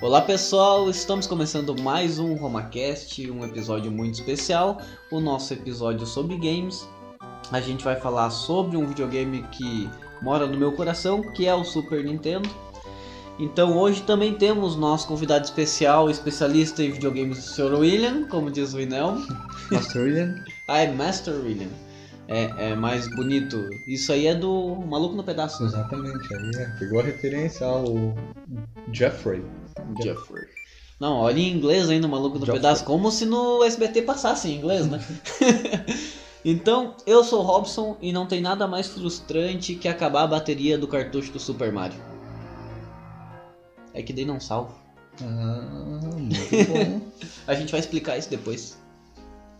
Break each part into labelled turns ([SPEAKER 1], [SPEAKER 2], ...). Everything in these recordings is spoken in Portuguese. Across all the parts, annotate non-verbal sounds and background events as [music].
[SPEAKER 1] Olá pessoal, estamos começando mais um RomaCast, um episódio muito especial, o nosso episódio sobre games. A gente vai falar sobre um videogame que mora no meu coração, que é o Super Nintendo. Então hoje também temos nosso convidado especial, especialista em videogames, o Sr. William, como diz o Inel. [laughs]
[SPEAKER 2] Master William.
[SPEAKER 1] Ah, é Master William. É, é mais bonito. Isso aí é do Maluco no Pedaço. né?
[SPEAKER 2] Exatamente, aí é, pegou a referência ao Jeffrey.
[SPEAKER 1] Jeffrey. Não, olha em inglês ainda, o Maluco no
[SPEAKER 2] Jeffrey.
[SPEAKER 1] Pedaço, como se no SBT passasse em inglês, né? [laughs] então, eu sou o Robson e não tem nada mais frustrante que acabar a bateria do cartucho do Super Mario. É que daí não salvo.
[SPEAKER 2] Ah, muito [laughs] bom.
[SPEAKER 1] A gente vai explicar isso depois.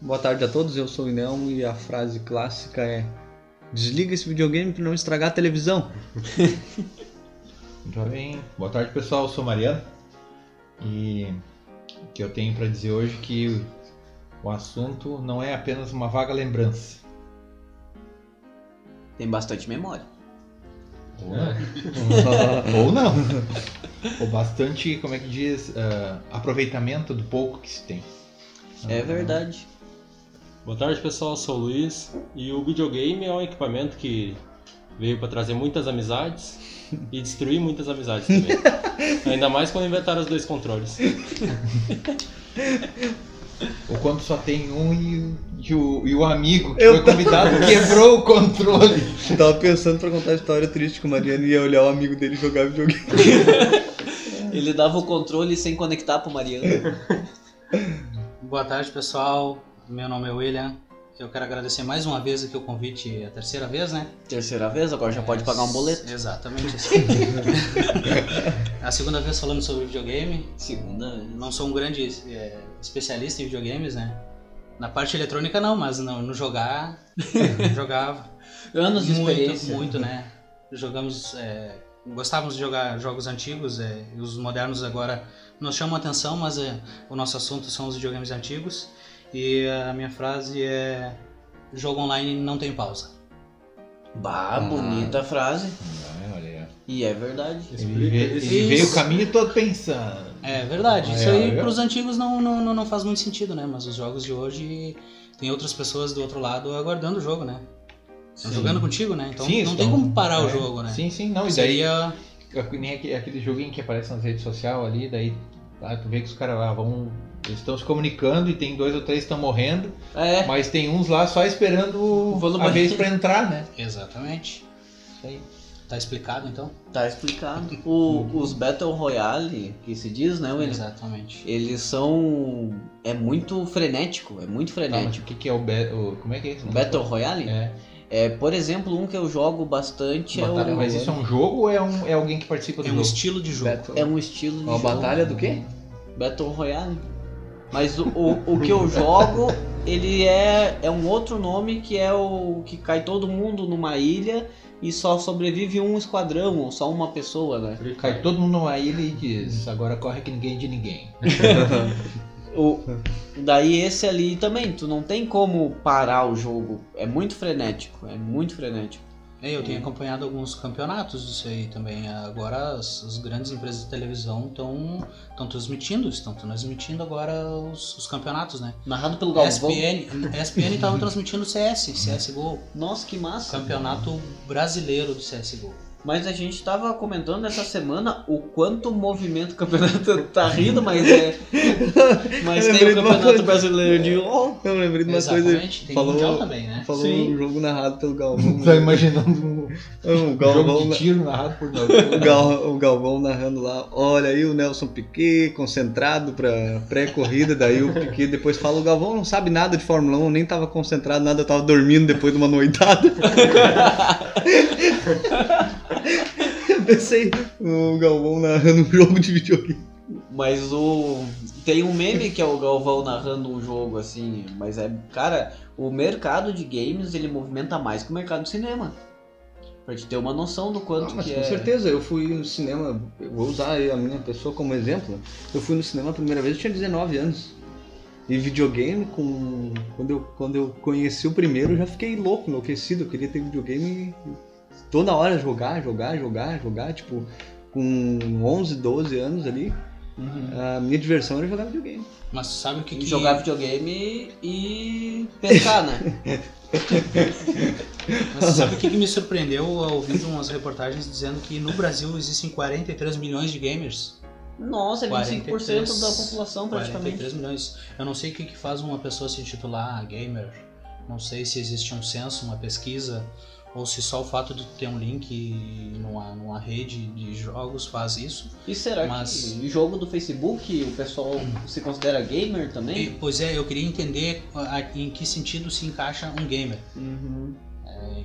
[SPEAKER 2] Boa tarde a todos, eu sou o Inelmo e a frase clássica é Desliga esse videogame pra não estragar a televisão. [laughs]
[SPEAKER 3] Jovem, boa tarde pessoal, eu sou Mariano e o que eu tenho para dizer hoje é que o assunto não é apenas uma vaga lembrança.
[SPEAKER 1] Tem bastante memória.
[SPEAKER 3] Ou não. [laughs] Ou não. Ou bastante, como é que diz, ah, aproveitamento do pouco que se tem.
[SPEAKER 1] É verdade.
[SPEAKER 4] Boa tarde pessoal, eu sou o Luiz e o videogame é um equipamento que veio para trazer muitas amizades [laughs] e destruir muitas amizades também. [laughs] Ainda mais quando inventaram os dois controles. [laughs]
[SPEAKER 3] Ou quando só tem um e, o- e o, e o amigo que
[SPEAKER 2] Eu
[SPEAKER 3] foi convidado quebrou o controle.
[SPEAKER 2] Tava pensando pra contar a história triste que o Mariano ia olhar o amigo dele jogar videogame.
[SPEAKER 1] Ele dava o controle sem conectar pro Mariano.
[SPEAKER 5] Boa tarde, pessoal. Meu nome é William. Eu quero agradecer mais uma vez aqui o convite, a terceira vez, né?
[SPEAKER 1] Terceira vez, agora já pode pagar um boleto.
[SPEAKER 5] Exatamente. [laughs] a segunda vez falando sobre videogame.
[SPEAKER 1] Segunda.
[SPEAKER 5] Não sou um grande é, especialista em videogames, né? Na parte eletrônica não, mas no, no jogar, jogava. [laughs]
[SPEAKER 1] Anos de
[SPEAKER 5] muito,
[SPEAKER 1] experiência.
[SPEAKER 5] muito, né? Jogamos, é, gostávamos de jogar jogos antigos, é, os modernos agora nos chamam a atenção, mas é, o nosso assunto são os videogames antigos. E a minha frase é: jogo online não tem pausa.
[SPEAKER 1] Bah, bonita frase.
[SPEAKER 3] Ah, olha aí.
[SPEAKER 1] E é verdade.
[SPEAKER 3] Ele, ele veio o caminho todo pensando.
[SPEAKER 5] É verdade, isso
[SPEAKER 3] é,
[SPEAKER 5] aí
[SPEAKER 3] é.
[SPEAKER 5] para os antigos não, não, não, faz muito sentido, né? Mas os jogos de hoje tem outras pessoas do outro lado aguardando o jogo, né? Estão jogando contigo, né? Então
[SPEAKER 3] Sim,
[SPEAKER 5] não tem como parar o
[SPEAKER 3] é.
[SPEAKER 5] jogo, né?
[SPEAKER 3] Sim, sim, não. E daí
[SPEAKER 5] Seria.
[SPEAKER 3] Nem aquele, aquele joguinho que aparece nas redes sociais ali, daí tá, tu vê que os caras lá vão. Eles estão se comunicando e tem dois ou três que estão morrendo,
[SPEAKER 1] É.
[SPEAKER 3] mas tem uns lá só esperando
[SPEAKER 1] no
[SPEAKER 3] a vez pra entrar, né?
[SPEAKER 5] Exatamente.
[SPEAKER 3] Isso aí.
[SPEAKER 5] Tá explicado então?
[SPEAKER 1] Tá explicado. [laughs] O- os Battle Royale, que se diz, né, William?
[SPEAKER 5] Exatamente.
[SPEAKER 1] Eles são. É muito frenético, é muito
[SPEAKER 3] Tá, mas
[SPEAKER 1] frenético.
[SPEAKER 3] o que, que é o, o- Como é que é isso?
[SPEAKER 1] Battle Royale?
[SPEAKER 3] É.
[SPEAKER 1] É, por exemplo, um que eu jogo bastante é
[SPEAKER 3] Batalha,
[SPEAKER 1] o.
[SPEAKER 3] mas isso é um jogo ou é, um, é alguém que participa do
[SPEAKER 5] É um
[SPEAKER 3] jogo?
[SPEAKER 5] estilo de jogo.
[SPEAKER 2] Battle.
[SPEAKER 1] É um estilo de
[SPEAKER 2] Uma
[SPEAKER 1] jogo.
[SPEAKER 2] batalha do quê?
[SPEAKER 1] Battle Royale. Mas o, o, o que eu jogo, ele é, é um outro nome que é o que cai todo mundo numa ilha e só sobrevive um esquadrão ou só uma pessoa, né?
[SPEAKER 3] Cai todo mundo numa ilha e diz: agora corre que ninguém é de ninguém. [laughs]
[SPEAKER 1] O, daí esse ali também, tu não tem como parar o jogo. É muito frenético, é muito frenético.
[SPEAKER 5] É, eu tenho acompanhado alguns campeonatos disso aí também. Agora as, as grandes empresas de televisão estão transmitindo, estão transmitindo agora os, os campeonatos, né?
[SPEAKER 1] Narrado pelo Galvão.
[SPEAKER 5] ESPN, ESPN estava transmitindo CS, CSGO.
[SPEAKER 1] Nossa, que massa.
[SPEAKER 5] Campeonato brasileiro de CSGO.
[SPEAKER 1] Mas a gente tava comentando essa semana o quanto o movimento do campeonato [laughs] tá rindo, mas é. [laughs] Mas
[SPEAKER 2] Eu
[SPEAKER 1] tem o campeonato
[SPEAKER 2] coisa.
[SPEAKER 1] brasileiro de LOL.
[SPEAKER 2] Eu lembrei de uma
[SPEAKER 5] Exatamente,
[SPEAKER 2] coisa.
[SPEAKER 5] tem
[SPEAKER 2] falou
[SPEAKER 5] mundial também, né?
[SPEAKER 2] falou
[SPEAKER 1] Sim.
[SPEAKER 2] um jogo narrado pelo [laughs] Galvão.
[SPEAKER 3] Tá imaginando um
[SPEAKER 2] o,
[SPEAKER 3] jogo
[SPEAKER 2] Galvão
[SPEAKER 3] de tiro narrado por Galvão.
[SPEAKER 2] o, Gal, o Galvão narrando lá. Olha aí o Nelson Piquet concentrado pra pré-corrida. Daí o Piquet depois fala: o Galvão não sabe nada de Fórmula 1, nem tava concentrado, nada, tava dormindo depois de uma noitada. [laughs] Eu pensei, o Galvão narrando um jogo de videogame.
[SPEAKER 1] Mas o. Tem um meme que é o Galvão narrando um jogo assim, mas é. Cara, o mercado de games ele movimenta mais que o mercado de cinema. Pra te ter uma noção do quanto
[SPEAKER 2] Ah, mas
[SPEAKER 1] que
[SPEAKER 2] com
[SPEAKER 1] é.
[SPEAKER 2] certeza, eu fui no cinema, eu vou usar aí a minha pessoa como exemplo. Eu fui no cinema a primeira vez, eu tinha 19 anos. E videogame, com quando eu, quando eu conheci o primeiro, eu já fiquei louco, enlouquecido. Eu queria ter videogame e toda hora jogar, jogar, jogar, jogar. Tipo, com 11, 12 anos ali. A minha diversão era jogar videogame.
[SPEAKER 5] Mas sabe o que, que...
[SPEAKER 1] jogar videogame e pescar, né? [laughs]
[SPEAKER 5] Mas sabe o que, que me surpreendeu ouvindo umas reportagens dizendo que no Brasil existem 43 milhões de gamers?
[SPEAKER 1] Nossa, é 25%
[SPEAKER 5] 43,
[SPEAKER 1] da população praticamente.
[SPEAKER 5] 43 milhões. Eu não sei o que, que faz uma pessoa se titular gamer. Não sei se existe um censo, uma pesquisa, ou se só o fato de ter um link numa, numa rede de jogos faz isso.
[SPEAKER 1] E será
[SPEAKER 5] Mas-
[SPEAKER 1] que jogo do Facebook o pessoal se considera gamer
[SPEAKER 5] E,
[SPEAKER 1] também?
[SPEAKER 5] pois é, eu queria entender a- em que sentido se encaixa um gamer.
[SPEAKER 1] Uhum.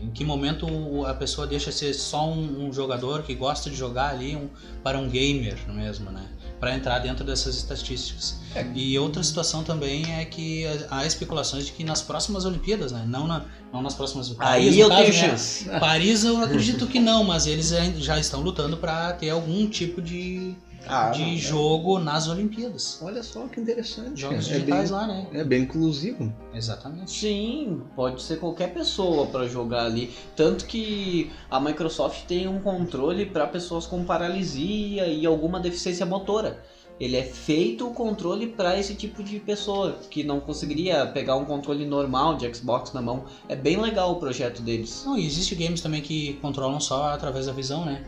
[SPEAKER 5] Em que momento a pessoa deixa de ser só um, um jogador que gosta de jogar ali um- para um gamer mesmo, né? Para entrar dentro dessas estatísticas.
[SPEAKER 2] É.
[SPEAKER 5] E outra situação também é que há especulações de que nas próximas Olimpíadas, né? Não, na, não nas próximas.
[SPEAKER 1] Aí
[SPEAKER 5] Paris,
[SPEAKER 1] eu
[SPEAKER 5] no caso,
[SPEAKER 1] tenho
[SPEAKER 5] né?
[SPEAKER 1] chance.
[SPEAKER 5] Paris eu acredito que não, mas eles já estão lutando para ter algum tipo de,
[SPEAKER 1] Ah,
[SPEAKER 5] de
[SPEAKER 1] não.
[SPEAKER 5] jogo nas Olimpíadas.
[SPEAKER 2] Olha só que interessante.
[SPEAKER 5] Jogos
[SPEAKER 2] é,
[SPEAKER 5] digitais
[SPEAKER 2] bem,
[SPEAKER 5] lá, né?
[SPEAKER 2] é bem inclusivo.
[SPEAKER 5] Exatamente.
[SPEAKER 1] Sim, pode ser qualquer pessoa para jogar ali. Tanto que a Microsoft tem um controle para pessoas com paralisia e alguma deficiência motora. Ele é feito o controle para esse tipo de pessoa que não conseguiria pegar um controle normal de Xbox na mão. É bem legal o projeto deles.
[SPEAKER 5] Não, e existe games também que controlam só através da visão, né?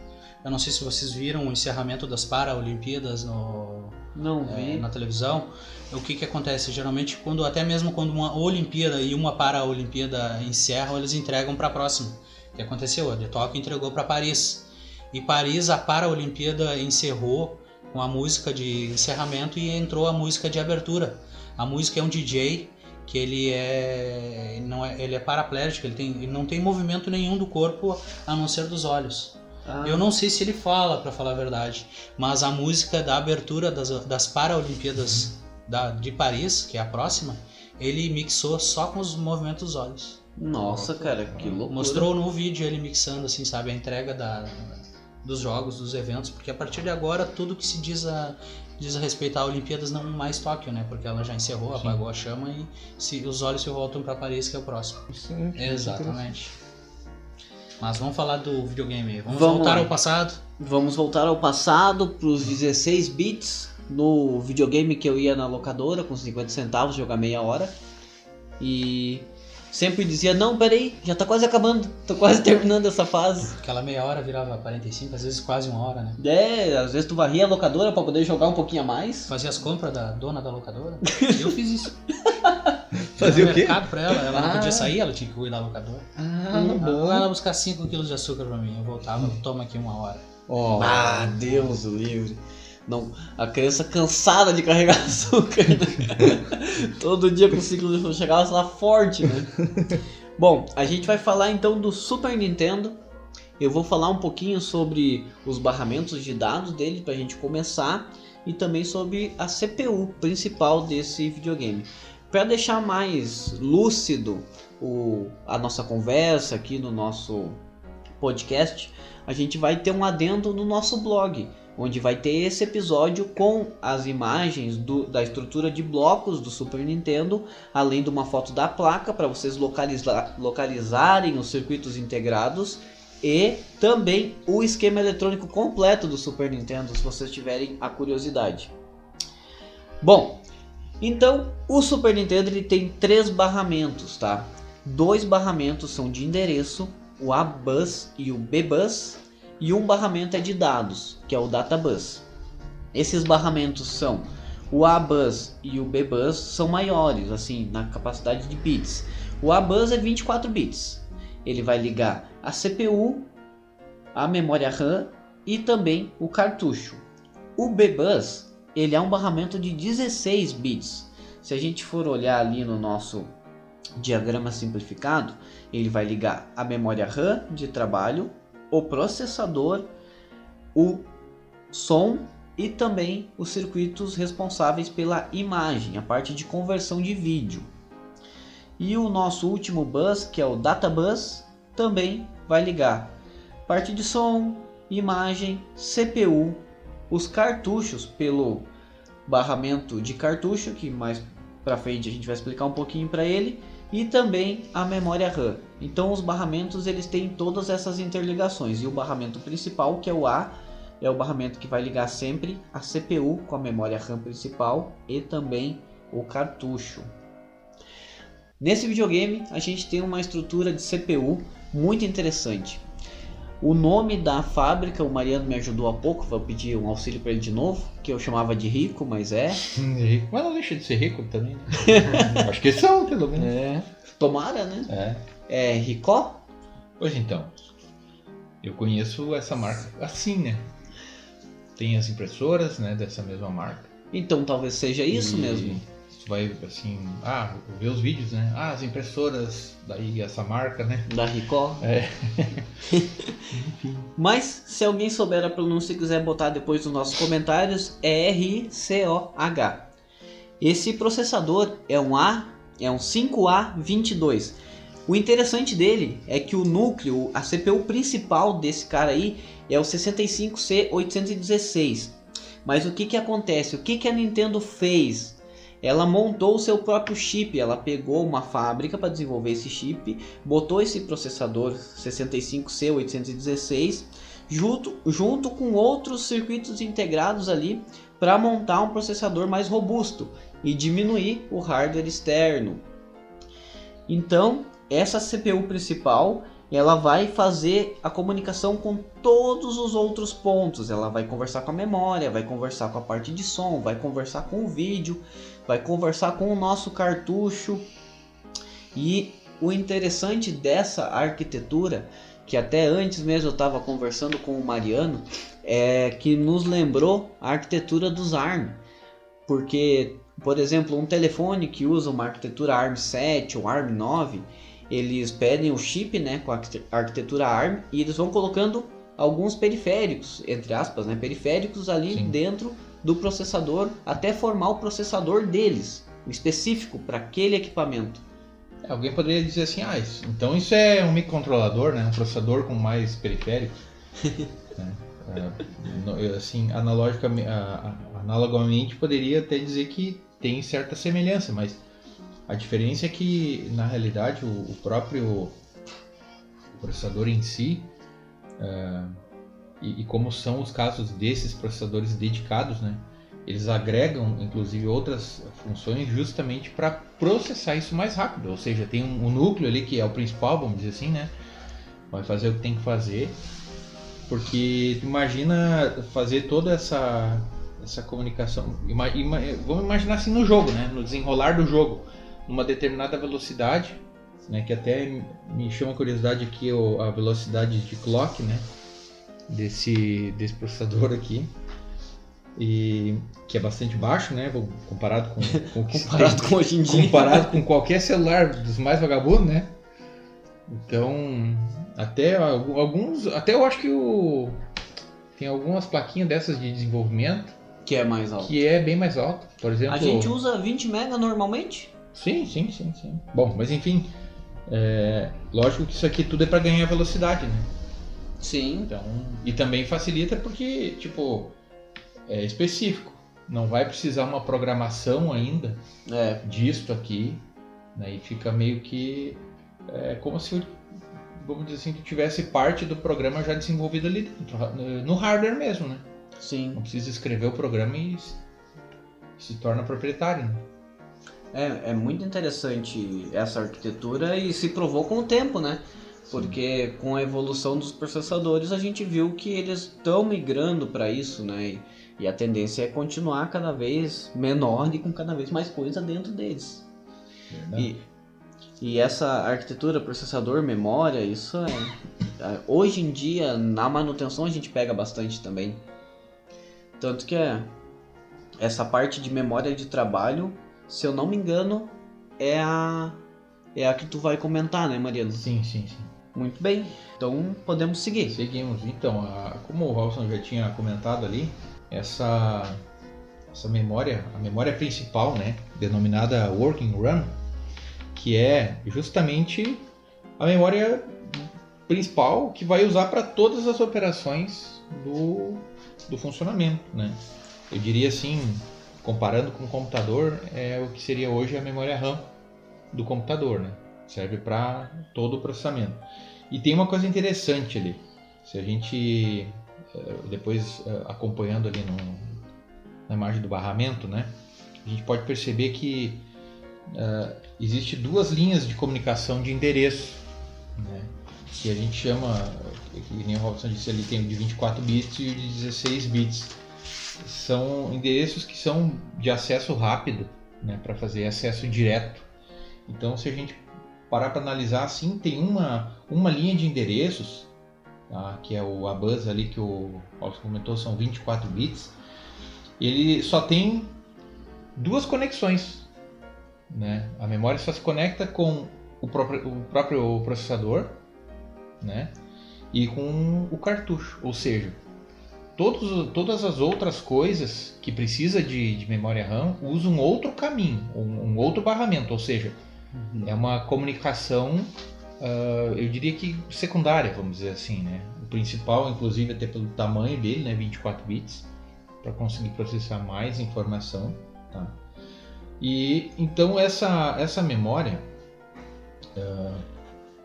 [SPEAKER 5] Eu não sei se vocês viram o encerramento das Paralimpíadas no,
[SPEAKER 1] Não
[SPEAKER 5] é,
[SPEAKER 1] vi.
[SPEAKER 5] na televisão. O que que acontece? Geralmente, quando até mesmo quando uma Olimpíada e uma Paralimpíada encerram, eles entregam para a próxima. O que aconteceu? A de Tóquio entregou para Paris. E Paris, a Paralimpíada encerrou com a música de encerramento e entrou a música de abertura. A música é um DJ que ele é não é ele é paraplégico, ele tem ele não tem movimento nenhum do corpo a não ser dos olhos.
[SPEAKER 1] Ah,
[SPEAKER 5] Eu não sei se ele fala, pra falar a verdade, mas a música da abertura das, das Paralimpíadas da, de Paris, que é a próxima, ele mixou só com os movimentos dos olhos.
[SPEAKER 1] Nossa, cara, que loucura.
[SPEAKER 5] Mostrou no vídeo ele mixando, assim, sabe, a entrega da, dos jogos, dos eventos, porque a partir de agora tudo que se diz a, diz a respeito a Olimpíadas não mais Tóquio, né? Porque ela já encerrou,
[SPEAKER 3] Sim.
[SPEAKER 5] apagou a chama e se, os olhos se voltam pra Paris, que é o próximo.
[SPEAKER 2] Sim,
[SPEAKER 5] Exatamente. Mas vamos falar do videogame. Vamos,
[SPEAKER 1] Vamos
[SPEAKER 5] voltar
[SPEAKER 1] lá.
[SPEAKER 5] ao passado.
[SPEAKER 1] Vamos voltar ao passado, para os 16 bits, no videogame que eu ia na locadora com 50 centavos, jogar meia hora. E sempre dizia, não, peraí, já tá quase acabando, tô quase [laughs] terminando essa fase.
[SPEAKER 5] Aquela meia hora virava 45, às vezes quase uma hora, né?
[SPEAKER 1] É, às vezes tu varria a locadora para poder jogar um pouquinho a mais.
[SPEAKER 5] Fazia as compras da dona da locadora. [laughs] Eu fiz isso. [laughs]
[SPEAKER 2] Fazia o quê?
[SPEAKER 5] mercado pra ela, ela não
[SPEAKER 2] Ah.
[SPEAKER 5] podia sair, ela tinha que cuidar da locadora.
[SPEAKER 2] Ah,
[SPEAKER 5] Ela
[SPEAKER 2] bom.
[SPEAKER 5] ela buscar 5 quilos de açúcar pra mim. Eu voltava, toma aqui uma hora.
[SPEAKER 2] Ó,
[SPEAKER 1] Ah, Deus o livre. Não, a criança cansada de carregar [laughs] açúcar. né? Todo dia com o ciclo de chegava lá forte, né? [laughs] Bom, a gente vai falar então do Super Nintendo. Eu vou falar um pouquinho sobre os barramentos de dados dele pra gente começar e também sobre a CPU principal desse videogame. Para deixar mais lúcido o, a nossa conversa aqui no nosso podcast, a gente vai ter um adendo no nosso blog, onde vai ter esse episódio com as imagens do- da estrutura de blocos do Super Nintendo, além de uma foto da placa para vocês localizar, localizarem os circuitos integrados e também o esquema eletrônico completo do Super Nintendo, se vocês tiverem a curiosidade. Bom, então o Super Nintendo ele tem três barramentos, tá? Dois barramentos são de endereço, o A-Bus e o B-Bus, e um barramento é de dados, que é o Databus. Esses barramentos são o A-Bus e o B-Bus são maiores, assim, na capacidade de bits. O A-Bus é 24 bits. Ele vai ligar a CPU, a memória RAM e também o cartucho. O B-Bus, ele é um barramento de 16 bits. Se a gente for olhar ali no nosso diagrama simplificado, ele vai ligar a memória RAM de trabalho, o processador, o som e também os circuitos responsáveis pela imagem, a parte de conversão de vídeo. E o nosso último bus, que é o data bus, também vai ligar parte de som, imagem, CPU, os cartuchos pelo barramento de cartucho, que mais para frente a gente vai explicar um pouquinho para ele, e também a memória RAM. Então os barramentos eles têm todas essas interligações e o barramento principal, que é o A, é o barramento que vai ligar sempre a CPU com a memória RAM principal e também o cartucho. Nesse videogame a gente tem uma estrutura de CPU muito interessante. O nome da fábrica, o Mariano me ajudou há pouco, vou pedir um auxílio para ele de novo, que eu chamava de rico, mas é. [laughs]
[SPEAKER 3] Rico. Mas não deixa de ser rico também. Né? [laughs] Acho que são, pelo menos.
[SPEAKER 1] É. Tomara, né?
[SPEAKER 3] É.
[SPEAKER 1] É Ricó?
[SPEAKER 3] Pois então, eu conheço essa marca assim, né? Tem as impressoras, né, dessa mesma marca.
[SPEAKER 1] Então talvez seja isso
[SPEAKER 3] E
[SPEAKER 1] mesmo.
[SPEAKER 3] Tu vai assim, ah, ver os vídeos, né? Ah, as impressoras, daí essa marca, né?
[SPEAKER 1] Da Ricó.
[SPEAKER 3] É. [laughs]
[SPEAKER 1] Mas se alguém souber a pronúncia e quiser botar depois nos nossos comentários, é R-I-C-O-H. Esse processador é um A, é um 5A22. O interessante dele é que o núcleo, a CPU principal desse cara aí é o 65C816. Mas o que que acontece? O que que a Nintendo fez? Ela montou o seu próprio chip, ela pegou uma fábrica para desenvolver esse chip, botou esse processador 65C816 junto, junto com outros circuitos integrados ali para montar um processador mais robusto e diminuir o hardware externo. Então, essa CPU principal, ela vai fazer a comunicação com todos os outros pontos. Ela vai conversar com a memória, vai conversar com a parte de som, vai conversar com o vídeo, vai conversar com o nosso cartucho. E o interessante dessa arquitetura, que até antes mesmo eu estava conversando com o Mariano, é que nos lembrou a arquitetura dos ARM. Porque, por exemplo, um telefone que usa uma arquitetura ARM7 ou ARM9, eles pedem o chip né, com a arquite- arquitetura ARM e eles vão colocando alguns periféricos, entre aspas, né, periféricos ali
[SPEAKER 3] Sim.
[SPEAKER 1] dentro do processador até formar o processador deles, específico para aquele equipamento.
[SPEAKER 3] É, Alguém poderia dizer assim, ah, isso- então isso é um microcontrolador, né? Um processador com mais periféricos. [laughs] né? É, assim, analogicamente, analogamente poderia até dizer que tem certa semelhança, mas a diferença é que na realidade o, o próprio processador em si é, e, e como são os casos desses processadores dedicados, né? Eles agregam, inclusive, outras funções justamente para processar isso mais rápido. Ou seja, tem um, um núcleo ali que é o principal, vamos dizer assim, né? Vai fazer o que tem que fazer. Porque imagina fazer toda essa, essa comunicação. Ima- ima- vamos imaginar assim no jogo, né? No desenrolar do jogo. Numa determinada velocidade, né? Que até me chama a curiosidade aqui a velocidade de clock, né? Desse, desse processador aqui e que é bastante baixo, né? Comparado com, [laughs] com o que se
[SPEAKER 1] Comparado com hoje em dia.
[SPEAKER 3] comparado com qualquer celular dos mais vagabundos, né? Então, até algu- alguns, até eu acho que o tem algumas plaquinhas dessas de desenvolvimento
[SPEAKER 1] Que é mais alto.
[SPEAKER 3] que é bem mais alto. Por exemplo,
[SPEAKER 1] A gente usa 20 mega normalmente?
[SPEAKER 3] Sim, sim, sim, sim. Bom, mas enfim, é, lógico que isso aqui tudo é para ganhar velocidade, né?
[SPEAKER 1] Sim.
[SPEAKER 3] Então, e também facilita porque, tipo, é específico. Não vai precisar uma programação ainda
[SPEAKER 1] É,
[SPEAKER 3] disto aqui, né? E fica meio que é, como se, vamos dizer assim, que tivesse parte do programa já desenvolvido ali dentro, no hardware mesmo, né?
[SPEAKER 1] sim.
[SPEAKER 3] Não precisa escrever o programa e se, se torna proprietário. Né?
[SPEAKER 1] É, é muito interessante essa arquitetura e se provou com o tempo, né? Porque com a evolução dos processadores a gente viu que eles estão migrando para isso, né? E, e a tendência é continuar cada vez menor e com cada vez mais coisa dentro deles.
[SPEAKER 3] Verdade.
[SPEAKER 1] E, e essa arquitetura, processador, memória, isso é, é- Hoje em dia, na manutenção, a gente pega bastante também. Tanto que é, essa parte de memória de trabalho, se eu não me engano, é a, é a que tu vai comentar, né, Mariano?
[SPEAKER 3] Sim, sim, sim.
[SPEAKER 1] Muito bem, então podemos seguir.
[SPEAKER 3] Seguimos. Então, a- como o Robson já tinha comentado ali, essa, essa memória, a memória principal, né, denominada Working Run, que é justamente a memória principal que vai usar para todas as operações do, do funcionamento, né? Eu diria assim, comparando com o computador, é o que seria hoje a memória RAM do computador, né? Serve para todo o processamento. E tem uma coisa interessante ali. Se a gente eh, depois eh, acompanhando ali no, na imagem do barramento, né, a gente pode perceber que uh, existe duas linhas de comunicação de endereço, né, que a gente chama, que nem o Robson disse ali, tem o de 24 bits e o de 16 bits. São endereços que são de acesso rápido, né, para fazer acesso direto. Então, se a gente parar para analisar assim, tem uma, uma linha de endereços, tá, que é o ABUS ali que o Robson comentou, são 24 bits. Ele só tem duas conexões. Né? A memória só se conecta com o próprio, o próprio processador né? e com o cartucho. Ou seja, todos, todas as outras coisas que precisa de, de memória RAM usam outro caminho, um, um outro barramento. Ou seja, uhum. é uma comunicação, uh, eu diria que secundária, vamos dizer assim. Né? O principal, inclusive, até pelo tamanho dele, né? 24 bits, para conseguir processar mais informação. Tá? E então essa, essa memória, uh,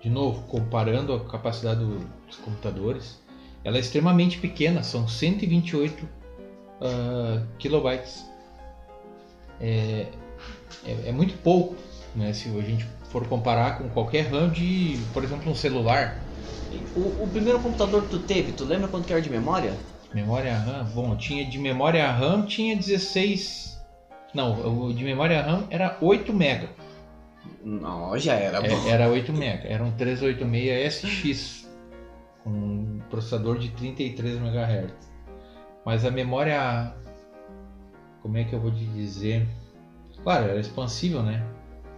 [SPEAKER 3] de novo, comparando a capacidade do, dos computadores, ela é extremamente pequena, são 128 uh, ah, kilobytes. É, é, é, muito pouco, né? Se a gente for comparar com qualquer RAM de, por exemplo, um celular.
[SPEAKER 1] O, o primeiro computador que tu teve, tu lembra quanto que era de memória?
[SPEAKER 3] Memória RAM? Bom, tinha de memória RAM tinha 16 não, o de memória RAM era 8 MB.
[SPEAKER 1] Não, já era
[SPEAKER 3] é, bom. Era 8 MB. Era um 386 SX com um processador de 33 MHz. Mas a memória como é que eu vou te dizer? Claro, era expansível, né?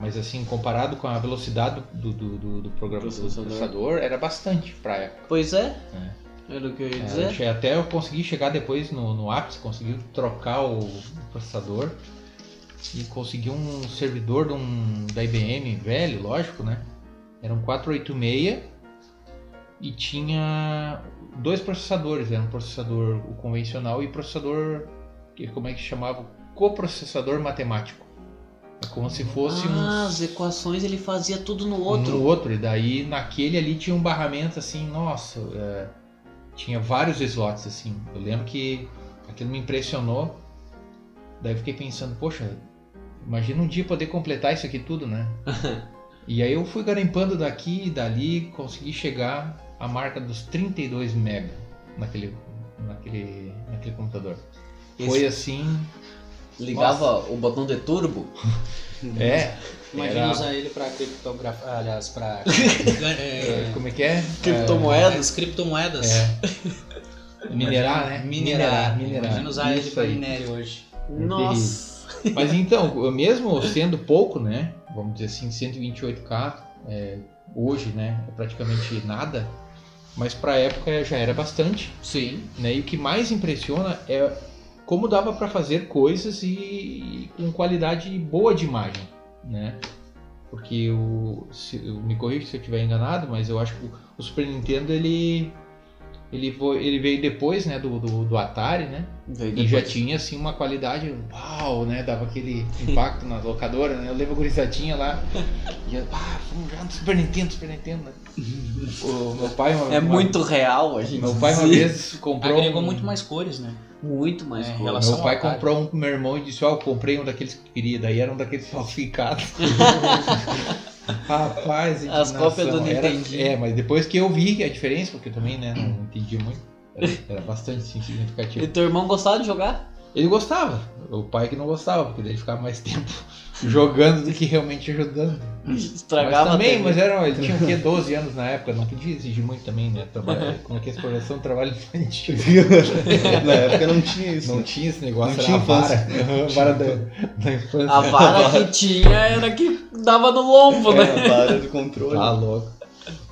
[SPEAKER 3] Mas assim, comparado com a velocidade do, do, do, do programa processador. do processador, era bastante pra época.
[SPEAKER 1] Pois é. é. Era o que eu ia dizer.
[SPEAKER 3] É, até eu consegui chegar depois no, no ápice, consegui trocar o processador e consegui um servidor de um, da IBM velho, lógico, né? Era um 486 e tinha dois processadores, era um processador o convencional e processador que como é que chamava, coprocessador matemático. É como se fosse
[SPEAKER 1] ah, um... as equações ele fazia tudo no outro.
[SPEAKER 3] No outro, e daí naquele ali tinha um barramento assim, nossa, é... tinha vários slots assim. Eu lembro que aquilo me impressionou. Daí eu fiquei pensando, poxa, Imagina um dia poder completar isso aqui tudo, né? [laughs] e aí eu fui garimpando daqui e dali, consegui chegar à marca dos 32 MB naquele, naquele, naquele computador. Esse Foi assim.
[SPEAKER 1] Ligava Nossa. o botão de turbo?
[SPEAKER 3] é.
[SPEAKER 5] Imagina era... usar ele para criptografar, aliás, para. [laughs]
[SPEAKER 3] é... Como é que é?
[SPEAKER 1] Criptomoedas?
[SPEAKER 5] É, criptomoedas. É.
[SPEAKER 3] Minerar, né?
[SPEAKER 5] Minerar. Minerar. Imagina usar Isso ele para minério hoje.
[SPEAKER 1] Nossa.
[SPEAKER 3] Mas então, [laughs] mesmo sendo pouco, né? Vamos dizer assim, 128k é, hoje, né? É praticamente nada. Mas para a época já era bastante.
[SPEAKER 1] Sim.
[SPEAKER 3] Né? E o que mais impressiona é como dava para fazer coisas e, e, com qualidade boa de imagem, né? Porque o, se, eu me corrija se eu estiver enganado, mas eu acho que o Super Nintendo ele ele, foi, ele veio depois, né, do, do, do Atari, né? E já tinha, assim, uma qualidade, uau, né? Dava aquele impacto na locadora, né? Eu lembro a gurizadinha lá, [laughs] e eu, ah, vamos já no Super Nintendo, Super Nintendo, né? [laughs]
[SPEAKER 1] O meu pai... Uma, é uma, muito real, a gente
[SPEAKER 3] Meu pai uma vez comprou...
[SPEAKER 5] Agregou um... muito mais cores, né?
[SPEAKER 1] Muito mais
[SPEAKER 3] é, cores. Meu pai comprou um pro meu irmão e disse, ó, oh, eu comprei um daqueles que queria, daí era um daqueles falsificados. [laughs] Rapaz,
[SPEAKER 1] as cópias do Nintendo.
[SPEAKER 3] É, mas depois que eu vi a diferença, porque eu também né, não entendi muito, era, era bastante significativo.
[SPEAKER 1] E teu irmão gostava de jogar?
[SPEAKER 3] Ele gostava. O pai que não gostava, porque ele ficava mais tempo [laughs] jogando do que realmente ajudando.
[SPEAKER 1] Estragava
[SPEAKER 3] mas também, mas era, ele tinha o quê? 12 anos na época, não podia exigir muito também, né? Trabalho, como é que é exploração trabalho infantil. [laughs]
[SPEAKER 2] na época não tinha isso.
[SPEAKER 3] Não né? tinha esse negócio,
[SPEAKER 2] não tinha vara.
[SPEAKER 3] vara da, da infância.
[SPEAKER 1] A vara que tinha era que dava no lombo, né?
[SPEAKER 2] É, a vara de controle.
[SPEAKER 3] Tá louco.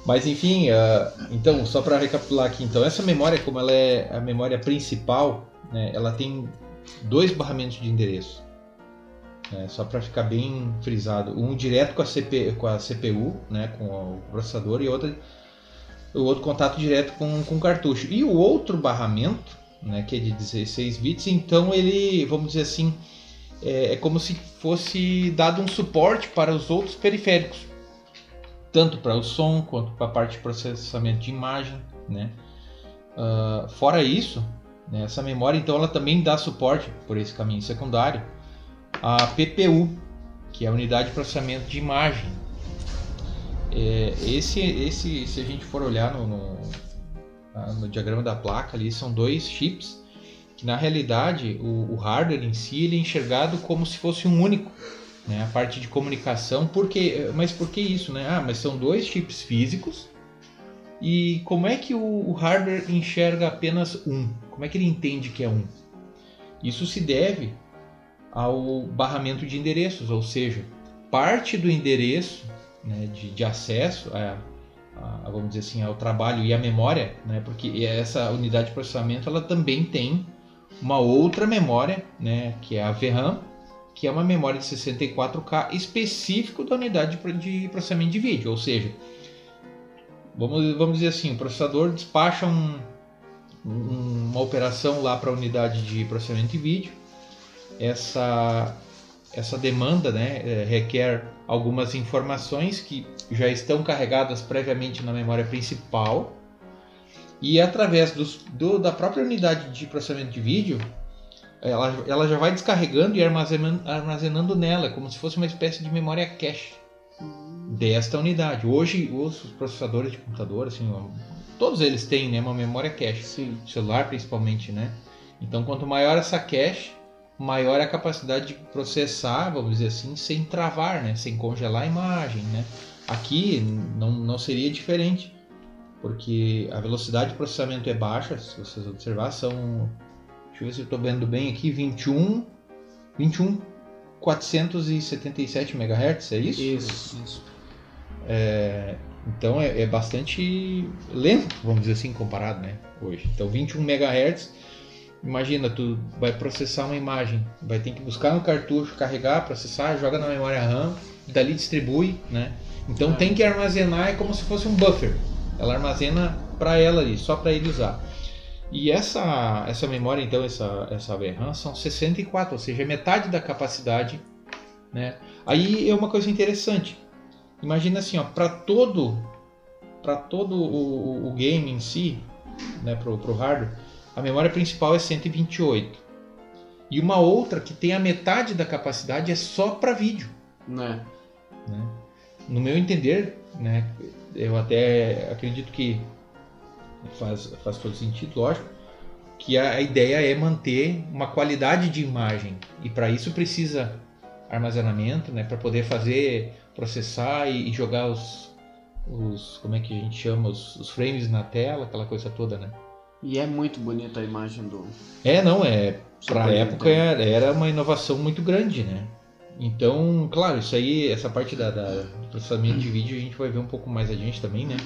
[SPEAKER 3] Mas enfim, uh, então, só para recapitular aqui, então, essa memória, como ela é a memória principal, né, ela tem dois barramentos de endereço. Né, só para ficar bem frisado. Um direto com a, CP, com a CPU, né, com o processador, e o outro contato direto com, com o cartucho. E o outro barramento, né, que é de 16 bits, então ele, vamos dizer assim, é, é como se fosse dado um suporte para os outros periféricos, tanto para o som quanto para a parte de processamento de imagem, né? Ah, fora isso, né, essa memória então ela também dá suporte por esse caminho secundário à PPU, que é a unidade de processamento de imagem. É, esse, esse, se a gente for olhar no, no, ah, no diagrama da placa ali, são dois chips que na realidade o, o hardware em si ele é enxergado como se fosse um único, né? A parte de comunicação, porque, mas por que isso, né? Ah, mas são dois chips físicos e como é que o, o hardware enxerga apenas um? Como é que ele entende que é um? Isso se deve ao barramento de endereços, ou seja, parte do endereço né, de, de acesso a, a, vamos dizer assim, ao trabalho e à memória, né, porque essa unidade de processamento ela também tem uma outra memória, né, que é a VRAM, que é uma memória de 64K específico da unidade de processamento de vídeo, ou seja, vamos, vamos dizer assim, o processador despacha um, um, uma operação lá para a unidade de processamento de vídeo, essa essa demanda né, é, requer algumas informações que já estão carregadas previamente na memória principal. E através dos, do, da própria unidade de processamento de vídeo ela, ela já vai descarregando e armazenando, armazenando nela como se fosse uma espécie de memória cache desta unidade. Hoje os processadores de computador, assim, todos eles têm né, uma memória cache,
[SPEAKER 1] Sim.
[SPEAKER 3] celular principalmente, né? Então quanto maior essa cache maior a capacidade de processar, vamos dizer assim, sem travar, né? sem congelar a imagem. Né? Aqui não, não seria diferente, porque a velocidade de processamento é baixa, se vocês observar, são. Deixa eu ver se eu estou vendo bem aqui, 21. 21 477 MHz, é isso?
[SPEAKER 1] Isso. isso.
[SPEAKER 3] É, então é, é, bastante lento, vamos dizer assim, comparado né, hoje. Então 21 MHz Imagina, tu vai processar uma imagem, vai ter que buscar no cartucho, carregar, processar, joga na memória RAM, dali distribui, né? Então é. tem que armazenar, é como se fosse um buffer. Ela armazena para ela ali, só para ele usar. E essa, essa memória, então, essa, essa VRAM são 64, ou seja, metade da capacidade. Né? Aí é uma coisa interessante. Imagina assim, para todo, para todo o, o, game em si, né, para o hardware, a memória principal é 128. E uma outra que tem a metade da capacidade é só para vídeo.
[SPEAKER 1] Né?
[SPEAKER 3] né? No meu entender, né, eu até acredito que faz, faz todo sentido, lógico, que a, a ideia é manter uma qualidade de imagem. E para isso precisa armazenamento, né, para poder fazer, processar e, e, jogar os, os, como é que a gente chama, os, os frames na tela, aquela coisa toda, né?
[SPEAKER 1] E é muito bonita a imagem do.
[SPEAKER 3] É, não, é. Pra a época era, era uma inovação muito grande, né? Então, claro, isso aí, essa parte da, da, do processamento de vídeo a gente vai ver um pouco mais adiante também, né?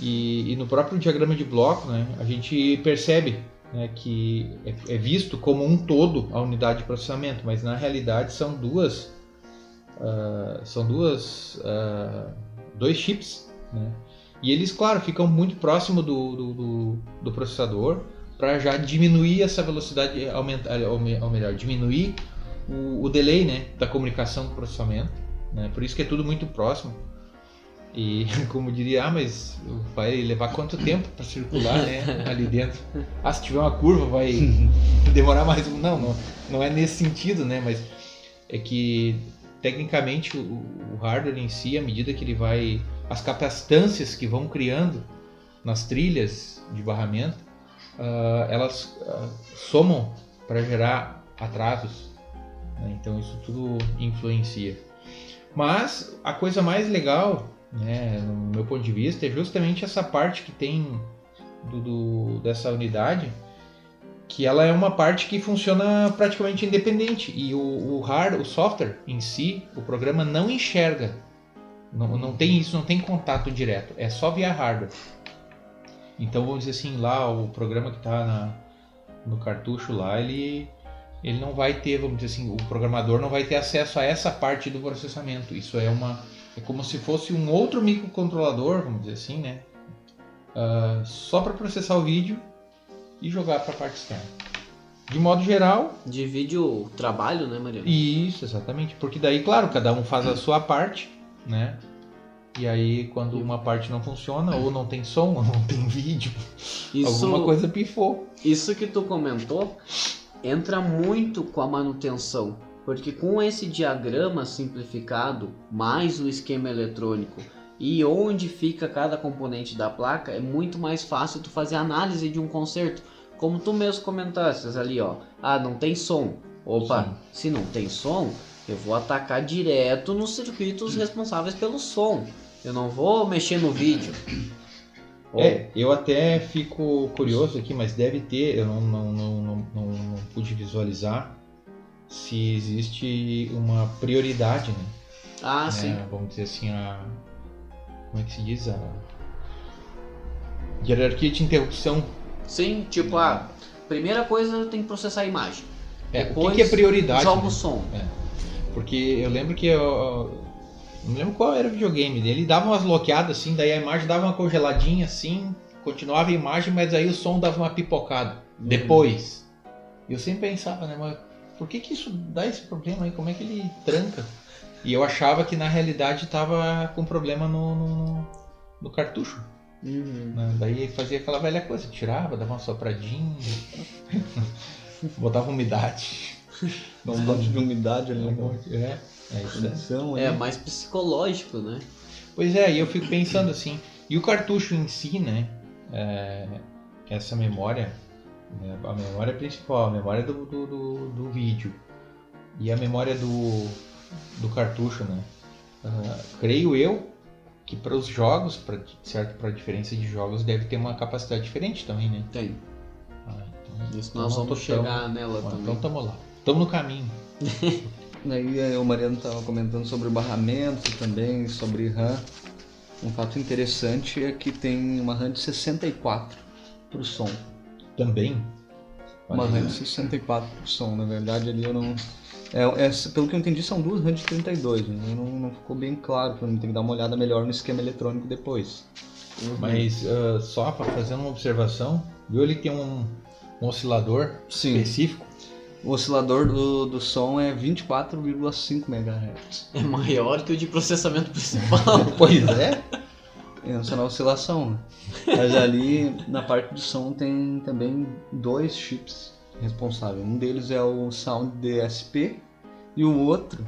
[SPEAKER 3] E, e no próprio diagrama de bloco, né, a gente percebe né, que é, é, visto como um todo a unidade de processamento, mas na realidade são duas, uh, são duas, uh, dois chips, né? E eles, claro, ficam muito próximo do, do, do, do processador para já diminuir essa velocidade, aumentar, ou melhor, diminuir o, o delay né, da comunicação do processamento. Né? Por isso que é tudo muito próximo. E [laughs] como diria, ah, mas vai levar quanto tempo para circular né, ali dentro? Ah, se tiver uma curva vai [laughs] demorar mais. Não, não, não é nesse sentido, né? Mas é que tecnicamente o, o hardware em si, à medida que ele vai as capacitâncias que vão criando nas trilhas de barramento, uh, elas uh, somam para gerar atrasos. Né? Então isso tudo influencia. Mas a coisa mais legal, né, no meu ponto de vista, é justamente essa parte que tem do, do, dessa unidade, que ela é uma parte que funciona praticamente independente e o, o hard, o software em si, o programa não enxerga não, não tem isso, não tem contato direto, é só via hardware. Então vamos dizer assim, lá o programa que está no cartucho lá, ele, ele não vai ter, vamos dizer assim, o programador não vai ter acesso a essa parte do processamento. Isso é uma é como se fosse um outro microcontrolador, vamos dizer assim, né? Uh, só para processar o vídeo e jogar para a parte externa. De modo geral.
[SPEAKER 1] Divide o trabalho, né, Mariano?
[SPEAKER 3] Isso, exatamente. Porque daí, claro, cada um faz a [clears throat] sua parte né? E aí, quando uma parte não funciona, ou não tem som, [laughs] ou não tem vídeo,
[SPEAKER 1] Isso,
[SPEAKER 3] alguma coisa pifou.
[SPEAKER 1] isso que tu comentou entra muito com a manutenção. Porque com esse diagrama simplificado, mais o esquema eletrônico e onde fica cada componente da placa, é muito mais fácil tu fazer análise de um conserto. Como tu mesmo comentaste ali, ó. Ah, não tem som. Opa,
[SPEAKER 3] Sim.
[SPEAKER 1] se não tem som, eu vou atacar direto nos circuitos responsáveis pelo som. Eu não vou mexer no vídeo.
[SPEAKER 3] É, eu até fico curioso aqui, mas deve ter, eu não, não, não, não, não pude visualizar se existe uma prioridade, né?
[SPEAKER 1] Ah,
[SPEAKER 3] né?
[SPEAKER 1] sim.
[SPEAKER 3] Vamos dizer assim, a. Como é que se diz? A hierarquia de interrupção.
[SPEAKER 1] Sim, tipo, ah, primeira coisa tem que processar a imagem.
[SPEAKER 3] É, o que
[SPEAKER 1] Depois,
[SPEAKER 3] que, é prioridade?
[SPEAKER 1] Joga
[SPEAKER 3] né?
[SPEAKER 1] o som.
[SPEAKER 3] Porque eu lembro que eu. Não lembro qual era o videogame dele. Ele dava umas bloqueadas assim, daí a imagem dava uma congeladinha assim, continuava a imagem, mas aí o som dava uma pipocada. Depois. E eu sempre pensava, né, mas por que que isso dá esse problema aí? Como é que ele tranca? E eu achava que na realidade tava com problema no, no, no cartucho.
[SPEAKER 1] Uhum.
[SPEAKER 3] né? Daí fazia aquela velha coisa, tirava, dava uma sopradinha, [laughs] botava umidade. [laughs]
[SPEAKER 2] Dá um monte de umidade ali na
[SPEAKER 3] É, é isso.
[SPEAKER 1] É
[SPEAKER 2] ali.
[SPEAKER 1] mais psicológico, né?
[SPEAKER 3] Pois é, e eu fico pensando assim, e o cartucho em si, né? é, essa memória, né, a memória principal, a memória do, do, do, do vídeo e a memória do, do cartucho, né? ah, creio eu que para os jogos, pra, certo, para a diferença de jogos, deve ter uma capacidade diferente também, né?
[SPEAKER 1] Tem.
[SPEAKER 3] Ah, então,
[SPEAKER 1] Isso
[SPEAKER 3] então
[SPEAKER 1] nós vamos
[SPEAKER 3] tão-
[SPEAKER 1] chegar nela
[SPEAKER 3] Bom,
[SPEAKER 1] também.
[SPEAKER 3] Então tamo lá. Tamo no caminho. [laughs]
[SPEAKER 2] Aí eh, o Mariano estava comentando sobre o barramento também, sobre RAM. Um fato interessante é que tem uma RAM de 64 pro som.
[SPEAKER 3] Também.
[SPEAKER 2] Uma RAM de 64 pro som, na verdade ali eu não. É, é, pelo que eu entendi, são duas RAM de 32, né? não, não ficou bem claro pra mim, tem que dar uma olhada melhor no esquema eletrônico depois.
[SPEAKER 1] Uhum.
[SPEAKER 3] Mas ah, só para fazer uma observação, viu? Ele tem um, um oscilador
[SPEAKER 2] Sim.
[SPEAKER 3] específico.
[SPEAKER 2] O oscilador do, do som é 24,5 MHz.
[SPEAKER 1] É maior que o de processamento [laughs] principal.
[SPEAKER 3] Pois é.
[SPEAKER 2] Pensa na oscilação. né? Mas ali na parte do som tem também dois chips responsáveis. Um deles é o Sound DSP e o outro,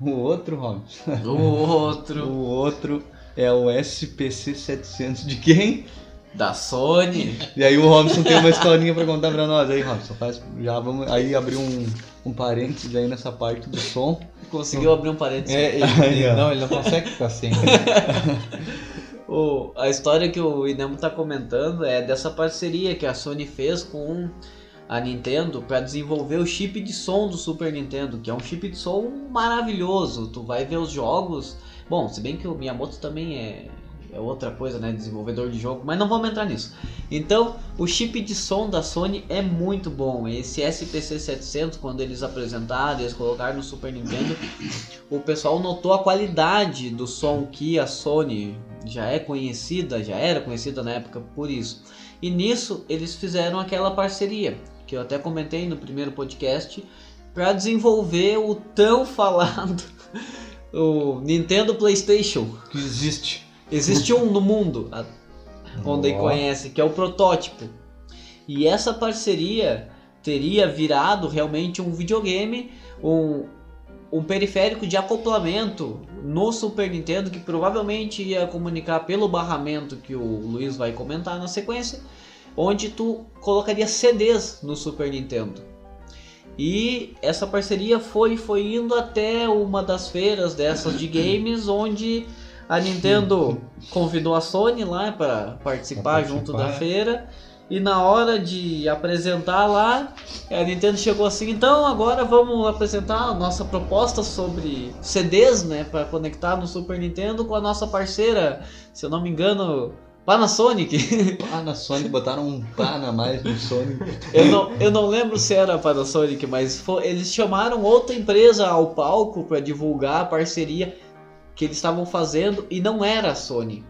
[SPEAKER 2] o outro, Robson,
[SPEAKER 1] o outro [laughs]
[SPEAKER 2] o outro é o SPC 700 de quem?
[SPEAKER 1] da Sony.
[SPEAKER 2] E aí o Robson tem uma historinha pra contar pra nós. Aí, Robson, faz, já vamos aí abrir um, um parênteses aí nessa parte do som.
[SPEAKER 1] Conseguiu abrir um parênteses.
[SPEAKER 3] É, [laughs] ele-
[SPEAKER 2] ó.
[SPEAKER 3] não, ele não consegue ficar sem. [laughs]
[SPEAKER 1] O- a história que o Inemo tá comentando é dessa parceria que a Sony fez com a Nintendo para desenvolver o chip de som do Super Nintendo, que é um chip de som maravilhoso. Tu vai ver os jogos. Bom, se bem que o Miyamoto também é, é outra coisa, né? Desenvolvedor de jogo, mas não vamos entrar nisso. Então, o chip de som da Sony é muito bom. Esse SPC 700, quando eles apresentaram, eles colocaram no Super Nintendo, o pessoal notou a qualidade do som que a Sony já é conhecida, já era conhecida na época por isso. E nisso eles fizeram aquela parceria que eu até comentei no primeiro podcast para desenvolver o tão [laughs] falado o Nintendo PlayStation.
[SPEAKER 2] Que existe.
[SPEAKER 1] Existe um no mundo, a- onde
[SPEAKER 3] Ó.
[SPEAKER 1] conhece, que é o protótipo. E essa parceria teria virado realmente um videogame, um, um periférico de acoplamento no Super Nintendo que provavelmente ia comunicar pelo barramento que o Luiz vai comentar na sequência, onde tu colocaria CDs no Super Nintendo. E essa parceria foi foi indo até uma das feiras dessas de games onde a Nintendo convidou a Sony lá para participar,
[SPEAKER 3] Pra
[SPEAKER 1] junto
[SPEAKER 3] participar.
[SPEAKER 1] da feira. E na hora de apresentar lá, a Nintendo chegou assim, então agora vamos apresentar a nossa proposta sobre CDs, né, para conectar no Super Nintendo com a nossa parceira, se eu não me engano, Panasonic. [laughs]
[SPEAKER 2] Pá na Sony, botaram um pá na mais no Sony.
[SPEAKER 1] eu, não, eu não lembro se era Panasonic, mas foi- eles chamaram outra empresa ao palco para divulgar a parceria que eles estavam fazendo e não era a Sony.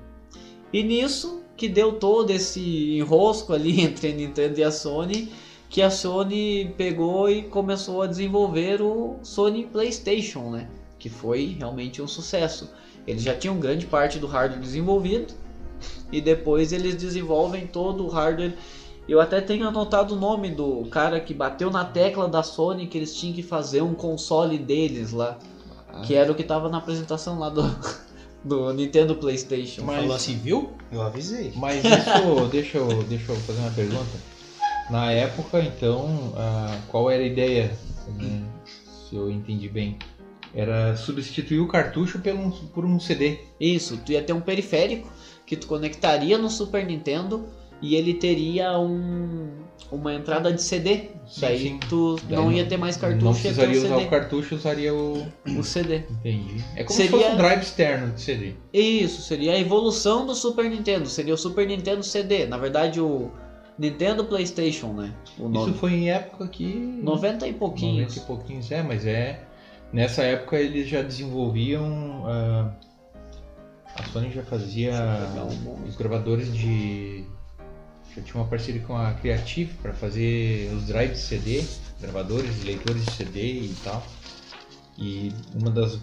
[SPEAKER 1] E nisso que deu todo esse enrosco ali [laughs] entre a Nintendo e a Sony, que a Sony pegou e começou a desenvolver o Sony PlayStation, né? Que foi realmente um sucesso. Eles já tinham grande parte do hardware desenvolvido e depois eles desenvolvem todo o hardware. Eu até tenho anotado o nome do cara que bateu na tecla da Sony que eles tinham que fazer um console deles lá, que era o que tava na apresentação lá do, [laughs] do Nintendo PlayStation.
[SPEAKER 3] Mas-
[SPEAKER 5] Falou assim, viu? Eu avisei.
[SPEAKER 3] Mas isso, [laughs] deixa eu, deixa eu fazer uma pergunta. Na época, então, ah, qual era a ideia? né, se eu entendi bem. Era substituir o cartucho pelo, um- por um CD.
[SPEAKER 1] Isso, tu ia ter um periférico que tu conectaria no Super Nintendo e ele teria um, uma entrada de CD.
[SPEAKER 3] Sim,
[SPEAKER 1] Daí
[SPEAKER 3] sim.
[SPEAKER 1] tu
[SPEAKER 3] Daí
[SPEAKER 1] não
[SPEAKER 3] não-
[SPEAKER 1] ia ter mais
[SPEAKER 3] Não
[SPEAKER 1] cartucho, ter
[SPEAKER 3] precisaria usar o cartucho, usaria o.
[SPEAKER 1] O CD.
[SPEAKER 3] Entendi. É como
[SPEAKER 1] Seria-
[SPEAKER 3] se fosse um drive externo de CD.
[SPEAKER 1] Isso, seria a evolução do Super Nintendo. Seria o Super Nintendo CD. Na verdade, o Nintendo PlayStation, né? O
[SPEAKER 3] Isso
[SPEAKER 1] nome.
[SPEAKER 3] foi em época que.
[SPEAKER 1] 90 e pouquinhos.
[SPEAKER 3] 90 e pouquinhos, é, mas é. Nessa época eles já desenvolviam. ah, a Sony já fazia os gravadores de. Já tinha uma parceria com a Creative para fazer os drives de CD, gravadores, leitores de CD e tal. E uma das.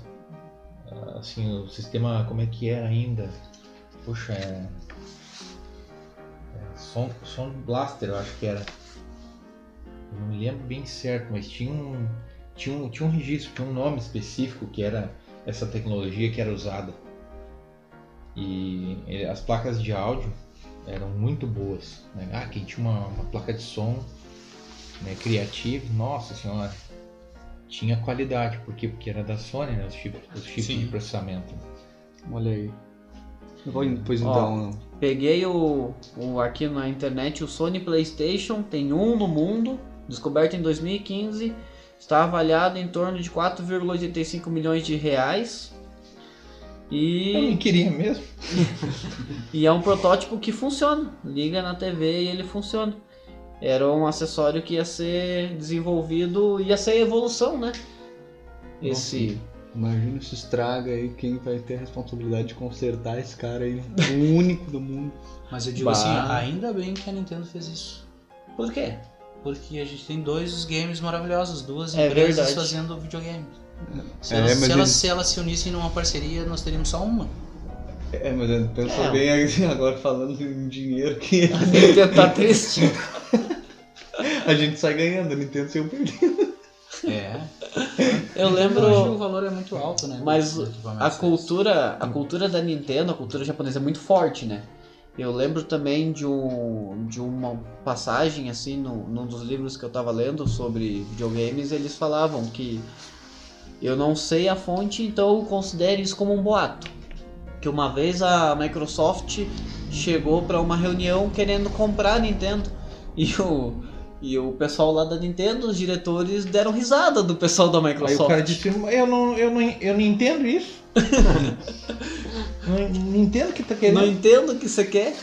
[SPEAKER 3] Assim, o sistema, como é que era ainda? Puxa, é. é som, som Blaster, eu acho que era. Eu não me lembro bem certo, mas tinha um, tinha um, tinha um registro, tinha um nome específico que era essa tecnologia que era usada. E eh, as placas de áudio eram muito boas. Né? Ah, quem tinha uma, uma placa de som né, Creative, nossa senhora, tinha qualidade. Por quê? Porque era da Sony, né? Os chips, os chips
[SPEAKER 5] Sim.
[SPEAKER 3] de processamento.
[SPEAKER 2] Olha aí. Eu vou, pois
[SPEAKER 1] Ó.
[SPEAKER 2] então.
[SPEAKER 1] Peguei o, o aqui na internet o Sony PlayStation, tem um no mundo, descoberto em 2015, está avaliado em torno de 4,85 milhões de reais.
[SPEAKER 3] Eu não
[SPEAKER 1] E,
[SPEAKER 3] queria mesmo. [laughs]
[SPEAKER 1] e é um protótipo que funciona. Liga na TV e ele funciona. Era um acessório que ia ser desenvolvido, ia ser evolução, né? Esse.
[SPEAKER 2] Imagina se estraga aí quem vai ter a responsabilidade de consertar esse cara aí, o [laughs] único do mundo.
[SPEAKER 5] Mas eu digo
[SPEAKER 1] Bah.
[SPEAKER 5] assim, ainda bem que a Nintendo fez isso.
[SPEAKER 1] Por quê?
[SPEAKER 5] Porque a gente tem dois games maravilhosos, duas
[SPEAKER 1] É
[SPEAKER 5] empresas
[SPEAKER 1] verdade.
[SPEAKER 5] fazendo videogame. Se,
[SPEAKER 2] É,
[SPEAKER 5] elas,
[SPEAKER 2] mas
[SPEAKER 5] se, elas,
[SPEAKER 2] eles-
[SPEAKER 5] se elas se unissem numa parceria, nós teríamos só uma.
[SPEAKER 2] É, mas eu penso
[SPEAKER 1] É.
[SPEAKER 2] bem assim, [laughs] agora falando em dinheiro que
[SPEAKER 1] A Nintendo tá triste. [laughs]
[SPEAKER 2] a gente sai ganhando, a Nintendo saiu perdendo.
[SPEAKER 5] É.
[SPEAKER 1] Eu
[SPEAKER 5] Hoje o
[SPEAKER 1] lembro.
[SPEAKER 5] valor é muito alto, né?
[SPEAKER 1] Mas A cultura, a cultura da Nintendo, a cultura japonesa é muito forte, né? Eu lembro também de, um, de uma passagem, assim, no, num dos livros que eu tava lendo sobre videogames, eles falavam que eu não sei a fonte, então considere isso como um boato. Que uma vez a Microsoft chegou para uma reunião querendo comprar a Nintendo e o, e o pessoal lá da Nintendo, os diretores, deram risada do pessoal da
[SPEAKER 3] Aí
[SPEAKER 1] Microsoft.
[SPEAKER 3] o cara disse, eu não, eu não, eu não entendo isso. [laughs] não, não entendo o que tá querendo.
[SPEAKER 1] Não entendo o que você quer.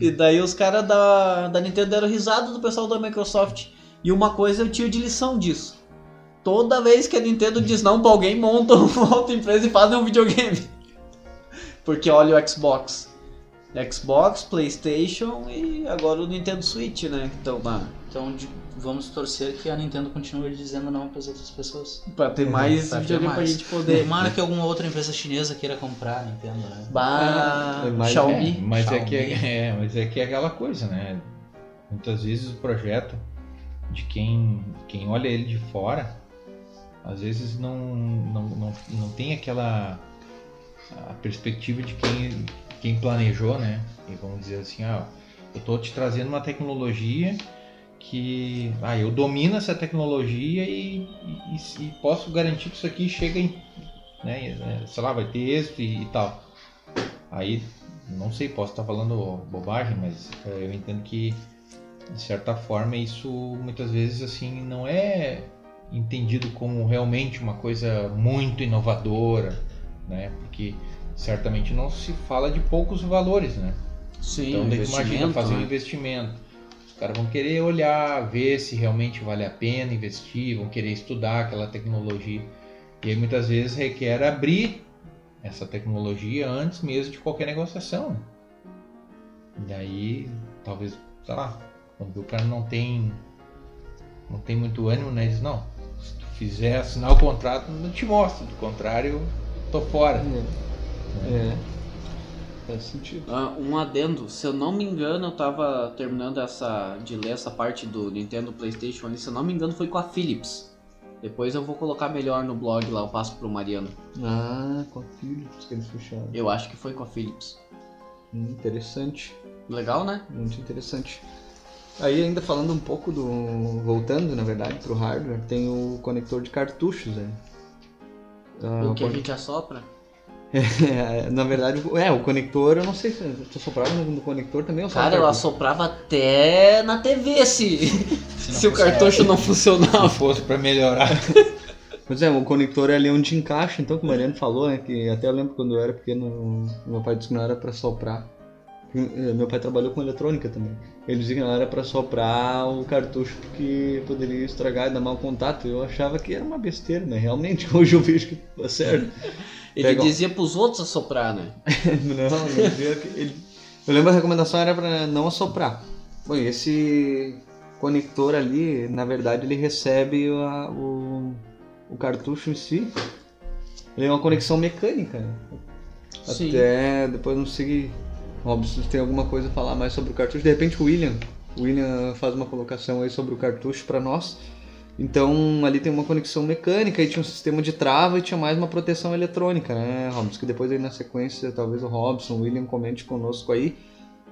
[SPEAKER 1] E daí os caras da, da Nintendo deram risada do pessoal da Microsoft. E uma coisa eu tiro de lição disso. Toda vez que a Nintendo diz não pra alguém, montam [laughs] uma outra empresa e fazem um videogame. Porque olha o Xbox. Xbox, Playstation e agora o Nintendo Switch, né? Que estão lá.
[SPEAKER 5] Então vamos torcer que a Nintendo continue dizendo não para as outras pessoas.
[SPEAKER 1] Pra ter mais
[SPEAKER 5] Pra
[SPEAKER 1] videogame pra
[SPEAKER 5] mais.
[SPEAKER 1] gente poder.
[SPEAKER 5] Tomara que alguma outra empresa chinesa queira comprar a Nintendo, né?
[SPEAKER 1] Bah,
[SPEAKER 2] É, mas-
[SPEAKER 1] Xiaomi.
[SPEAKER 3] É, mas, é que,
[SPEAKER 5] Xiaomi.
[SPEAKER 3] é, mas é que é aquela coisa, né? Muitas vezes o projeto de quem, quem olha ele de fora, às vezes não, não, não, não tem aquela a perspectiva de quem, quem planejou, né? E vamos dizer assim, ah, eu tô te trazendo uma tecnologia que ah, eu domino essa tecnologia e, e, e posso garantir que isso aqui chega em, né, sei lá, vai ter êxito e, e tal. Aí, não sei, posso estar falando bobagem, mas eh, eu entendo que, de certa forma, isso muitas vezes assim não é entendido como realmente uma coisa muito inovadora, né? Porque certamente não se fala de poucos valores, né?
[SPEAKER 1] Sim,
[SPEAKER 3] Então, daí imagina fazer um
[SPEAKER 1] né?
[SPEAKER 3] investimento. Os caras vão querer olhar, ver se realmente vale a pena investir, vão querer estudar aquela tecnologia. E aí muitas vezes requer abrir essa tecnologia antes mesmo de qualquer negociação. E daí, talvez, sei lá, quando o cara não tem não tem muito ânimo, né? Diz, não, fizer assinar o contrato, não te mostro, do contrário, tô fora.
[SPEAKER 2] É. Faz sentido.
[SPEAKER 1] Ah, um adendo, se eu não me engano, eu tava terminando essa de ler essa parte do Nintendo PlayStation ali, se eu não me engano, foi com a Philips. Depois eu vou colocar melhor no blog lá, eu passo pro Mariano.
[SPEAKER 2] Ah, com a Philips que eles fecharam.
[SPEAKER 1] Eu acho que foi com a Philips.
[SPEAKER 2] Hum, interessante.
[SPEAKER 1] Legal, né?
[SPEAKER 2] Muito interessante. Aí ainda falando um pouco do. voltando, na verdade, pro hardware, tem o conector de cartuchos, né? Ah,
[SPEAKER 1] o que a gente assopra. [laughs]
[SPEAKER 2] É, na verdade, é, o conector, eu não sei se tu soprava no, no conector também ou
[SPEAKER 1] Cara, eu assoprava até na TV se,
[SPEAKER 5] não [laughs]
[SPEAKER 1] se o cartucho não
[SPEAKER 3] Se
[SPEAKER 1] funcionava.
[SPEAKER 3] fosse pra melhorar. [laughs]
[SPEAKER 2] Pois é, o conector é ali onde encaixa, então, que o Mariano falou, né, que até eu lembro quando eu era pequeno, meu pai disse que não era pra soprar. Meu pai trabalhou com eletrônica também. Ele dizia que não era pra soprar o cartucho porque poderia estragar e dar mau contato. Eu achava que era uma besteira, né? Realmente, [laughs] hoje eu vejo que tá certo.
[SPEAKER 1] Ele
[SPEAKER 2] Pega-
[SPEAKER 1] dizia pros outros assoprar, né? [laughs]
[SPEAKER 2] não, não dizia que ele... Eu lembro a recomendação era pra não assoprar. Bom, esse conector ali, na verdade, ele recebe a- o, o cartucho em si. Ele é uma conexão mecânica, né? Até depois não sei, Robson, tem alguma coisa a falar mais sobre o cartucho. De repente o William, o William faz uma colocação aí sobre o cartucho para nós. Então ali tem uma conexão mecânica e tinha um sistema de trava e tinha mais uma proteção eletrônica, né, Robson? Que depois aí na sequência talvez o Robson, o William comente conosco aí.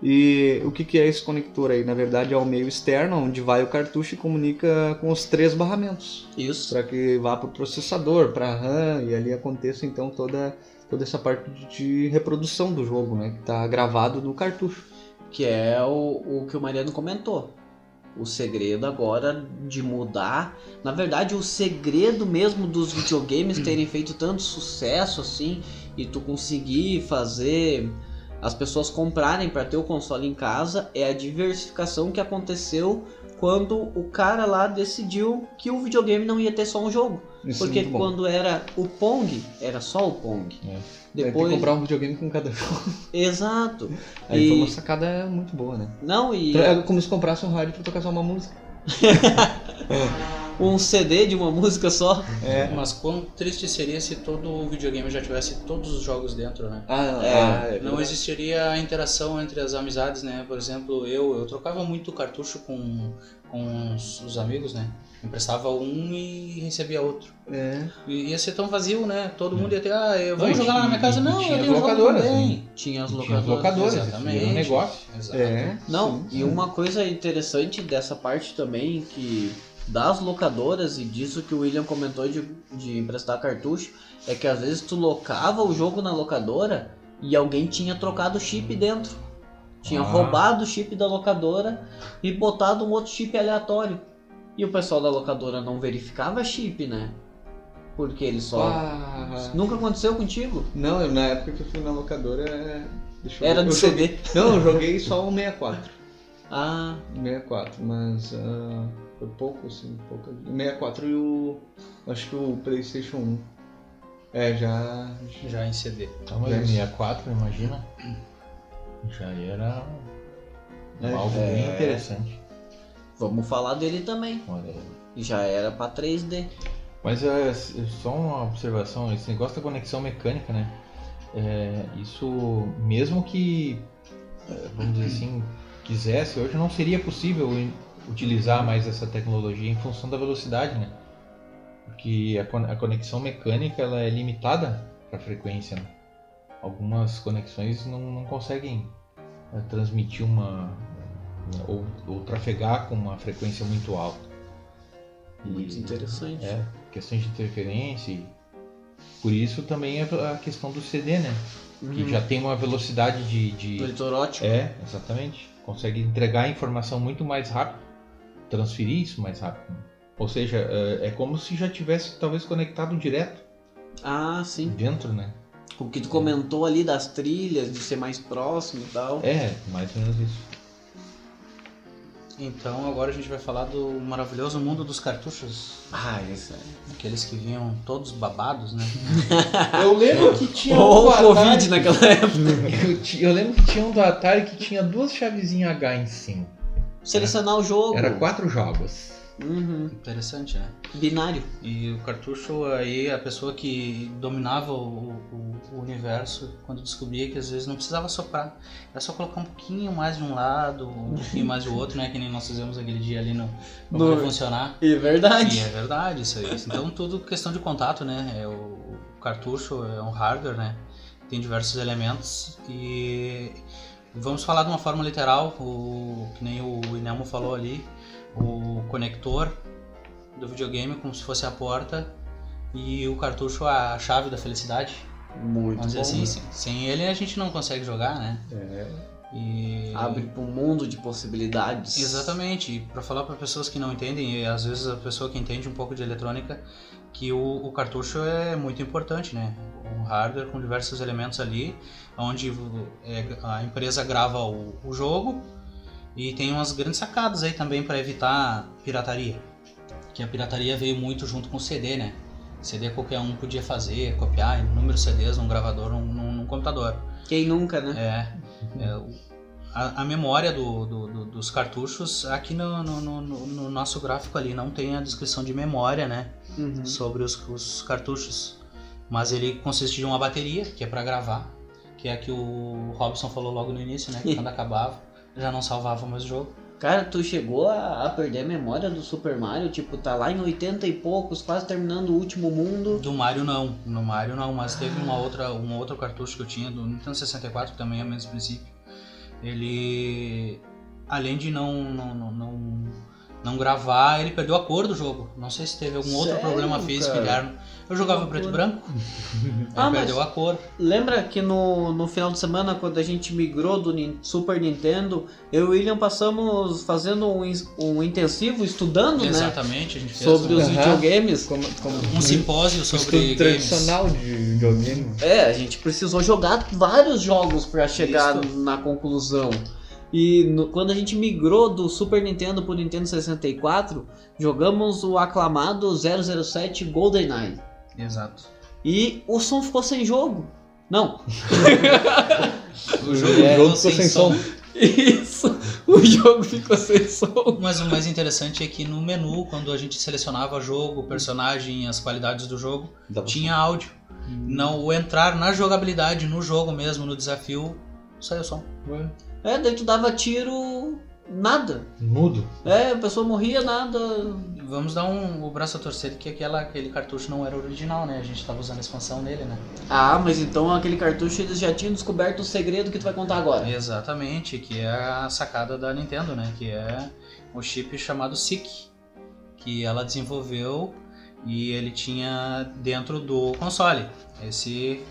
[SPEAKER 2] E o que, que é esse conector aí? Na verdade é o meio externo, onde vai o cartucho e comunica com os três barramentos
[SPEAKER 1] Isso.
[SPEAKER 2] para que vá para o processador, para a RAM e ali aconteça então toda toda essa parte de- reprodução do jogo, né, que está gravado no cartucho.
[SPEAKER 1] Que é o, o que o Mariano comentou. O segredo agora de mudar. Na verdade, o segredo mesmo dos videogames [clears throat] terem feito tanto sucesso assim e tu conseguir fazer as pessoas comprarem para ter o console em casa é a diversificação que aconteceu quando o cara lá decidiu que o videogame não ia ter só um jogo.
[SPEAKER 2] Isso é
[SPEAKER 1] Porque
[SPEAKER 2] bom.
[SPEAKER 1] quando era o Pong, era só o Pong.
[SPEAKER 3] É.
[SPEAKER 2] Tem que
[SPEAKER 1] Depois.
[SPEAKER 2] comprar um videogame com cada [laughs] jogo.
[SPEAKER 1] Exato.
[SPEAKER 2] Aí
[SPEAKER 1] E-
[SPEAKER 2] foi uma sacada muito boa, né?
[SPEAKER 1] Não, e
[SPEAKER 2] É como se comprasse um rádio para tocar só uma música. [laughs]
[SPEAKER 1] um CD de uma música só.
[SPEAKER 2] É.
[SPEAKER 5] Mas quão triste seria se todo o videogame já tivesse todos os jogos dentro, né?
[SPEAKER 2] Ah,
[SPEAKER 1] É,
[SPEAKER 2] ah, é
[SPEAKER 5] Não existiria a interação entre as amizades, né? Por exemplo, eu, eu trocava muito cartucho com, com os, os amigos, né? Emprestava um e recebia outro.
[SPEAKER 2] É.
[SPEAKER 5] E ia ser tão vazio, né? Todo mundo ia ter, ah, eu vou
[SPEAKER 3] Não,
[SPEAKER 5] jogar lá na minha casa.
[SPEAKER 3] tinha-
[SPEAKER 5] Não,
[SPEAKER 3] tinha
[SPEAKER 5] eu tenho um jogo
[SPEAKER 3] locadoras,
[SPEAKER 5] também.
[SPEAKER 1] Tinha as
[SPEAKER 3] Tinha as
[SPEAKER 1] locadoras.
[SPEAKER 3] locadoras,
[SPEAKER 5] Exatamente.
[SPEAKER 3] um negócio.
[SPEAKER 5] Exato.
[SPEAKER 2] É.
[SPEAKER 1] Não,
[SPEAKER 2] sim,
[SPEAKER 1] e
[SPEAKER 2] sim.
[SPEAKER 1] uma coisa interessante dessa parte também, que das locadoras e disso que o William comentou de, de emprestar cartucho, é que às vezes tu locava o jogo na locadora e alguém tinha trocado o chip dentro. Tinha
[SPEAKER 3] Ah.
[SPEAKER 1] roubado o chip da locadora e botado um outro chip aleatório. E o pessoal da locadora não verificava chip, né? Porque ele só.
[SPEAKER 2] Ah,
[SPEAKER 1] Nunca aconteceu contigo?
[SPEAKER 2] não, eu- na época que eu fui na locadora. é, eu
[SPEAKER 1] Era de
[SPEAKER 2] eu joguei-
[SPEAKER 1] CD.
[SPEAKER 2] Não, eu joguei só o 64. [laughs]
[SPEAKER 1] Ah,
[SPEAKER 2] 64, mas ah, foi pouco, assim, pouco. O 64 e o. Acho que o PlayStation 1. É, já.
[SPEAKER 5] Já em CD.
[SPEAKER 3] Então, mas
[SPEAKER 2] Já
[SPEAKER 3] o
[SPEAKER 2] isso.
[SPEAKER 3] 64, imagina. Já era
[SPEAKER 2] É,
[SPEAKER 3] algo
[SPEAKER 1] é.
[SPEAKER 3] bem interessante.
[SPEAKER 1] Vamos falar dele também.
[SPEAKER 3] Olha aí.
[SPEAKER 1] E já era pra 3D.
[SPEAKER 3] Mas é, só uma observação, esse negócio da conexão mecânica, né? É, isso, mesmo que, é, vamos dizer assim, quisesse, hoje não seria possível utilizar mais essa tecnologia em função da velocidade, né? Porque a conexão mecânica ela é limitada para frequência, né? Algumas conexões não, não conseguem é, transmitir uma ou, ou trafegar com uma frequência muito alta. E-
[SPEAKER 1] Muito interessante.
[SPEAKER 3] é, questões de interferência. e Por isso também a questão do CD, né? Que
[SPEAKER 1] Uhum.
[SPEAKER 3] já tem uma velocidade de. de-
[SPEAKER 1] Leitor ótimo.
[SPEAKER 3] É, exatamente. Consegue entregar a informação muito mais rápido, transferir isso mais rápido. Ou seja, é é como se já tivesse talvez conectado direto
[SPEAKER 1] Ah, sim.
[SPEAKER 3] dentro, né?
[SPEAKER 1] O que tu comentou ali das trilhas, de ser mais próximo e tal.
[SPEAKER 3] É, mais ou menos isso.
[SPEAKER 5] Então agora a gente vai falar do maravilhoso mundo dos cartuchos.
[SPEAKER 1] Ah, isso é.
[SPEAKER 5] Aqueles que vinham todos babados, né? [laughs]
[SPEAKER 3] Eu lembro que tinha
[SPEAKER 1] Ou
[SPEAKER 3] um
[SPEAKER 1] o Covid
[SPEAKER 3] Atari-
[SPEAKER 1] naquela [laughs] época.
[SPEAKER 3] eu, eu lembro que tinha um do Atari que tinha duas chavezinhas H em cima.
[SPEAKER 1] Selecionar o jogo.
[SPEAKER 3] Era quatro jogos.
[SPEAKER 1] Uhum.
[SPEAKER 5] Interessante, né?
[SPEAKER 1] Binário.
[SPEAKER 5] E o cartucho aí, a pessoa que dominava o, o- o universo, quando descobria que às vezes não precisava soprar, era só colocar um pouquinho mais de um lado, um pouquinho mais do outro, né? Que nem nós fizemos aquele dia ali no, no funcionar.
[SPEAKER 1] É verdade.
[SPEAKER 5] E é verdade isso aí. Então tudo questão de contato, né? É o, o cartucho é um hardware, né? Tem diversos elementos e vamos falar de uma forma literal, o, que nem o Inelmo falou ali, o conector do videogame como se fosse a porta e o cartucho a chave da felicidade.
[SPEAKER 1] Muito
[SPEAKER 5] Vamos
[SPEAKER 1] bom.
[SPEAKER 5] assim, sem, sem ele a gente não consegue jogar, né?
[SPEAKER 2] É,
[SPEAKER 5] E
[SPEAKER 1] Abre para um mundo de possibilidades.
[SPEAKER 5] Exatamente, para falar para pessoas que não entendem, e às vezes a pessoa que entende um pouco de eletrônica, que o, o cartucho é muito importante, né? Um hardware com diversos elementos ali, onde é, a empresa grava o, o jogo e tem umas grandes sacadas aí também para evitar pirataria. Que a pirataria veio muito junto com o CD, né? CD qualquer um podia fazer, copiar inúmeros CDs num gravador, num, num- num computador.
[SPEAKER 1] Quem nunca, né?
[SPEAKER 5] É, é, a, a memória do, do- do- dos cartuchos, aqui no, no- no- no- no nosso gráfico ali não tem a descrição de memória, né?
[SPEAKER 1] Uhum.
[SPEAKER 5] Sobre os, os cartuchos. Mas ele consiste de uma bateria, que é para gravar, que é a que o Robson falou logo no início, né? [laughs] Quando acabava, já não salvava mais o jogo.
[SPEAKER 1] Cara, tu chegou a, a perder a memória do Super Mario? Tipo, tá lá em 80 e poucos, quase terminando o último mundo.
[SPEAKER 5] Do Mario não, no Mario não, mas teve uma outra, um outro cartucho que eu tinha do Nintendo 64, que também é o mesmo princípio. Ele, além de não, não, não, não, não gravar, ele perdeu a cor do jogo. Não sei se teve algum outro
[SPEAKER 1] Sério,
[SPEAKER 5] problema físico interno. Eu jogava preto e branco, [laughs]
[SPEAKER 1] Ah, mas-
[SPEAKER 5] perdeu a cor.
[SPEAKER 1] Lembra que no, no final de semana, quando a gente migrou do Super Nintendo, eu e o William passamos fazendo um, um intensivo estudando, né?
[SPEAKER 5] Exatamente, a gente fez
[SPEAKER 1] Sobre
[SPEAKER 5] um,
[SPEAKER 1] os
[SPEAKER 2] Aham.
[SPEAKER 1] videogames.
[SPEAKER 2] como, como
[SPEAKER 5] um simpósio sobre
[SPEAKER 2] estudo
[SPEAKER 5] games.
[SPEAKER 2] tradicional de videogame.
[SPEAKER 1] É, a gente precisou jogar vários jogos pra chegar
[SPEAKER 5] Isso.
[SPEAKER 1] na conclusão. E no- quando a gente migrou do Super Nintendo pro Nintendo 64, jogamos o aclamado 007 GoldenEye.
[SPEAKER 5] Exato.
[SPEAKER 1] E o som ficou sem jogo. Não, [laughs]
[SPEAKER 5] O
[SPEAKER 2] jogo ficou
[SPEAKER 5] sem
[SPEAKER 2] sem som.
[SPEAKER 1] isso. O jogo ficou sem som.
[SPEAKER 5] Mas o mais interessante é que no menu, quando a gente selecionava jogo, personagem, as qualidades do jogo, tinha áudio. Não, o entrar na jogabilidade, no jogo mesmo, no desafio, saiu som.
[SPEAKER 1] É, daí tu dava tiro, nada.
[SPEAKER 3] Mudo.
[SPEAKER 1] É, a pessoa morria, nada.
[SPEAKER 5] Vamos dar um, o braço a torcer que aquela, aquele cartucho não era original, né? A gente tava usando a expansão nele, né?
[SPEAKER 1] Ah, mas então aquele cartucho eles já tinham descoberto o segredo que tu vai contar agora.
[SPEAKER 5] Exatamente, que é a sacada da Nintendo, né? Que é o chip chamado SIC, que ela desenvolveu e ele tinha dentro do console. Esse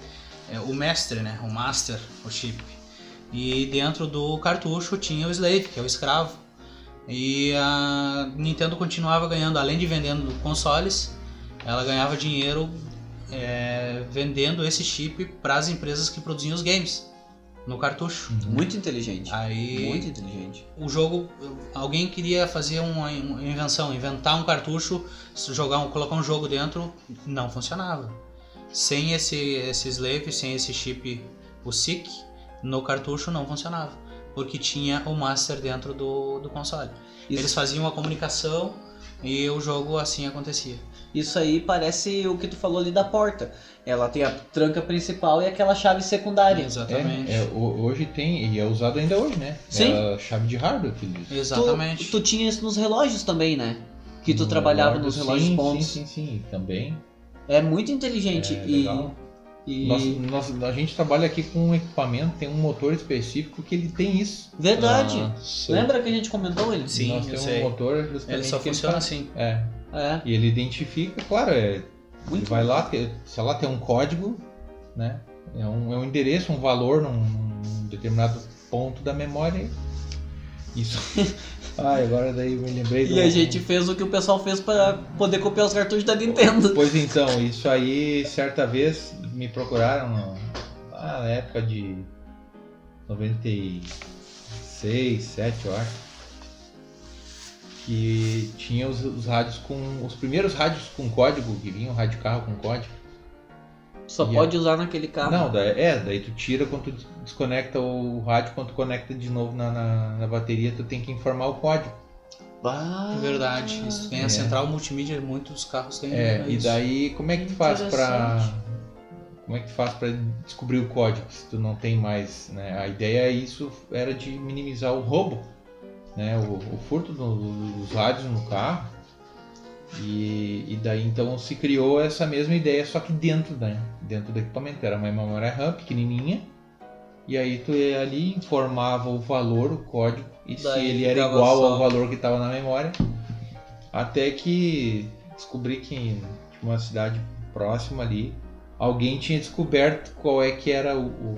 [SPEAKER 5] é o mestre, né? O master, o chip. E dentro do cartucho tinha o slave, que é o escravo. E a Nintendo continuava ganhando, além de vendendo consoles, ela ganhava dinheiro é, vendendo esse chip para as empresas que produziam os games no cartucho.
[SPEAKER 1] Muito inteligente.
[SPEAKER 5] Aí
[SPEAKER 1] Muito inteligente.
[SPEAKER 5] o jogo, alguém queria fazer uma, uma invenção, inventar um cartucho, jogar um, colocar um jogo dentro, não funcionava. Sem esse, esse slave, sem esse chip, o SIC, no cartucho não funcionava. Porque tinha o master dentro do, do console.
[SPEAKER 1] Isso,
[SPEAKER 5] Eles faziam a comunicação e o jogo assim acontecia.
[SPEAKER 1] isso aí parece o que tu falou ali da porta. Ela tem a tranca principal e aquela chave secundária.
[SPEAKER 5] Exatamente.
[SPEAKER 3] É, é, ho- hoje tem, e é usado ainda hoje, né?
[SPEAKER 1] Sim.
[SPEAKER 3] É a chave de hardware que eles
[SPEAKER 5] Exatamente.
[SPEAKER 1] Tu, tu tinha isso nos relógios também, né? Que tu
[SPEAKER 3] No
[SPEAKER 1] trabalhava
[SPEAKER 3] relógio,
[SPEAKER 1] nos relógios
[SPEAKER 3] sim,
[SPEAKER 1] pontos.
[SPEAKER 3] Sim, sim, sim, também.
[SPEAKER 1] É muito inteligente.
[SPEAKER 3] É,
[SPEAKER 1] e,
[SPEAKER 3] legal.
[SPEAKER 1] E-
[SPEAKER 3] Nós, nós- a gente trabalha aqui com um equipamento, tem um motor específico que ele tem isso.
[SPEAKER 1] Verdade.
[SPEAKER 2] Ah.
[SPEAKER 1] Lembra que a gente comentou ele?
[SPEAKER 5] Sim,
[SPEAKER 3] nós
[SPEAKER 5] eu sei.
[SPEAKER 3] um motor
[SPEAKER 5] Ele só funciona
[SPEAKER 3] faz-
[SPEAKER 5] assim.
[SPEAKER 3] É.
[SPEAKER 1] É.
[SPEAKER 3] E ele identifica, claro, é, ele vai lá, sei lá, tem um código, né? É um, é um endereço, um valor num, num determinado ponto da memória. Isso. [laughs] Ai, agora daí me lembrei do.
[SPEAKER 1] E a gente fez o que o pessoal fez pra poder copiar os cartuchos da Nintendo.
[SPEAKER 3] Pois então, isso aí, certa vez me procuraram no- na época de 96, 7, eu acho. Que tinha os, os rádios com. Os primeiros rádios com código, que vinham rádio carro com código.
[SPEAKER 1] Só
[SPEAKER 3] E
[SPEAKER 1] pode usar naquele carro.
[SPEAKER 3] Não, daí, é, daí tu tira quando tu desconecta o rádio, quando tu conecta de novo na, na, na bateria, tu tem que informar o código.
[SPEAKER 1] Ah,
[SPEAKER 5] Verdade. Isso tem a
[SPEAKER 3] É.
[SPEAKER 5] central multimídia, muitos carros têm
[SPEAKER 3] É, e
[SPEAKER 5] isso.
[SPEAKER 3] daí como é que tu faz pra.
[SPEAKER 1] Interessante.
[SPEAKER 3] Como é que tu faz pra descobrir o código se tu não tem mais, né? A ideia é isso era de minimizar o roubo, né? O, o furto do- dos rádios no carro. E, e daí então se criou essa mesma ideia, só que dentro, né? Dentro do equipamento. Era uma memória RAM pequenininha. E aí tu ia ali informava o valor, o código, e se
[SPEAKER 1] Daí
[SPEAKER 3] ele era igual
[SPEAKER 1] só-
[SPEAKER 3] ao valor que estava na memória. Até que descobri que em uma cidade próxima ali, alguém tinha descoberto qual é que era o, o,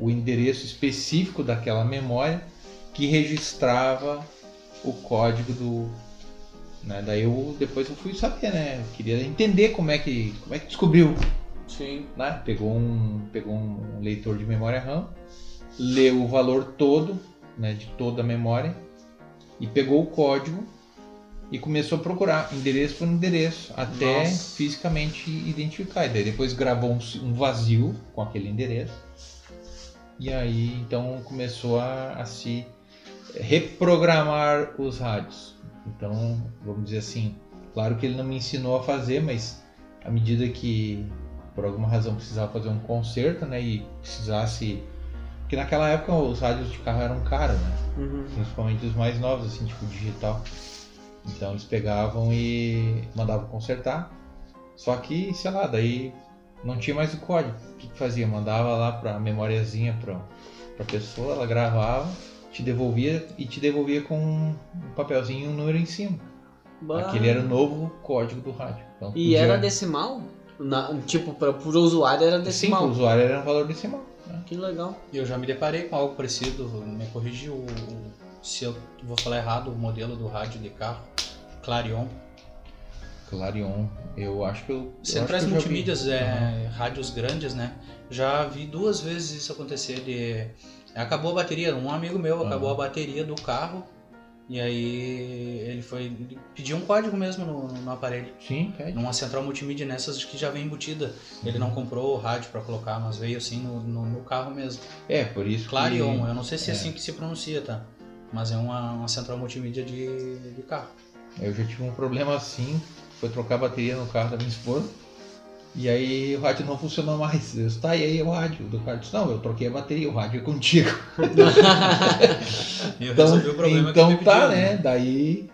[SPEAKER 3] o endereço específico daquela memória que registrava o código do. Né? Daí eu depois eu fui saber, né? Eu queria entender como é que, como é que descobriu
[SPEAKER 1] sim.
[SPEAKER 3] né? Pegou um, pegou um leitor de memória RAM, leu o valor todo, né, de toda a memória e pegou o código e começou a procurar endereço por endereço até
[SPEAKER 1] Nossa.
[SPEAKER 3] fisicamente identificar. E daí depois gravou um, um vazio com aquele endereço e aí então começou a, a se reprogramar os rádios. Então, vamos dizer assim, claro que ele não me ensinou a fazer, mas à medida que por alguma razão precisava fazer um conserto, né, e precisasse porque naquela época os rádios de carro eram caros, né?
[SPEAKER 1] Uhum.
[SPEAKER 3] Principalmente os mais novos, assim, tipo digital. Então eles pegavam e mandavam consertar. Só que, sei lá, daí não tinha mais o código. O que, que fazia? Mandava lá pra memoriazinha pra, pra pessoa, ela gravava, te devolvia e te devolvia com um papelzinho e um número em cima.
[SPEAKER 1] Bah.
[SPEAKER 3] Aquele era o novo código do rádio. Então,
[SPEAKER 1] E
[SPEAKER 3] podia-
[SPEAKER 1] era decimal? Na- tipo, pra, pro usuário era
[SPEAKER 3] Sim,
[SPEAKER 1] decimal.
[SPEAKER 3] pro usuário era um valor decimal. né?
[SPEAKER 1] Que legal.
[SPEAKER 5] Eu já me deparei com algo parecido, me corrigi o, o- se eu vou falar errado o modelo do rádio de carro, Clarion.
[SPEAKER 3] Clarion, eu acho que eu.
[SPEAKER 5] Centrais multimídias, é, rádios grandes, né? Já vi duas vezes isso acontecer de acabou a bateria, um amigo meu
[SPEAKER 3] Aham.
[SPEAKER 5] acabou a bateria do carro e aí ele foi pediu um código mesmo no, no aparelho.
[SPEAKER 3] Sim, pede.
[SPEAKER 5] Numa central multimídia nessas que já vem embutida. Ele não comprou o rádio pra colocar, mas veio assim no, no, no carro mesmo.
[SPEAKER 3] É, por isso
[SPEAKER 5] Clarion,
[SPEAKER 3] que...
[SPEAKER 5] eu não sei se é,
[SPEAKER 3] é.
[SPEAKER 5] assim que se pronuncia, tá? Mas é uma, uma central multimídia de, de carro.
[SPEAKER 3] Eu já tive um problema assim, foi trocar a bateria no carro da minha esposa. E aí o rádio não funcionou mais. Eu disse, tá, e aí o rádio? Do carro disse, não, eu troquei a bateria, o rádio é contigo. [laughs]
[SPEAKER 5] Eu
[SPEAKER 3] Então,
[SPEAKER 5] resolvi o problema
[SPEAKER 3] então tá,
[SPEAKER 5] pediu,
[SPEAKER 3] né? Daí,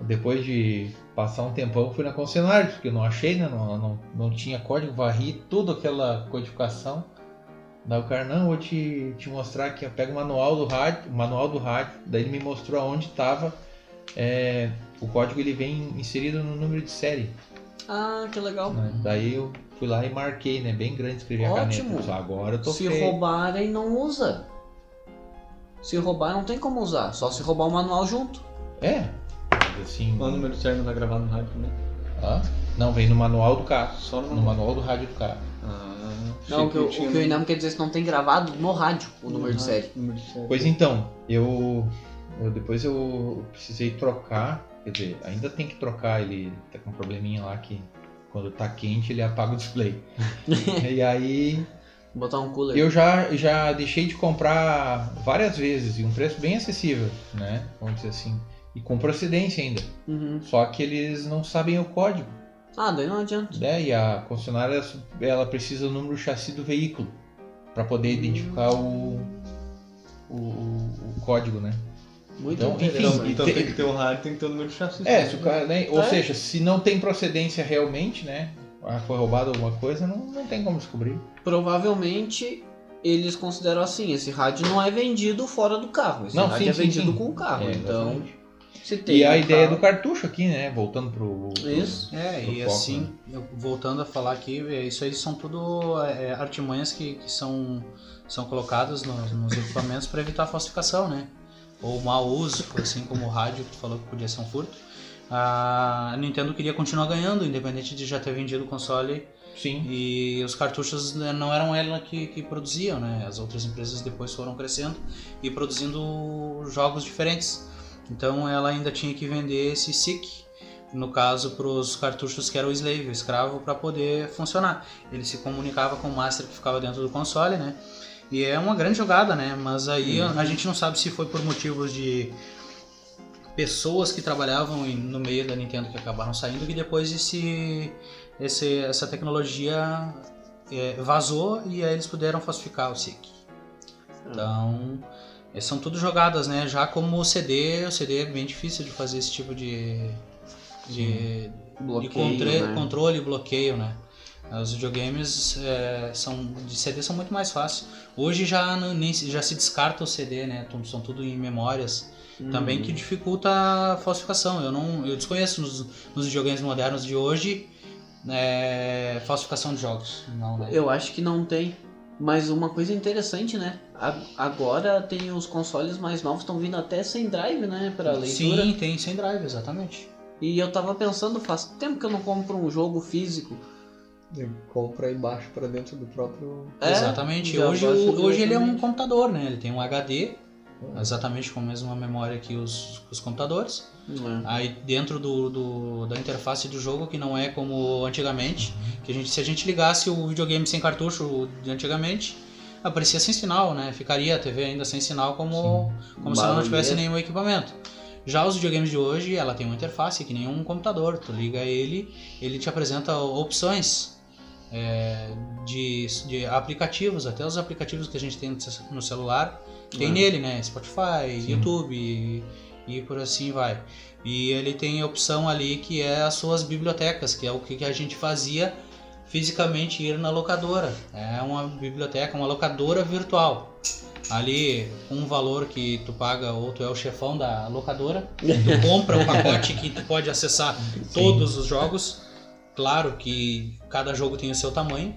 [SPEAKER 3] depois de passar um tempão, fui na concessionária, porque eu não achei, né? Não, não, não tinha código, varri toda aquela codificação. Daí o cara, não, vou te, te mostrar aqui, pega o manual do rádio, o manual do rádio, daí ele me mostrou aonde estava o código ele vem inserido no número de série.
[SPEAKER 1] Ah, que legal.
[SPEAKER 3] né? Daí eu fui lá e marquei, né? Bem grande, escrevi a
[SPEAKER 1] Ótimo.
[SPEAKER 3] caneta. Só agora eu tô
[SPEAKER 1] Se
[SPEAKER 3] feio.
[SPEAKER 1] roubarem, não usa. Se roubar, não tem como usar. Só se roubar o manual junto.
[SPEAKER 3] É. Mas Assim,
[SPEAKER 2] O número certo não tá gravado no rádio também.
[SPEAKER 3] Hã? Não, vem no manual do carro.
[SPEAKER 2] Só
[SPEAKER 3] No manual do rádio do carro.
[SPEAKER 2] Ah,
[SPEAKER 1] Não, o que, o, o que o
[SPEAKER 2] um-
[SPEAKER 1] Inam quer dizer é que não tem gravado no rádio o número de série.
[SPEAKER 2] Número de série.
[SPEAKER 3] Pois então, eu, eu depois eu precisei trocar, quer dizer, ainda tem que trocar, ele tá com um probleminha lá que quando tá quente ele apaga o display. [laughs] e aí
[SPEAKER 1] Botar um cooler.
[SPEAKER 3] eu já, já deixei de comprar várias vezes e um preço bem acessível, né? Vamos dizer assim. E com procedência ainda.
[SPEAKER 1] Uhum.
[SPEAKER 3] Só que eles não sabem o código.
[SPEAKER 1] Ah, daí não adianta.
[SPEAKER 3] né? E a concessionária ela precisa do número do chassi do veículo para poder identificar o, o, o- o código, né?
[SPEAKER 1] Muito
[SPEAKER 3] Então, enfim.
[SPEAKER 2] Então, então
[SPEAKER 3] tem-
[SPEAKER 2] tem que ter o rádio, tem que ter o número de chassi.
[SPEAKER 3] É, se o cara, né? Ou
[SPEAKER 1] É.
[SPEAKER 3] seja, se não tem procedência realmente, né? Ah, foi roubado alguma coisa, não, não tem como descobrir.
[SPEAKER 1] Provavelmente eles consideram assim, esse rádio não é vendido fora do carro. Esse
[SPEAKER 3] Não,
[SPEAKER 1] rádio
[SPEAKER 3] sim,
[SPEAKER 1] é
[SPEAKER 3] sim,
[SPEAKER 1] vendido
[SPEAKER 3] sim.
[SPEAKER 1] com o carro.
[SPEAKER 3] É,
[SPEAKER 1] então,
[SPEAKER 3] exatamente.
[SPEAKER 1] se tem
[SPEAKER 3] E a
[SPEAKER 1] um
[SPEAKER 3] ideia do
[SPEAKER 1] carro-
[SPEAKER 3] cartucho aqui, né? Voltando pro. pro-
[SPEAKER 1] Isso.
[SPEAKER 5] É,
[SPEAKER 3] pro
[SPEAKER 5] e
[SPEAKER 3] foco,
[SPEAKER 5] assim,
[SPEAKER 3] né?
[SPEAKER 5] eu- voltando a falar aqui, é, isso aí são tudo é, artimanhas que, que são, são colocadas nos, nos equipamentos para evitar a falsificação, né? Ou mau uso, assim como o rádio, que tu falou que podia ser um furto. A Nintendo queria continuar ganhando, independente de já ter vendido o console
[SPEAKER 3] Sim.
[SPEAKER 5] e os cartuchos né, não eram ela que, que produziam, né? As outras empresas depois foram crescendo e produzindo jogos diferentes. Então ela ainda tinha que vender esse SIC, no caso para os cartuchos que era o slave, o escravo, para poder funcionar. Ele se comunicava com o master que ficava dentro do console, né? E é uma grande jogada, né? Mas aí a gente não sabe se foi por motivos de pessoas que trabalhavam no meio da Nintendo que acabaram saindo que depois esse, esse essa tecnologia é, vazou e aí eles puderam falsificar o SIC. Então, eh, são tudo jogadas, né? Já como o CD, o CD é bem difícil de fazer esse tipo de, de, de
[SPEAKER 1] Bloqueio,
[SPEAKER 5] contre-
[SPEAKER 1] né?
[SPEAKER 5] controle e bloqueio, né? Os videogames eh, são, de CD são muito mais fáceis. Hoje já, não- nem, se- já se descarta o CD, né? São tudo em memórias. Também
[SPEAKER 1] Uhum.
[SPEAKER 5] que dificulta a falsificação. Eu não eu desconheço nos, nos videogames modernos de hoje eh, falsificação de jogos. Não, né?
[SPEAKER 1] Eu acho que não tem. Mas uma coisa interessante, né? Agora tem os consoles mais novos estão vindo até sem drive, né? Pra leitura.
[SPEAKER 5] Sim, tem sem drive, exatamente.
[SPEAKER 1] E eu tava pensando, faz tempo que eu não compro um jogo físico.
[SPEAKER 2] Compra e baixa pra dentro do próprio.
[SPEAKER 1] É,
[SPEAKER 5] exatamente. Hoje, o- hoje ele é um computador, né? Ele tem um HD, exatamente com a mesma memória que os, os computadores.
[SPEAKER 1] É.
[SPEAKER 5] Aí dentro do, do- da interface do jogo, que não é como antigamente, que a gente, se a gente ligasse o videogame sem cartucho de antigamente, aparecia sem sinal, né? Ficaria a TV ainda sem sinal como, como se ela não tivesse nenhum equipamento. Já os videogames de hoje, ela tem uma interface que nem um computador. Tu liga ele, ele te apresenta opções é, de, de aplicativos, até os aplicativos que a gente tem no celular, tem
[SPEAKER 1] Ah.
[SPEAKER 5] nele, né? Spotify,
[SPEAKER 3] Sim.
[SPEAKER 5] YouTube e, e por assim vai. E ele tem a opção ali que é as suas bibliotecas, que é o que a gente fazia fisicamente ir na locadora. É uma biblioteca, uma locadora virtual. Ali, um valor que tu paga, ou tu é o chefão da locadora, tu [laughs] compra um pacote que tu pode acessar todos os jogos. Claro que cada jogo tem o seu tamanho.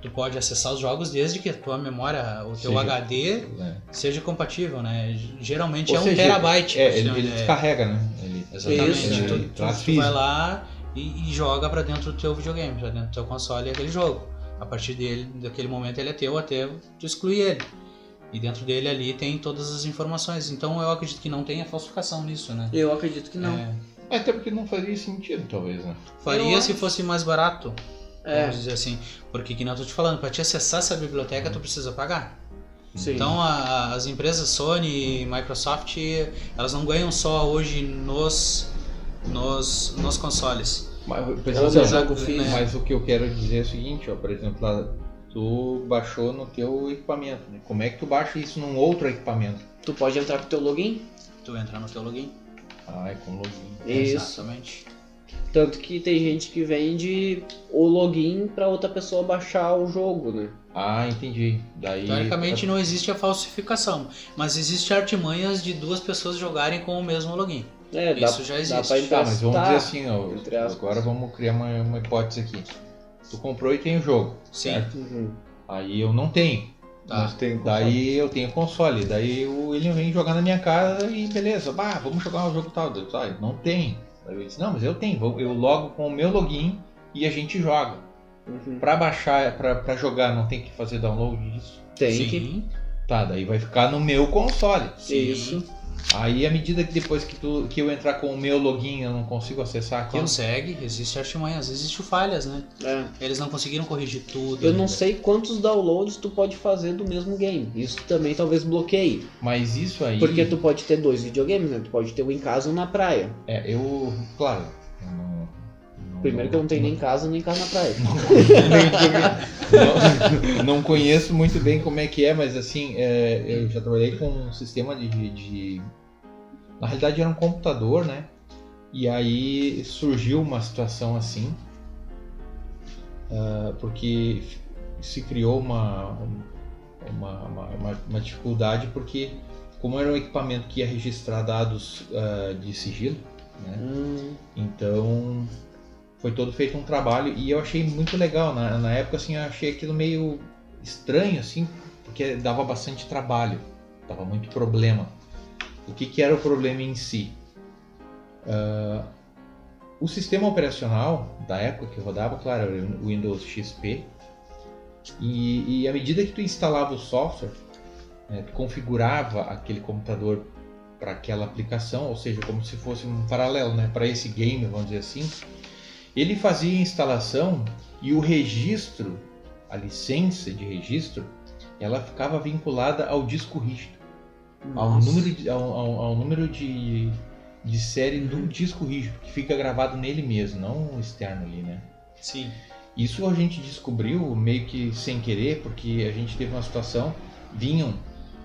[SPEAKER 5] Tu- pode acessar os jogos desde que a tua memória, o teu
[SPEAKER 3] Seja-
[SPEAKER 5] HD
[SPEAKER 3] É.
[SPEAKER 5] seja compatível, né? Geralmente
[SPEAKER 3] Ou
[SPEAKER 5] é um
[SPEAKER 3] seja,
[SPEAKER 5] terabyte.
[SPEAKER 3] É, ele, ele
[SPEAKER 5] ideia.
[SPEAKER 3] descarrega, né? Ele,
[SPEAKER 5] Exatamente.
[SPEAKER 1] Isso,
[SPEAKER 5] tu,
[SPEAKER 3] ele
[SPEAKER 5] tu- tu vai lá e, e joga pra dentro do teu videogame, pra dentro do teu console aquele jogo. A partir dele, daquele momento ele é teu até tu excluir ele. E dentro dele ali tem todas as informações. Então eu acredito que não tenha falsificação nisso, né?
[SPEAKER 1] Eu acredito que não.
[SPEAKER 5] É,
[SPEAKER 3] É, até porque não fazia sentido, talvez, né?
[SPEAKER 5] faria
[SPEAKER 1] Eu
[SPEAKER 5] se
[SPEAKER 1] acho.
[SPEAKER 5] fosse mais barato,
[SPEAKER 1] É,
[SPEAKER 5] vamos dizer assim. Porque que não eu tô te falando, pra te acessar essa biblioteca tu precisa pagar.
[SPEAKER 1] sim.
[SPEAKER 5] Então a- as empresas Sony e Microsoft, elas não ganham só hoje nos, nos, nos consoles.
[SPEAKER 3] Mas, assim,
[SPEAKER 1] jogo
[SPEAKER 5] né?
[SPEAKER 3] mas o que eu quero dizer é o seguinte, ó, por exemplo, lá, tu baixou no teu equipamento, né? Como é que tu baixa isso num outro equipamento?
[SPEAKER 1] Tu pode entrar com teu login.
[SPEAKER 5] Tu entra no teu login.
[SPEAKER 3] Ah, é com login.
[SPEAKER 1] Isso.
[SPEAKER 5] Exatamente.
[SPEAKER 1] Tanto que tem gente que vende o login pra outra pessoa baixar o jogo, né?
[SPEAKER 3] Ah, entendi. Daí.
[SPEAKER 5] Teoricamente não existe a falsificação, mas existe artimanhas de duas pessoas jogarem com o mesmo login.
[SPEAKER 1] É, dá,
[SPEAKER 5] Isso já
[SPEAKER 1] dá
[SPEAKER 5] existe.
[SPEAKER 1] pra
[SPEAKER 3] Tá,
[SPEAKER 1] emprestar.
[SPEAKER 3] mas vamos dizer assim, ó, agora vamos criar uma, uma hipótese aqui. Tu comprou e tem o jogo.
[SPEAKER 5] Sim.
[SPEAKER 3] certo?
[SPEAKER 1] Uhum.
[SPEAKER 3] Aí eu não tenho.
[SPEAKER 5] Tá.
[SPEAKER 2] Mas tem
[SPEAKER 3] Daí eu tenho console. Daí o William vem jogar na minha casa e beleza, bah, vamos jogar um jogo tal. Eu, ah, não tem. Daí eu disse, não, mas eu tenho. Eu logo com o meu login e a gente joga.
[SPEAKER 1] Uhum.
[SPEAKER 3] Pra baixar, pra, pra jogar, não tem que fazer download disso.
[SPEAKER 1] Tem
[SPEAKER 5] Sim.
[SPEAKER 1] que.
[SPEAKER 3] Tá, daí vai ficar no meu console.
[SPEAKER 5] Sim.
[SPEAKER 1] Isso.
[SPEAKER 3] Aí à medida que depois que, tu, que eu entrar com o meu login eu não consigo acessar aquilo.
[SPEAKER 5] Consegue, existe artimanhas, existe falhas, né?
[SPEAKER 1] É.
[SPEAKER 5] Eles não conseguiram corrigir tudo.
[SPEAKER 1] Eu não sei quantos downloads tu pode fazer do mesmo game. Isso também talvez bloqueie.
[SPEAKER 3] Mas isso aí.
[SPEAKER 1] Porque tu pode ter dois videogames, né? Tu pode ter um em casa e um na praia.
[SPEAKER 3] É, eu. Claro.
[SPEAKER 1] Primeiro que eu não tenho nem casa nem casa na praia.
[SPEAKER 3] não, [laughs] não conheço muito bem como é que é, mas assim, é, eu já trabalhei com um sistema de, de- Na realidade era um computador, né? E aí surgiu uma situação assim, ah, porque se criou uma, uma, uma, uma- uma dificuldade, porque como era um equipamento que ia registrar dados ah, de sigilo, né?
[SPEAKER 1] Hum,
[SPEAKER 3] Então foi todo feito um trabalho e eu achei muito legal. Na, na época assim, eu achei aquilo meio estranho, assim, porque dava bastante trabalho, dava muito problema. O que, que era o problema em si? Ah, o sistema operacional da época que rodava, claro, era o Windows XP. E, e à medida que tu instalava o software, né, tu configurava aquele computador para aquela aplicação, ou seja, como se fosse um paralelo, né, para esse game, vamos dizer assim. Ele fazia a instalação e o registro, a licença de registro, ela ficava vinculada ao disco rígido, ao número de, ao, ao- ao número de, de série do disco rígido, que fica gravado nele mesmo, não externo ali, né?
[SPEAKER 5] Sim.
[SPEAKER 3] Isso a gente descobriu meio que sem querer, porque a gente teve uma situação, vinham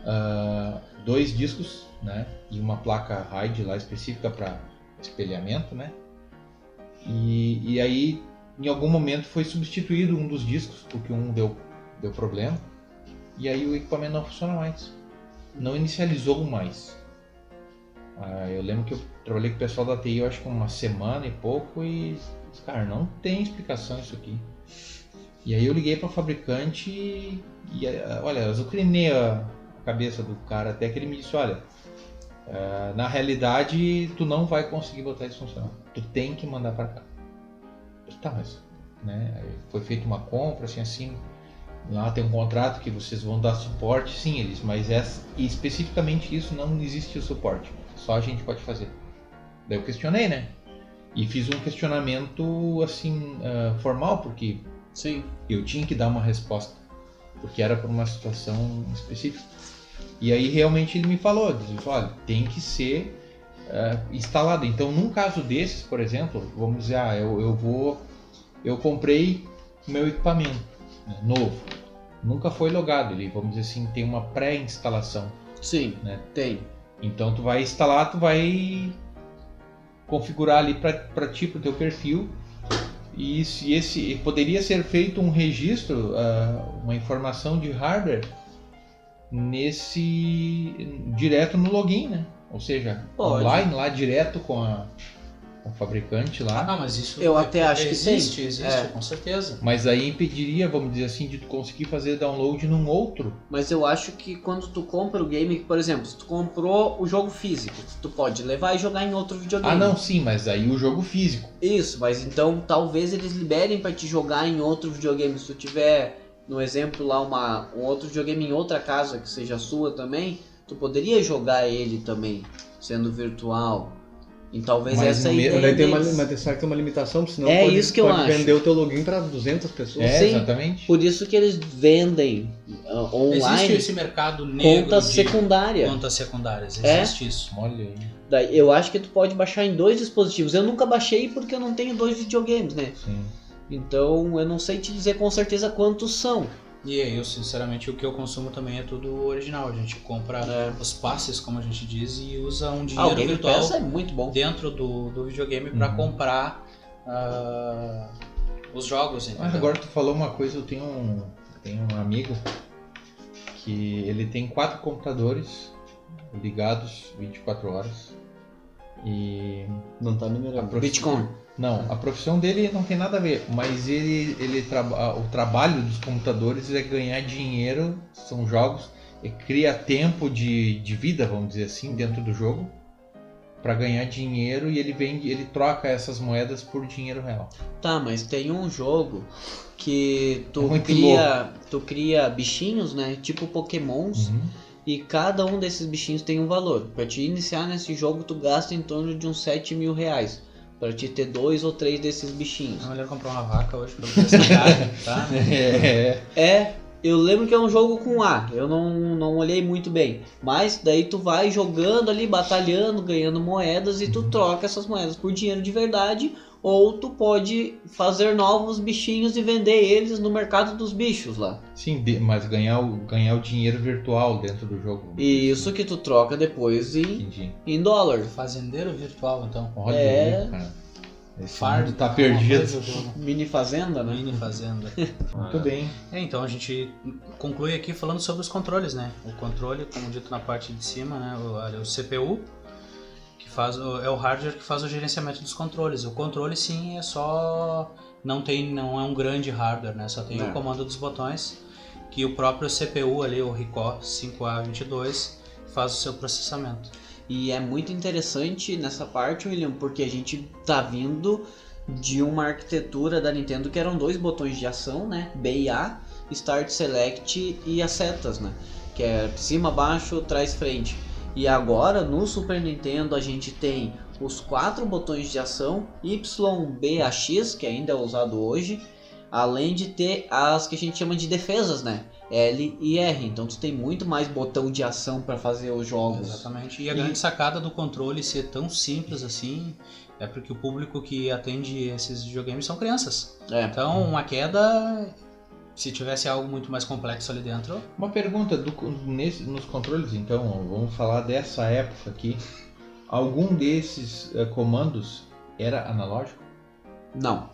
[SPEAKER 3] ah, dois discos, né, e uma placa RAID lá específica para espelhamento, né? E, e aí, em algum momento foi substituído um dos discos, porque um deu, deu problema, e aí o equipamento não funciona mais, não inicializou mais. Ah, eu lembro que eu trabalhei com o pessoal da TI, eu acho que uma semana e pouco, e cara, não tem explicação isso aqui. E aí eu liguei para o fabricante e, olha, eu azucrinei a cabeça do cara até que ele me disse, olha, ah, na realidade tu não vai conseguir botar isso funcionando. Tu tem que mandar para cá. Tá, mas né, foi feita uma compra assim assim, lá tem um contrato que vocês vão dar suporte, sim, eles, mas essa, e especificamente isso não existe o suporte. Só a gente pode fazer. Daí eu questionei, né? E fiz um questionamento assim ah, formal porque
[SPEAKER 1] Sim.
[SPEAKER 3] eu tinha que dar uma resposta, porque era por uma situação específica. E aí realmente ele me falou, disse, olha, tem que ser eh, instalado. Então, num caso desses, por exemplo, vamos dizer, ah, eu, eu vou, eu comprei meu equipamento né, novo, nunca foi logado, ele, vamos dizer assim, tem uma pré-instalação.
[SPEAKER 1] Sim,
[SPEAKER 3] Né?
[SPEAKER 1] tem.
[SPEAKER 3] Então, tu vai instalar, tu vai configurar ali para ti, pro teu perfil. E se esse poderia ser feito um registro, ah, uma informação de hardware nesse direto no login, né? Ou seja,
[SPEAKER 1] Pode.
[SPEAKER 3] online lá direto com a, com o fabricante
[SPEAKER 5] Ah,
[SPEAKER 3] lá.
[SPEAKER 5] não, mas isso
[SPEAKER 1] Eu até acho que
[SPEAKER 5] existe,
[SPEAKER 1] tem.
[SPEAKER 5] existe,
[SPEAKER 1] É.
[SPEAKER 5] com certeza.
[SPEAKER 3] Mas aí impediria, vamos dizer assim, de tu conseguir fazer download num outro.
[SPEAKER 1] Mas eu acho que quando tu compra o game, por exemplo, se tu comprou o jogo físico, tu pode levar e jogar em outro videogame.
[SPEAKER 3] Ah, não, sim, mas aí o jogo físico.
[SPEAKER 1] Isso, mas então talvez eles liberem pra te jogar em outro videogame. Se tu tiver, no exemplo lá, uma, um outro videogame em outra casa que seja sua também, tu poderia jogar ele também, sendo virtual. E talvez
[SPEAKER 3] Mas
[SPEAKER 1] essa
[SPEAKER 3] no
[SPEAKER 1] ideia
[SPEAKER 2] Daí tem uma, mas será que tem uma limitação? Porque senão
[SPEAKER 1] É
[SPEAKER 2] pode,
[SPEAKER 1] isso que eu
[SPEAKER 2] pode
[SPEAKER 1] acho.
[SPEAKER 2] vender o teu login para 200 pessoas.
[SPEAKER 3] É,
[SPEAKER 1] Sim.
[SPEAKER 3] exatamente.
[SPEAKER 1] Por isso que eles vendem
[SPEAKER 5] Existe
[SPEAKER 1] online
[SPEAKER 5] esse mercado negro
[SPEAKER 1] conta
[SPEAKER 5] de
[SPEAKER 1] secundária.
[SPEAKER 5] contas secundárias.
[SPEAKER 1] É?
[SPEAKER 5] Existe isso.
[SPEAKER 3] Olha aí.
[SPEAKER 1] Daí, eu acho que tu pode baixar em dois dispositivos. Eu nunca baixei porque eu não tenho dois videogames, né?
[SPEAKER 3] Sim.
[SPEAKER 1] Então eu não sei te dizer com certeza quantos são.
[SPEAKER 5] E eu, sinceramente, o que eu consumo também é tudo original. A gente compra
[SPEAKER 1] É.
[SPEAKER 5] os passes, como a gente diz, e usa um
[SPEAKER 1] Ah, o
[SPEAKER 5] dinheiro
[SPEAKER 1] Game
[SPEAKER 5] virtual
[SPEAKER 1] é muito bom.
[SPEAKER 5] dentro do, do videogame para
[SPEAKER 3] Uhum.
[SPEAKER 5] comprar ah, os jogos, entendeu?
[SPEAKER 3] Ah, agora tu falou uma coisa, eu tenho um, tenho um amigo que ele tem quatro computadores ligados 24 horas. E
[SPEAKER 2] Não tá
[SPEAKER 3] profi-
[SPEAKER 1] Bitcoin.
[SPEAKER 3] Não, a profissão dele não tem nada a ver, mas ele, ele traba- o trabalho dos computadores é ganhar dinheiro, são jogos, e cria tempo de, de vida, vamos dizer assim, dentro do jogo para ganhar dinheiro e ele vende, ele troca essas moedas por dinheiro real.
[SPEAKER 1] Tá, mas tem um jogo que tu
[SPEAKER 3] É muito
[SPEAKER 1] cria, tu cria bichinhos, né? Tipo Pokémons,
[SPEAKER 3] Uhum.
[SPEAKER 1] e cada um desses bichinhos tem um valor. Pra te iniciar nesse jogo, tu gasta em torno de uns 7 mil reais. Pra te ter dois ou três desses bichinhos.
[SPEAKER 5] É melhor comprar uma vaca hoje pra cara, [laughs] tá? [laughs]
[SPEAKER 3] É,
[SPEAKER 1] É, eu lembro que é um jogo com A, eu não, não olhei muito bem. Mas daí tu vai jogando ali, batalhando, ganhando moedas e tu troca essas moedas por dinheiro de verdade. Ou tu pode fazer novos bichinhos e vender eles no mercado dos bichos lá.
[SPEAKER 3] sim, mas ganhar o, ganhar o dinheiro virtual dentro do jogo.
[SPEAKER 1] E isso que tu troca depois em,
[SPEAKER 3] Entendi.
[SPEAKER 1] em dólar.
[SPEAKER 5] Fazendeiro virtual, então.
[SPEAKER 3] Olha
[SPEAKER 1] É.
[SPEAKER 3] aí, cara. Esse
[SPEAKER 5] Fardo
[SPEAKER 3] tá
[SPEAKER 5] alguma
[SPEAKER 3] perdido.
[SPEAKER 5] coisa do-
[SPEAKER 1] Mini fazenda, né?
[SPEAKER 5] Mini fazenda. [laughs]
[SPEAKER 3] Muito bem.
[SPEAKER 5] É, então a gente conclui aqui falando sobre os controles, né? O controle, como dito na parte de cima, né? O, o CPU, que faz é o hardware que faz o gerenciamento dos controles. O controle sim é só não tem não é um grande hardware, né? Só tem
[SPEAKER 1] É.
[SPEAKER 5] o comando dos botões que o próprio CPU ali, o Ricoh 5A22, faz o seu processamento.
[SPEAKER 1] E é muito interessante nessa parte, William, porque a gente tá vindo de uma arquitetura da Nintendo que eram dois botões de ação, né? B e A, Start Select e as setas, né? Que é cima, baixo, trás, frente. E agora no Super Nintendo a gente tem os quatro botões de ação, Y, B, A, X, que ainda é usado hoje, além de ter as que a gente chama de defesas, né? L e R. Então tu tem muito mais botão de ação para fazer os jogos.
[SPEAKER 5] Exatamente. E a
[SPEAKER 1] E-
[SPEAKER 5] grande sacada do controle ser tão simples assim é porque o público que atende esses videogames são crianças.
[SPEAKER 1] É.
[SPEAKER 5] Então, uma queda, se tivesse algo muito mais complexo ali dentro,
[SPEAKER 3] Uma pergunta do, nesse, nos controles, então, vamos falar dessa época aqui. Algum desses eh, comandos era analógico?
[SPEAKER 1] Não.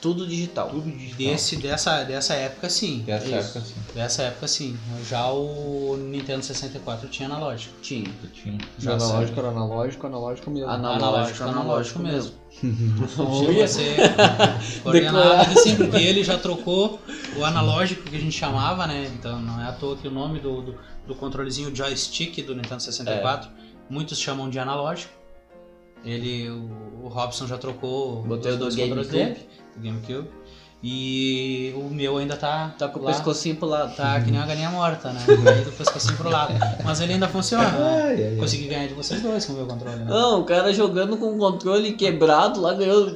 [SPEAKER 1] Tudo digital.
[SPEAKER 3] Tudo digital.
[SPEAKER 5] desse, dessa, dessa época sim.
[SPEAKER 3] Dessa
[SPEAKER 1] Isso.
[SPEAKER 3] época, sim.
[SPEAKER 5] Dessa época sim. Já o Nintendo 64 tinha analógico.
[SPEAKER 1] Tinha.
[SPEAKER 3] Tinha.
[SPEAKER 2] O
[SPEAKER 5] Já
[SPEAKER 2] analógico era analógico, analógico mesmo.
[SPEAKER 1] Analógico,
[SPEAKER 5] Analógico,
[SPEAKER 1] analógico mesmo. [laughs]
[SPEAKER 5] Chega a ser [laughs] coordenado aqui sim, porque ele já trocou o analógico que a gente chamava, né? Então não é à toa que o nome do, do, do controlezinho joystick do Nintendo 64, muitos chamam de analógico. Ele, o, o Robson já trocou
[SPEAKER 1] Botei o do
[SPEAKER 5] dois controles dele, do GameCube. E o meu ainda tá,
[SPEAKER 1] Tá com o
[SPEAKER 5] lá,
[SPEAKER 1] pescocinho pro lado.
[SPEAKER 5] tá que nem uma galinha morta, né? [laughs] Caído o pescocinho pro lado. Mas ele ainda funciona?
[SPEAKER 3] Ai, ai, ai.
[SPEAKER 5] Consegui ganhar de vocês dois com o meu controle, né?
[SPEAKER 1] Não, o cara jogando com o controle quebrado lá ganhou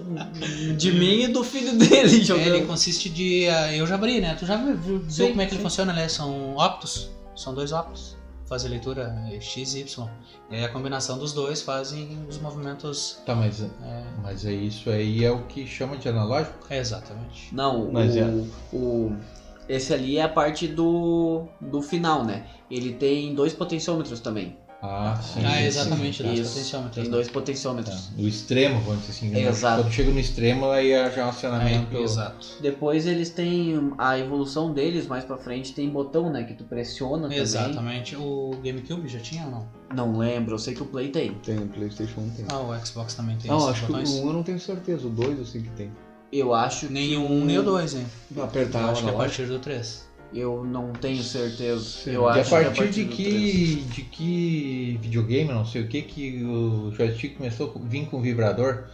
[SPEAKER 1] de mim e do filho dele jogando.
[SPEAKER 5] Ele consiste de. ah, Eu já abri, né? Tu já viu, viu
[SPEAKER 1] Sim,
[SPEAKER 5] como é que ele
[SPEAKER 1] sim.
[SPEAKER 5] funciona, né? São optos. São dois optos. Fazem leitura é, X e Y. E aí a combinação dos dois fazem os movimentos.
[SPEAKER 3] Tá, mas,
[SPEAKER 5] É,
[SPEAKER 3] mas é isso aí é o que chama de analógico?
[SPEAKER 5] é exatamente.
[SPEAKER 1] Não,
[SPEAKER 2] Mas
[SPEAKER 1] o,
[SPEAKER 2] é.
[SPEAKER 1] o- esse ali é a parte do, do final, né? Ele tem dois potenciômetros também.
[SPEAKER 3] Ah, sim.
[SPEAKER 5] ah,
[SPEAKER 3] sim.
[SPEAKER 5] exatamente, das
[SPEAKER 1] Isso,
[SPEAKER 5] potenciômetros.
[SPEAKER 1] Tem
[SPEAKER 5] né?
[SPEAKER 1] dois
[SPEAKER 3] Tá.
[SPEAKER 1] potenciômetros.
[SPEAKER 3] O extremo, vamos dizer assim. né?
[SPEAKER 1] Exato.
[SPEAKER 3] Quando chega no extremo, aí é já um acionamento.
[SPEAKER 5] É, exato.
[SPEAKER 1] Depois eles têm a evolução deles, mais pra frente tem botão, né? Que tu pressiona também.
[SPEAKER 5] Exatamente. O GameCube já tinha ou não?
[SPEAKER 1] Não lembro, eu sei que o Play tem.
[SPEAKER 2] Tem, o Playstation 1 tem.
[SPEAKER 5] Ah, o Xbox também tem
[SPEAKER 2] Não,
[SPEAKER 5] esses
[SPEAKER 2] acho
[SPEAKER 5] botões.
[SPEAKER 2] que o 1 eu não tenho certeza, o 2 eu sei que tem.
[SPEAKER 1] Eu acho
[SPEAKER 5] Nem
[SPEAKER 1] que
[SPEAKER 5] o 1 nem o 2, hein?
[SPEAKER 2] Apertar
[SPEAKER 5] Eu acho que é a partir do 3.
[SPEAKER 1] Eu não tenho certeza. Eu
[SPEAKER 3] E a
[SPEAKER 1] acho que é
[SPEAKER 3] partir de que, de que videogame, não sei o que, que o joystick começou a vir com vibrador?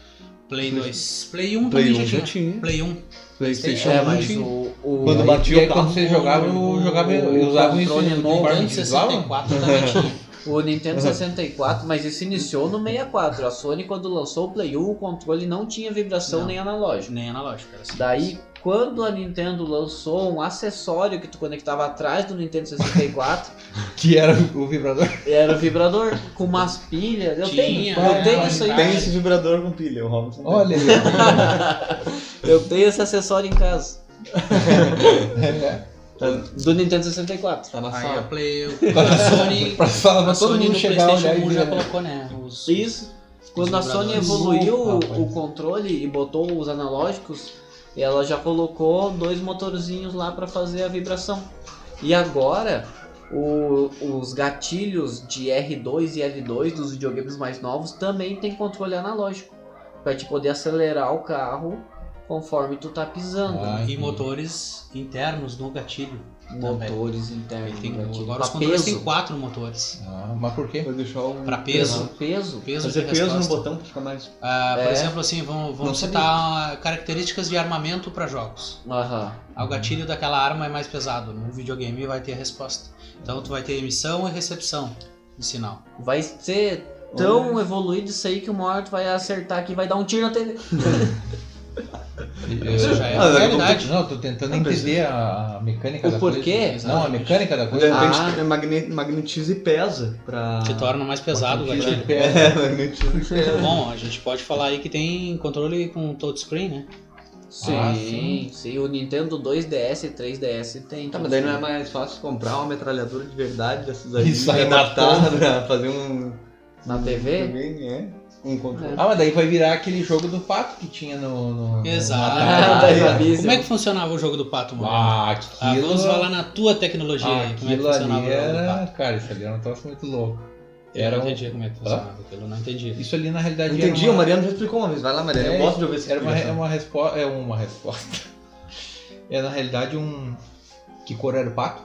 [SPEAKER 5] Play 2. Play 1
[SPEAKER 2] Play
[SPEAKER 5] também
[SPEAKER 2] 1
[SPEAKER 5] já tinha. Play 1.
[SPEAKER 2] Playstation
[SPEAKER 1] É,
[SPEAKER 2] 1
[SPEAKER 1] mas
[SPEAKER 2] tinha.
[SPEAKER 1] o, o,
[SPEAKER 2] Quando batia
[SPEAKER 3] e aí
[SPEAKER 2] o carro,
[SPEAKER 3] quando você jogava, eu jogava, eu usava isso
[SPEAKER 5] Nintendo
[SPEAKER 3] individual?
[SPEAKER 5] 64 também tinha.
[SPEAKER 1] O Nintendo 64, mas isso iniciou no 64. A Sony, quando lançou o Play 1, o controle não tinha vibração
[SPEAKER 5] Não.
[SPEAKER 1] nem analógico.
[SPEAKER 5] Nem analógico, era assim.
[SPEAKER 1] Daí, quando a Nintendo lançou um acessório que tu conectava atrás do Nintendo 64, [laughs]
[SPEAKER 3] Que era o vibrador.
[SPEAKER 1] era o vibrador com umas pilhas. Eu
[SPEAKER 5] Tinha,
[SPEAKER 1] tenho,
[SPEAKER 5] é,
[SPEAKER 1] eu tenho
[SPEAKER 5] mas
[SPEAKER 1] isso aí.
[SPEAKER 5] tem
[SPEAKER 2] esse vibrador com pilha, o Robson.
[SPEAKER 3] Olha aí. [laughs]
[SPEAKER 1] Eu tenho esse acessório em casa. [laughs]
[SPEAKER 3] É.
[SPEAKER 1] Do Nintendo 64.
[SPEAKER 2] Tá na
[SPEAKER 5] Aí
[SPEAKER 2] sala.
[SPEAKER 5] Play, a Sony,
[SPEAKER 3] pra sala,
[SPEAKER 5] a
[SPEAKER 3] pra todo
[SPEAKER 5] Sony
[SPEAKER 3] mundo
[SPEAKER 5] no
[SPEAKER 3] chegar a olhar e
[SPEAKER 5] 1 já colocou, né? Os,
[SPEAKER 1] Isso. Quando a Sony evoluiu o- o controle e botou os analógicos, ela já colocou dois motorzinhos lá para fazer a vibração. E agora, o- os gatilhos de R2 e L2 dos videogames mais novos também tem controle analógico. Pra te poder acelerar o carro conforme tu tá pisando.
[SPEAKER 3] Ah,
[SPEAKER 5] e
[SPEAKER 3] entendi.
[SPEAKER 5] motores internos no gatilho.
[SPEAKER 1] Motores internos.
[SPEAKER 5] Tem, agora os controles têm quatro motores.
[SPEAKER 3] Ah, mas por quê?
[SPEAKER 2] Pra deixar o...
[SPEAKER 5] Pra peso.
[SPEAKER 1] Peso.
[SPEAKER 5] Peso
[SPEAKER 2] Fazer peso no botão pra ficar mais...
[SPEAKER 5] Ah, por
[SPEAKER 1] É.
[SPEAKER 5] exemplo, assim, vamos, vamos
[SPEAKER 2] sabia.
[SPEAKER 5] citar características de armamento para jogos.
[SPEAKER 1] Aham.
[SPEAKER 5] Ah, O gatilho daquela arma é mais pesado. No videogame vai ter a resposta. Então tu vai ter emissão e recepção de sinal.
[SPEAKER 1] Vai ser tão evoluído isso aí que hora tu vai acertar aqui e vai dar um tiro na TV. [laughs]
[SPEAKER 5] Isso já é
[SPEAKER 2] Ah, a
[SPEAKER 5] realidade.
[SPEAKER 3] Não, eu tô tentando entender a, a mecânica
[SPEAKER 1] O
[SPEAKER 3] da
[SPEAKER 1] porquê?
[SPEAKER 3] coisa. Não, a mecânica da
[SPEAKER 2] De
[SPEAKER 3] coisa.
[SPEAKER 2] repente
[SPEAKER 1] Ah.
[SPEAKER 2] é magne- magnetiza e pesa pra...
[SPEAKER 5] Te torna mais pesado o gatilho.
[SPEAKER 3] de.
[SPEAKER 2] É, magnetiza e pesa.
[SPEAKER 5] Bom, a gente pode falar aí que tem controle com touchscreen, né?
[SPEAKER 1] Sim,
[SPEAKER 3] Ah,
[SPEAKER 1] sim,
[SPEAKER 3] sim.
[SPEAKER 1] O Nintendo 2DS e 3DS tem.
[SPEAKER 2] Tá, mas daí não é mais fácil comprar uma metralhadora de verdade dessas aí [laughs]
[SPEAKER 3] E
[SPEAKER 2] adaptar pra fazer um...
[SPEAKER 1] Na TV?
[SPEAKER 2] Também, é. Um controle.
[SPEAKER 3] Ah, mas daí vai virar aquele jogo do pato que tinha no. no
[SPEAKER 5] Exato.
[SPEAKER 3] no
[SPEAKER 1] Ah,
[SPEAKER 2] é.
[SPEAKER 5] Como é que funcionava o jogo do pato, mano?
[SPEAKER 3] Ah,
[SPEAKER 5] Ah,
[SPEAKER 3] aquilo.
[SPEAKER 5] vamos falar na tua tecnologia aí, como é que funcionava
[SPEAKER 3] ali
[SPEAKER 5] o jogo do
[SPEAKER 3] era.
[SPEAKER 5] pato.
[SPEAKER 3] Cara, isso ali era um troço muito louco.
[SPEAKER 5] Eu
[SPEAKER 3] Era
[SPEAKER 5] não
[SPEAKER 3] um-
[SPEAKER 5] entendi como é que funcionava aquilo, eu não entendi.
[SPEAKER 3] Isso ali na realidade
[SPEAKER 2] Entendi,
[SPEAKER 3] era
[SPEAKER 2] o
[SPEAKER 3] uma...
[SPEAKER 2] Mariano já explicou uma vez. Vai lá, Mariano.
[SPEAKER 3] É,
[SPEAKER 2] eu gosto de ouvir essa
[SPEAKER 3] Era uma, é uma resposta. É uma resposta. É na realidade um. Que cor era o pato?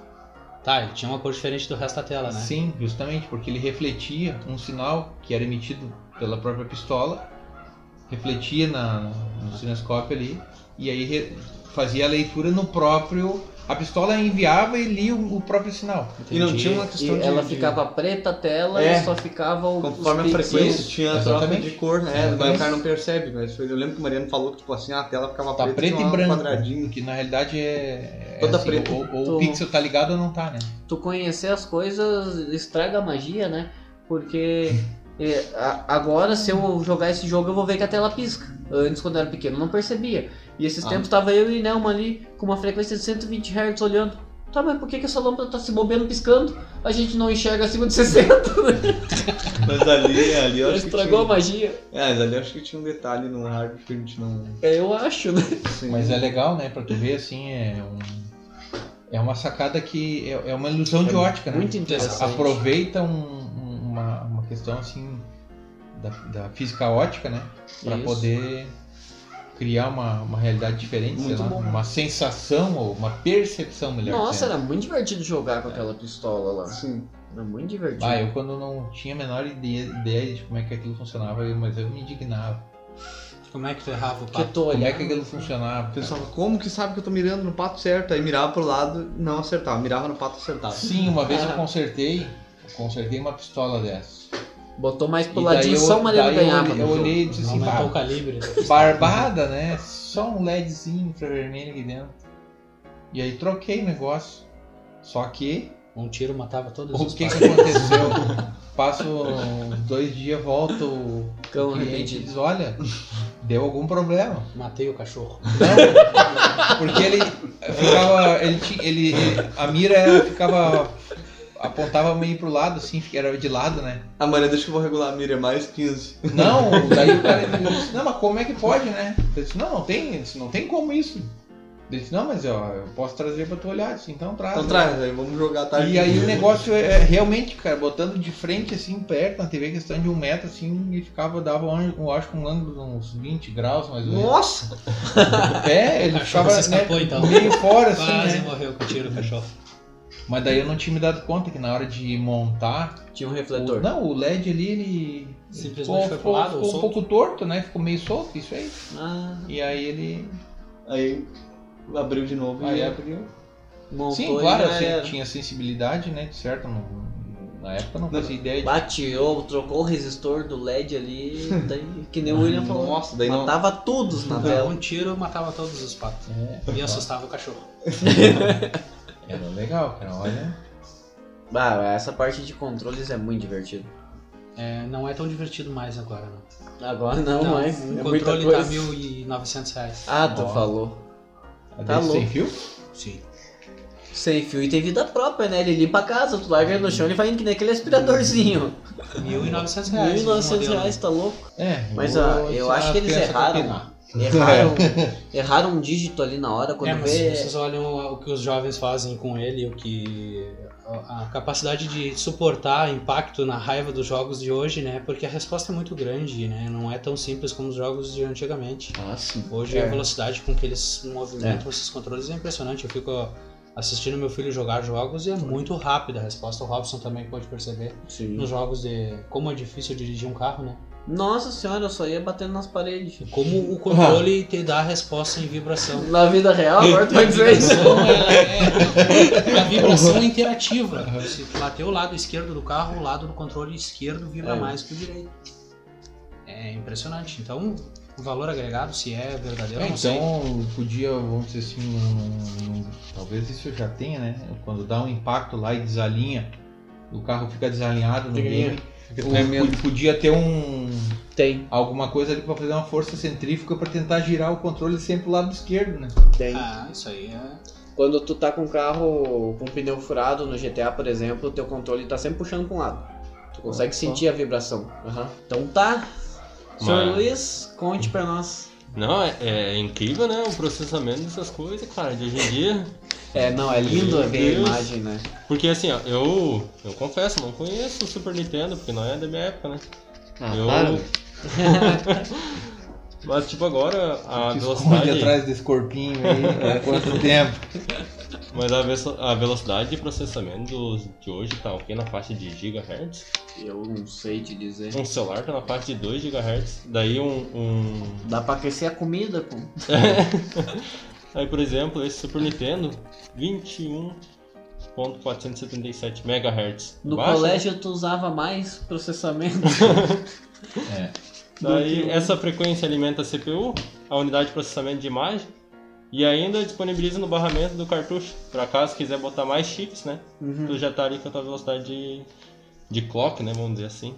[SPEAKER 5] Tá, ele tinha uma cor diferente do resto da tela, né?
[SPEAKER 3] Sim, justamente, porque ele refletia um sinal que era emitido pela própria pistola, refletia na, no cinescópio ali, e aí re- fazia a leitura no próprio a pistola enviava e lia o, o próprio sinal.
[SPEAKER 2] E não
[SPEAKER 5] Entendi.
[SPEAKER 2] tinha uma
[SPEAKER 1] E
[SPEAKER 2] questão de.
[SPEAKER 1] ela
[SPEAKER 2] de-
[SPEAKER 1] ficava preta a tela
[SPEAKER 2] É.
[SPEAKER 1] e só ficava o
[SPEAKER 2] Conforme a
[SPEAKER 1] os
[SPEAKER 2] frequência,
[SPEAKER 1] pixels.
[SPEAKER 2] tinha a troca
[SPEAKER 3] Exatamente.
[SPEAKER 2] de cor, né?
[SPEAKER 3] Exatamente.
[SPEAKER 2] o cara não percebe. Mas eu lembro que o Mariano falou que, tipo assim, a tela ficava
[SPEAKER 3] Tá
[SPEAKER 2] preta,
[SPEAKER 3] preto
[SPEAKER 2] tinha
[SPEAKER 3] e branco.
[SPEAKER 2] quadradinho.
[SPEAKER 3] Que na realidade é. é
[SPEAKER 2] Toda
[SPEAKER 3] assim,
[SPEAKER 2] preta.
[SPEAKER 3] Ou, ou
[SPEAKER 1] Tu-
[SPEAKER 3] o pixel tá ligado ou não tá, né?
[SPEAKER 1] Tu conhecer as coisas estraga a magia, né? Porque a- [laughs] agora se eu jogar esse jogo eu vou ver que a tela pisca. Antes quando eu era pequeno eu não percebia. E esses
[SPEAKER 2] Ah.
[SPEAKER 1] tempos tava eu e Nelma ali com uma frequência de 120 Hz olhando. Tá, mas por que, que essa lâmpada tá se movendo piscando? A gente não enxerga acima de 60. [laughs]
[SPEAKER 2] Mas ali, ali eu acho que
[SPEAKER 1] Estragou a magia.
[SPEAKER 2] É, mas ali eu acho que tinha um detalhe no hardware que a gente não...
[SPEAKER 1] É, Eu acho, né?
[SPEAKER 2] Sim.
[SPEAKER 3] Mas é legal, né? Pra tu ver assim, é um. É uma sacada que é, é uma ilusão de ótica, né?
[SPEAKER 1] Muito interessante.
[SPEAKER 3] Aproveita um- um- uma questão assim da, da física ótica, né? Pra
[SPEAKER 1] Isso.
[SPEAKER 3] poder criar uma, uma realidade diferente,
[SPEAKER 1] Muito
[SPEAKER 3] sei lá,
[SPEAKER 1] bom.
[SPEAKER 3] uma sensação ou uma percepção melhor.
[SPEAKER 1] Nossa,
[SPEAKER 3] dizendo.
[SPEAKER 1] era muito divertido jogar com aquela pistola lá.
[SPEAKER 2] Sim.
[SPEAKER 1] Era muito divertido.
[SPEAKER 3] Ah, eu quando não tinha a menor ideia, ideia de como é que aquilo funcionava, eu- mas eu me indignava.
[SPEAKER 5] Como é que tu errava o
[SPEAKER 1] que
[SPEAKER 5] pato?
[SPEAKER 1] tu
[SPEAKER 3] Como é que aquilo funcionava?
[SPEAKER 2] O pessoal, como que sabe que eu tô mirando no pato certo? Aí mirava pro lado, não acertava. Mirava no pato, acertava.
[SPEAKER 3] Sim, uma vez eu consertei, eu consertei uma pistola dessa.
[SPEAKER 1] Botou mais pro
[SPEAKER 3] E
[SPEAKER 1] ladinho, só o
[SPEAKER 3] daí eu
[SPEAKER 1] ganhava.
[SPEAKER 3] Eu olhei e disse assim,
[SPEAKER 5] Aumentou o
[SPEAKER 3] "Bah,
[SPEAKER 5] calibre.
[SPEAKER 3] barbada, né? Só um LEDzinho infravermelho aqui dentro. E aí troquei o negócio. Só que,
[SPEAKER 5] Um tiro matava todos
[SPEAKER 3] o
[SPEAKER 5] os
[SPEAKER 3] que que
[SPEAKER 5] patos.
[SPEAKER 3] aconteceu? [laughs] Passo dois dias, volta o
[SPEAKER 1] Cão
[SPEAKER 3] cliente e diz, olha, deu algum problema.
[SPEAKER 5] Matei o cachorro.
[SPEAKER 3] Porque ele ficava. Ele, ele, ele- a mira era- ficava. Apontava meio pro lado, assim, que era de lado, né?
[SPEAKER 2] Ah, Maria, deixa que eu vou regular a mira, é mais 15.
[SPEAKER 3] Não, daí o cara [laughs] disse, não, mas como é que pode, né? Eu disse, não, não tem, disse, não tem como isso. Ele disse, não, mas ó, eu posso trazer pra tu olhar. Eu disse, então traz.
[SPEAKER 2] Então traz, aí vamos jogar a tarde.
[SPEAKER 3] E aí o negócio é realmente, cara, botando de frente assim, perto na TV, questão de um metro, assim, e ficava, dava um, eu acho que um ângulo de uns 20 graus, mais ou menos.
[SPEAKER 2] Nossa!
[SPEAKER 3] É, ele
[SPEAKER 5] cachorro
[SPEAKER 3] ficava
[SPEAKER 5] se
[SPEAKER 3] né,
[SPEAKER 5] escapou, então.
[SPEAKER 3] meio fora, assim,
[SPEAKER 5] Quase
[SPEAKER 3] né?
[SPEAKER 5] morreu com o tiro o cachorro.
[SPEAKER 3] Mas daí eu não tinha me dado conta que na hora de montar,
[SPEAKER 1] Tinha um
[SPEAKER 3] o,
[SPEAKER 1] refletor.
[SPEAKER 3] não, o LED ali, ele
[SPEAKER 5] Simplesmente
[SPEAKER 3] ficou,
[SPEAKER 5] foi pro
[SPEAKER 3] ficou,
[SPEAKER 5] lado,
[SPEAKER 3] ficou um
[SPEAKER 5] solto?
[SPEAKER 3] pouco torto, né? Ficou meio solto, isso aí.
[SPEAKER 1] Ah,
[SPEAKER 3] E aí ele.
[SPEAKER 2] Aí abriu de novo
[SPEAKER 3] Aí
[SPEAKER 2] e
[SPEAKER 3] abriu.
[SPEAKER 1] montou
[SPEAKER 3] Sim, claro, eu sei-
[SPEAKER 1] era.
[SPEAKER 3] tinha sensibilidade, né? certo? Não- na época eu não fazia ideia de.
[SPEAKER 1] Bateou, trocou o resistor do LED ali, daí, que nem o William [laughs] falou.
[SPEAKER 2] Nossa, daí não.
[SPEAKER 1] Matava todos na tela.
[SPEAKER 5] Um tiro matava todos os patos.
[SPEAKER 3] É,
[SPEAKER 5] E assustava o cachorro. [laughs]
[SPEAKER 3] era legal, cara. Olha.
[SPEAKER 1] Ah, essa parte de controles é muito divertido.
[SPEAKER 5] É, não é tão divertido mais agora, não.
[SPEAKER 1] Agora não,
[SPEAKER 5] Não,
[SPEAKER 1] mas
[SPEAKER 5] o
[SPEAKER 1] é muita
[SPEAKER 5] controle tá
[SPEAKER 1] coisa.
[SPEAKER 5] 1.900 reais.
[SPEAKER 1] Ah, tu
[SPEAKER 3] Ó.
[SPEAKER 1] falou.
[SPEAKER 3] A
[SPEAKER 1] Tá
[SPEAKER 3] desse sem
[SPEAKER 1] louco.
[SPEAKER 3] fio?
[SPEAKER 5] Sim.
[SPEAKER 1] Sem fio e tem vida própria, né? Ele limpa a casa, tu larga ele no chão, ele vai indo que nem aquele aspiradorzinho.
[SPEAKER 5] 1.900 reais. um
[SPEAKER 1] 1.900
[SPEAKER 5] modelo.
[SPEAKER 1] reais, tá louco?
[SPEAKER 3] É.
[SPEAKER 1] Mas ah, eu acho que eles erraram. Erraram, [laughs] erraram um dígito ali na hora quando
[SPEAKER 5] É, mas
[SPEAKER 1] vê.
[SPEAKER 5] vocês olham o que os jovens fazem com ele, o que a capacidade de suportar impacto na raiva dos jogos de hoje, né? Porque a resposta é muito grande, né? Não é tão simples como os jogos de antigamente.
[SPEAKER 2] Ah, sim.
[SPEAKER 5] Hoje
[SPEAKER 1] É.
[SPEAKER 5] a velocidade com que eles movimentam esses controles é impressionante. Eu fico assistindo meu filho jogar jogos e é muito rápida a resposta. O Robson também pode perceber
[SPEAKER 1] Sim.
[SPEAKER 5] nos jogos de como é difícil dirigir um carro, né?
[SPEAKER 1] Nossa senhora, eu só ia batendo nas paredes.
[SPEAKER 5] Como o controle te dá a resposta em vibração.
[SPEAKER 1] Na vida real, [laughs] agora tu vai dizer isso.
[SPEAKER 5] vibração, ela é, a [laughs] vibração é interativa. Se bater o lado esquerdo do carro, o lado do controle esquerdo vibra
[SPEAKER 1] É.
[SPEAKER 5] mais que o direito. É impressionante. Então, o valor agregado, se é verdadeiro,
[SPEAKER 3] É,
[SPEAKER 5] não sei.
[SPEAKER 3] então, podia, vamos dizer assim, num- num- talvez isso já tenha, né? Quando dá um impacto lá e desalinha, o carro fica desalinhado no game.
[SPEAKER 2] Tremendo.
[SPEAKER 3] podia ter um
[SPEAKER 1] Tem,
[SPEAKER 3] alguma coisa ali pra fazer uma força centrífuga pra tentar girar o controle sempre pro lado esquerdo, né?
[SPEAKER 1] tem.
[SPEAKER 5] Ah, isso aí é.
[SPEAKER 1] Quando tu tá com um carro com pneu furado no GTA, por exemplo, o teu controle tá sempre puxando pra um lado. Tu consegue sentir a vibração. Aham. Então tá. Senhor Luiz, conte pra nós.
[SPEAKER 4] Não, é, é incrível, né? O processamento dessas coisas, cara, de hoje em dia.
[SPEAKER 1] É, não, é lindo
[SPEAKER 4] Meu
[SPEAKER 1] ver a imagem, né?
[SPEAKER 4] Porque assim, ó, eu, eu confesso, não conheço o Super Nintendo, porque não é da minha época, né?
[SPEAKER 2] Ah,
[SPEAKER 4] eu...
[SPEAKER 2] para. [laughs]
[SPEAKER 4] Mas tipo agora a
[SPEAKER 3] Te esconde
[SPEAKER 4] velocidade.
[SPEAKER 3] atrás desse corpinho aí há quanto tempo? [laughs]
[SPEAKER 4] Mas a, ve- a velocidade de processamento de hoje tá o quê? Na faixa de gigahertz?
[SPEAKER 1] Eu não sei te dizer.
[SPEAKER 4] Um celular tá na faixa de 2 gigahertz. Daí um, um- [laughs]
[SPEAKER 1] Dá pra aquecer a comida com. [laughs]
[SPEAKER 4] Aí, por exemplo, esse Super Nintendo, 21.477 MHz.
[SPEAKER 1] No
[SPEAKER 4] Baixa, né?
[SPEAKER 1] colégio tu usava mais processamento. [laughs]
[SPEAKER 3] É.
[SPEAKER 4] Daí, essa frequência alimenta a CPU, a unidade de processamento de imagem, e ainda disponibiliza no barramento do cartucho. Para caso quiser botar mais chips, né?
[SPEAKER 1] Uhum.
[SPEAKER 4] Tu já tá ali com a tua velocidade de, de clock, né? Vamos dizer assim.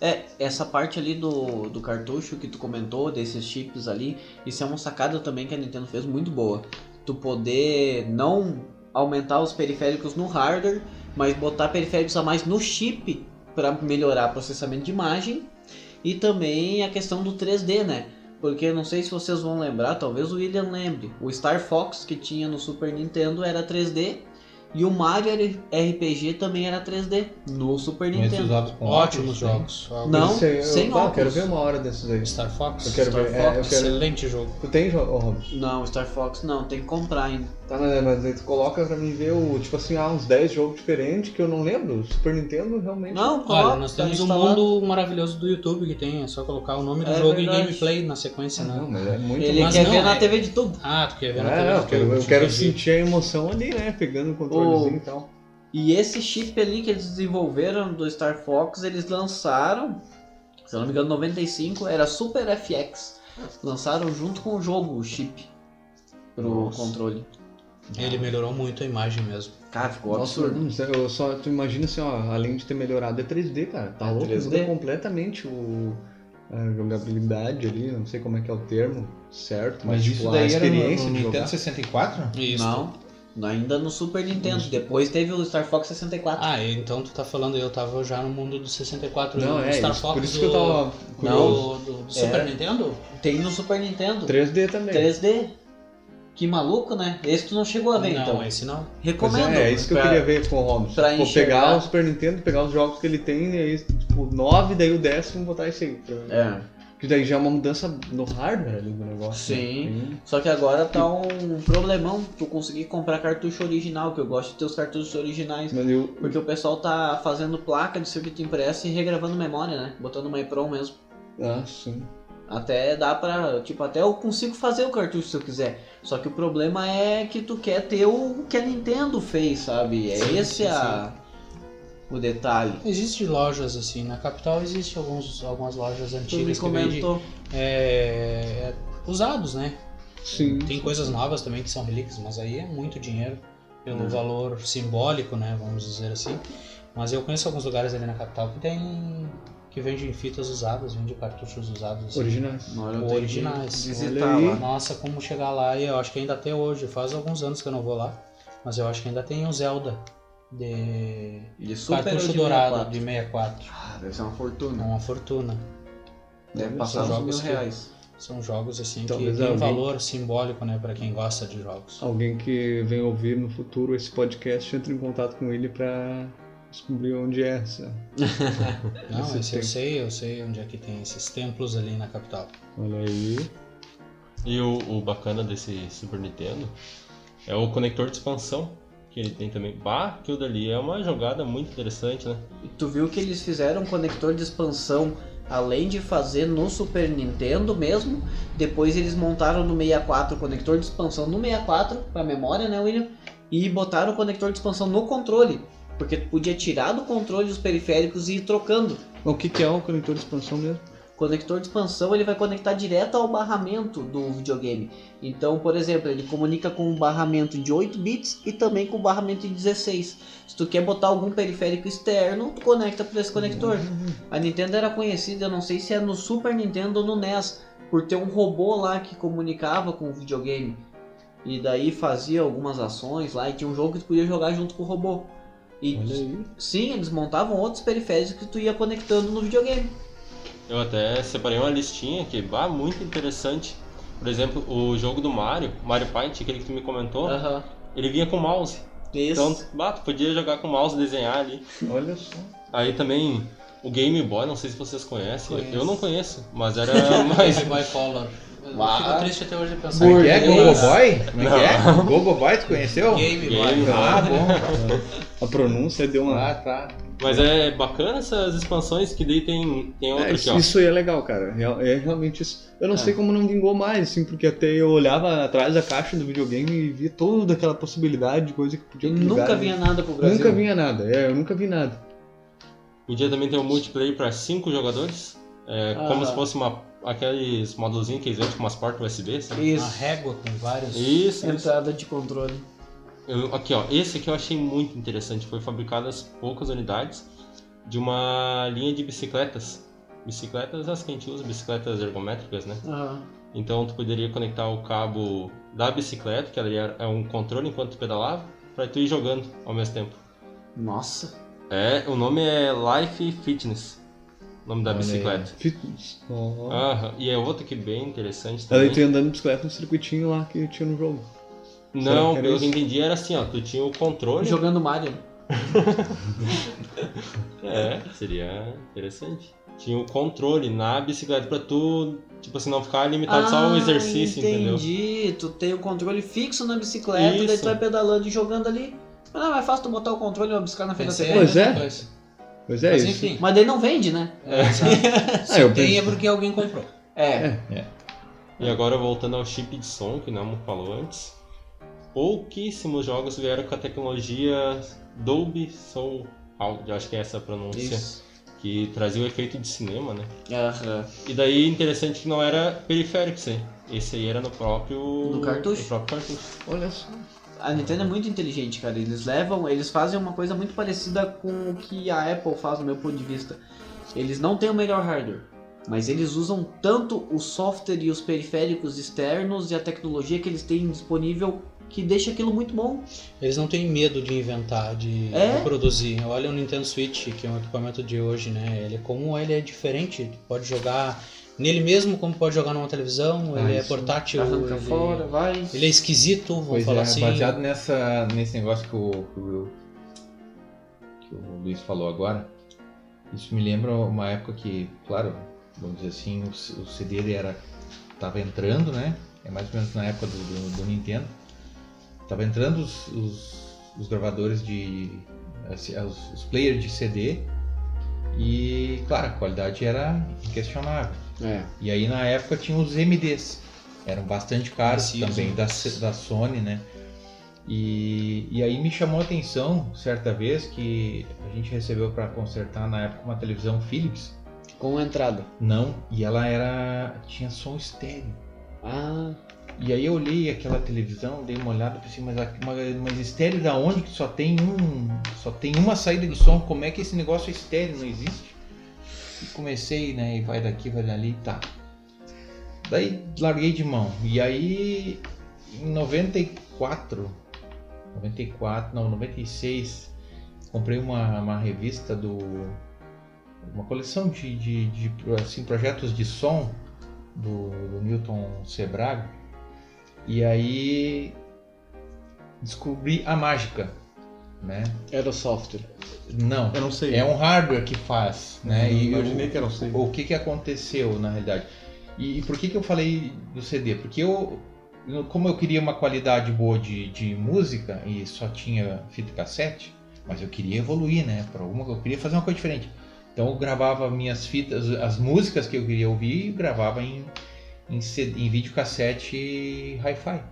[SPEAKER 1] É, essa parte ali do, do cartucho que tu comentou, desses chips ali, isso é uma sacada também que a Nintendo fez muito boa. Tu poder não aumentar os periféricos no hardware, mas botar periféricos a mais no chip para melhorar o processamento de imagem e também a questão do 3D, né? Porque não sei se vocês vão lembrar, talvez o William lembre, o Star Fox que tinha no Super Nintendo era 3D e o Mario RPG também era 3D no Super Nintendo.
[SPEAKER 5] Ótimos
[SPEAKER 3] óculos,
[SPEAKER 5] jogos.
[SPEAKER 1] Não,
[SPEAKER 2] eu-
[SPEAKER 1] sem
[SPEAKER 2] ah, eu
[SPEAKER 1] óculos.
[SPEAKER 2] quero ver uma hora desses aí.
[SPEAKER 5] Star Fox.
[SPEAKER 2] Eu quero
[SPEAKER 1] Star
[SPEAKER 2] ver. É, eu
[SPEAKER 1] Fox,
[SPEAKER 2] quero...
[SPEAKER 5] Excelente jogo.
[SPEAKER 2] Tu tem, Jo- ô, Rob?
[SPEAKER 1] Não, Star Fox não, tem que comprar ainda.
[SPEAKER 2] Tá, mas, mas aí tu coloca pra mim ver o, tipo assim, ah, uns 10 jogos diferentes que eu não lembro. O Super Nintendo realmente.
[SPEAKER 1] Não,
[SPEAKER 5] Olha,
[SPEAKER 1] coloca,
[SPEAKER 5] nós
[SPEAKER 1] tá
[SPEAKER 5] temos um mundo maravilhoso do YouTube que tem, é só colocar o nome do
[SPEAKER 1] É
[SPEAKER 5] jogo
[SPEAKER 1] verdade.
[SPEAKER 5] e gameplay na sequência,
[SPEAKER 2] Não,
[SPEAKER 5] né?
[SPEAKER 2] mas é muito
[SPEAKER 1] Ele
[SPEAKER 5] Mas
[SPEAKER 1] quer
[SPEAKER 5] não,
[SPEAKER 1] ver na
[SPEAKER 5] é-
[SPEAKER 1] TV de tubo.
[SPEAKER 5] Ah, tu quer ver na
[SPEAKER 2] É,
[SPEAKER 5] TV?
[SPEAKER 2] eu
[SPEAKER 5] do
[SPEAKER 2] quero, eu quero sentir a emoção ali, né? Pegando o controlezinho e.
[SPEAKER 1] E esse chip ali que eles desenvolveram do Star Fox, eles lançaram, se eu não me engano, 95, era Super FX. Lançaram junto com o jogo, o chip, pro
[SPEAKER 4] Nossa.
[SPEAKER 1] controle.
[SPEAKER 5] Ele melhorou muito a imagem mesmo.
[SPEAKER 1] Cara, ficou
[SPEAKER 2] Nossa,
[SPEAKER 1] absurdo.
[SPEAKER 2] eu só, tu imagina assim, ó, além de ter melhorado, é 3D, cara. Tá
[SPEAKER 1] É
[SPEAKER 2] louco,
[SPEAKER 1] 3D.
[SPEAKER 2] muda completamente o, a jogabilidade ali, não sei como é que é o termo certo, mas,
[SPEAKER 3] Mas
[SPEAKER 2] tipo,
[SPEAKER 3] isso
[SPEAKER 2] a
[SPEAKER 3] daí era no,
[SPEAKER 2] experiência
[SPEAKER 3] no
[SPEAKER 2] de jogar.
[SPEAKER 3] Nintendo 64?
[SPEAKER 5] Isso.
[SPEAKER 1] Não, ainda no Super Nintendo. Depois teve o Star Fox 64.
[SPEAKER 5] Ah, então tu tá falando, eu tava já no mundo do 64
[SPEAKER 2] Não,
[SPEAKER 5] no
[SPEAKER 2] é
[SPEAKER 5] Star
[SPEAKER 2] isso,
[SPEAKER 5] Fox
[SPEAKER 2] por isso
[SPEAKER 5] do,
[SPEAKER 2] que eu tava curioso.
[SPEAKER 5] do, do, do Super
[SPEAKER 1] É.
[SPEAKER 5] Nintendo?
[SPEAKER 1] Tem no Super Nintendo.
[SPEAKER 2] 3D também.
[SPEAKER 1] 3D. Que maluco, né? Esse tu não chegou a ver,
[SPEAKER 5] não,
[SPEAKER 1] então.
[SPEAKER 5] esse não.
[SPEAKER 2] Pois
[SPEAKER 1] Recomendo.
[SPEAKER 2] é, é isso que eu
[SPEAKER 1] pra-
[SPEAKER 2] queria ver com o Holmes.
[SPEAKER 1] pra
[SPEAKER 2] Vou
[SPEAKER 1] enxergar.
[SPEAKER 2] pegar o Super Nintendo, pegar os jogos que ele tem, e aí, tipo, 9, daí o décimo botar esse aí. Pra...
[SPEAKER 1] É.
[SPEAKER 2] Que daí já é uma mudança no hardware ali do negócio.
[SPEAKER 1] Sim.
[SPEAKER 2] né?
[SPEAKER 1] Só que agora tá um problemão que eu consegui comprar cartucho original, que eu gosto de ter os cartuchos originais.
[SPEAKER 2] Eu,
[SPEAKER 1] Porque o pessoal tá fazendo placa de circuito impresso e regravando memória, né? Botando uma EPROM mesmo.
[SPEAKER 2] ah, sim.
[SPEAKER 1] Até dá pra. Tipo, até eu consigo fazer o cartucho se eu quiser. Só que o problema é que tu quer ter o que a Nintendo fez, sabe? É esse a... o detalhe.
[SPEAKER 5] Existem lojas assim, na capital existe alguns, algumas lojas antigas que vendem
[SPEAKER 1] comentou.
[SPEAKER 5] é, usados, né?
[SPEAKER 2] Sim.
[SPEAKER 5] Tem coisas novas também que são relíquias, mas aí é muito dinheiro pelo
[SPEAKER 1] Uhum.
[SPEAKER 5] valor simbólico, né? Vamos dizer assim. Mas eu conheço alguns lugares ali na capital que tem que vendem fitas usadas, vendem cartuchos usados. Assim.
[SPEAKER 2] Originais.
[SPEAKER 5] Originais.
[SPEAKER 1] Visitar lá.
[SPEAKER 5] Nossa, como chegar lá e eu acho que ainda até hoje, faz alguns anos que eu não vou lá, mas eu acho que ainda tem o Zelda de
[SPEAKER 1] De Super
[SPEAKER 5] cartucho
[SPEAKER 1] ou de
[SPEAKER 5] dourado
[SPEAKER 1] 64?
[SPEAKER 5] de 64.
[SPEAKER 1] Ah, deve ser uma
[SPEAKER 5] É
[SPEAKER 1] fortuna.
[SPEAKER 5] uma fortuna.
[SPEAKER 1] Deve passar uns
[SPEAKER 5] jogos
[SPEAKER 1] mil
[SPEAKER 5] que-
[SPEAKER 1] reais.
[SPEAKER 5] São jogos assim que
[SPEAKER 2] Talvez
[SPEAKER 5] tem um
[SPEAKER 2] alguém-
[SPEAKER 5] valor simbólico, né, para quem gosta de jogos.
[SPEAKER 2] Alguém que vem ouvir no futuro esse podcast entre em contato com ele pra descobrir onde é essa. [laughs]
[SPEAKER 5] Não,
[SPEAKER 2] Esse
[SPEAKER 5] esse eu sei, eu sei onde é que tem esses templos ali na capital.
[SPEAKER 2] Olha aí.
[SPEAKER 4] E o, o bacana desse Super Nintendo é o conector de expansão que ele tem também. Bah, aquilo dali é uma jogada muito interessante, né?
[SPEAKER 1] E tu viu que eles fizeram um conector de expansão além de fazer no Super Nintendo mesmo, depois eles montaram no 64 o conector de expansão no 64 para memória, né, William? E botaram o conector de expansão no controle, porque tu podia tirar do controle os periféricos e ir trocando.
[SPEAKER 2] O que, que é o conector de expansão mesmo?
[SPEAKER 1] Conector de expansão ele vai conectar direto ao barramento do videogame. Então, por exemplo, ele comunica com o barramento de 8 bits e também com o barramento de 16. Se tu quer botar algum periférico externo, tu conecta por esse conector. A Nintendo era conhecida, eu não sei se é no Super Nintendo ou no NES, por ter um robô lá que comunicava com o videogame. E daí fazia algumas ações lá e tinha um jogo que tu podia jogar junto com o robô. E sim, eles montavam outros periféricos que tu ia conectando no videogame.
[SPEAKER 4] Eu até separei uma listinha que, bah, muito interessante. Por exemplo, o jogo do Mario, Mario Paint, aquele que tu me comentou,
[SPEAKER 1] Aham.
[SPEAKER 4] ele vinha com mouse.
[SPEAKER 1] Isso.
[SPEAKER 4] Então, bah, tu podia jogar com mouse, desenhar ali. [laughs]
[SPEAKER 2] Olha só.
[SPEAKER 4] Aí também o Game Boy, não sei se vocês conhecem.
[SPEAKER 5] Conheço.
[SPEAKER 4] Eu não conheço, mas era [laughs] mais.
[SPEAKER 5] Game Boy Color.
[SPEAKER 1] Ah.
[SPEAKER 5] fico triste até hoje de pensar.
[SPEAKER 3] Como é que é?
[SPEAKER 1] Burguês.
[SPEAKER 3] Gogoboy? Como é que é? [laughs] Gogoboy, tu conheceu?
[SPEAKER 5] Game
[SPEAKER 4] Game
[SPEAKER 5] Boy.
[SPEAKER 3] Ah, bom.
[SPEAKER 2] A pronúncia deu uma.
[SPEAKER 3] Ah, tá.
[SPEAKER 4] Mas é bacana essas expansões que daí tem, tem outro
[SPEAKER 2] É,
[SPEAKER 4] ó.
[SPEAKER 2] isso aí é legal, cara. Real- É, realmente isso. Eu não
[SPEAKER 1] É.
[SPEAKER 2] sei como não vingou mais, assim, porque até eu olhava atrás da caixa do videogame e via toda aquela possibilidade de coisa que podia
[SPEAKER 1] E
[SPEAKER 2] ter
[SPEAKER 1] nunca
[SPEAKER 2] lugar,
[SPEAKER 1] vinha
[SPEAKER 2] né?
[SPEAKER 1] nada pro Brasil.
[SPEAKER 2] Nunca vinha nada, é, eu nunca vi nada.
[SPEAKER 4] Podia também ter um multiplayer para cinco jogadores. É,
[SPEAKER 1] Ah.
[SPEAKER 4] Como se fosse uma, aqueles módulos que eles vendem com umas portas USB, sabe?
[SPEAKER 5] Uma
[SPEAKER 1] Isso.
[SPEAKER 5] régua com vários.
[SPEAKER 4] Isso, isso.
[SPEAKER 1] Entrada de controle.
[SPEAKER 4] Eu- aqui, ó. Esse aqui eu achei muito interessante. Foi fabricado as poucas unidades de uma linha de bicicletas. Bicicletas as que a gente usa, bicicletas ergométricas, né?
[SPEAKER 1] Aham.
[SPEAKER 4] Então tu poderia conectar o cabo da bicicleta, que ali é é um controle enquanto tu pedalava, pra tu ir jogando ao mesmo tempo.
[SPEAKER 1] Nossa.
[SPEAKER 4] É, o nome é Life Fitness. O nome da
[SPEAKER 2] Olha aí.
[SPEAKER 4] bicicleta.
[SPEAKER 2] Fitness. Ó.
[SPEAKER 4] Aham, E é outro que bem interessante
[SPEAKER 2] Ela
[SPEAKER 4] também.
[SPEAKER 2] tem andando de bicicleta no circuitinho lá que tinha no jogo.
[SPEAKER 4] Não, pelo que eu entendi era assim, ó, tu tinha o controle.
[SPEAKER 1] Jogando Mario. [laughs]
[SPEAKER 4] É, seria interessante. Tinha o controle na bicicleta pra tu, tipo assim, não ficar limitado só ao exercício, entendeu?
[SPEAKER 1] Ah, entendi. Tu tem o controle fixo na bicicleta, daí
[SPEAKER 4] Isso.
[SPEAKER 1] tu vai pedalando e jogando ali. Mas não é fácil tu botar o controle e uma bicicleta na frente da TV.
[SPEAKER 2] Pois
[SPEAKER 5] mesma
[SPEAKER 2] é.
[SPEAKER 5] coisa.
[SPEAKER 2] Pois é
[SPEAKER 5] Mas
[SPEAKER 2] isso.
[SPEAKER 5] enfim.
[SPEAKER 1] Mas daí não vende, né?
[SPEAKER 5] É, exato. Se [laughs]
[SPEAKER 2] Ah, eu
[SPEAKER 5] tem
[SPEAKER 2] penso-
[SPEAKER 5] é porque alguém comprou.
[SPEAKER 1] É.
[SPEAKER 4] E agora voltando ao chip de som, que o Namo falou antes. Pouquíssimos jogos vieram com a tecnologia Dolby Sound, eu acho que é essa a pronúncia,
[SPEAKER 1] Isso.
[SPEAKER 4] que trazia o efeito de cinema, né?
[SPEAKER 1] Aham.
[SPEAKER 4] E daí interessante que não era periférico esse aí. Esse aí era no próprio.
[SPEAKER 1] No cartucho?
[SPEAKER 4] No próprio cartucho.
[SPEAKER 2] Olha só.
[SPEAKER 1] A Nintendo é muito inteligente, cara. Eles levam, eles fazem uma coisa muito parecida com o que a Apple faz, do meu ponto de vista. Eles não têm o melhor hardware, mas eles usam tanto o software e os periféricos externos e a tecnologia que eles têm disponível que deixa aquilo muito bom.
[SPEAKER 5] Eles não têm medo de inventar, de,
[SPEAKER 1] É?
[SPEAKER 5] produzir. Olha o Nintendo Switch, que é um equipamento de hoje, né? Ele, como ele é diferente, tu pode jogar nele mesmo, como pode jogar numa televisão.
[SPEAKER 2] Ah,
[SPEAKER 5] ele é portátil.
[SPEAKER 1] Arranca
[SPEAKER 5] Ele,
[SPEAKER 1] fora, vai.
[SPEAKER 5] ele é esquisito, vamos
[SPEAKER 3] Pois
[SPEAKER 5] falar
[SPEAKER 3] é,
[SPEAKER 5] assim.
[SPEAKER 3] baseado nessa, nesse negócio que o, que o, que o Luiz falou agora, isso me lembra uma época que, claro, vamos dizer assim, o, o CD era, tava entrando, né? É mais ou menos na época do, do, do Nintendo. Tava entrando os, os, os gravadores de. assim, Os, os players de CD. E, claro, a qualidade era inquestionável.
[SPEAKER 1] É.
[SPEAKER 3] E aí na época tinha os MDs. Eram bastante caros também, da, da Sony, né? E, e aí me chamou a atenção, certa vez, que a gente recebeu para consertar na época uma televisão Philips.
[SPEAKER 1] Com entrada.
[SPEAKER 3] Não, e ela era. tinha som estéreo.
[SPEAKER 1] Ah,
[SPEAKER 3] E aí eu olhei aquela televisão, dei uma olhada pensei, mas, mas, estéreo da onde que só tem um. Só tem uma saída de som? Como é que esse negócio é estéreo? Não existe? E comecei, né? E vai daqui, vai dali, tá. Daí larguei de mão. E aí em 94, 94, não, 96, comprei uma, uma revista do. uma coleção de, de, de assim, projetos de som do, do Newton Sebraga. E aí descobri a mágica, né?
[SPEAKER 1] era o software.
[SPEAKER 3] Não,
[SPEAKER 2] Eu não sei.
[SPEAKER 3] é um hardware que faz, né?
[SPEAKER 2] Eu
[SPEAKER 3] E
[SPEAKER 2] imaginei
[SPEAKER 3] o,
[SPEAKER 2] que era um CD.
[SPEAKER 3] o que que aconteceu na realidade? E, e por que que eu falei do CD? Porque eu, como eu queria uma qualidade boa de, de música e só tinha fita cassete, mas eu queria evoluir, né? Para alguma eu queria fazer uma coisa diferente. Então eu gravava minhas fitas, as músicas que eu queria ouvir, e gravava em em, em videocassete hi-fi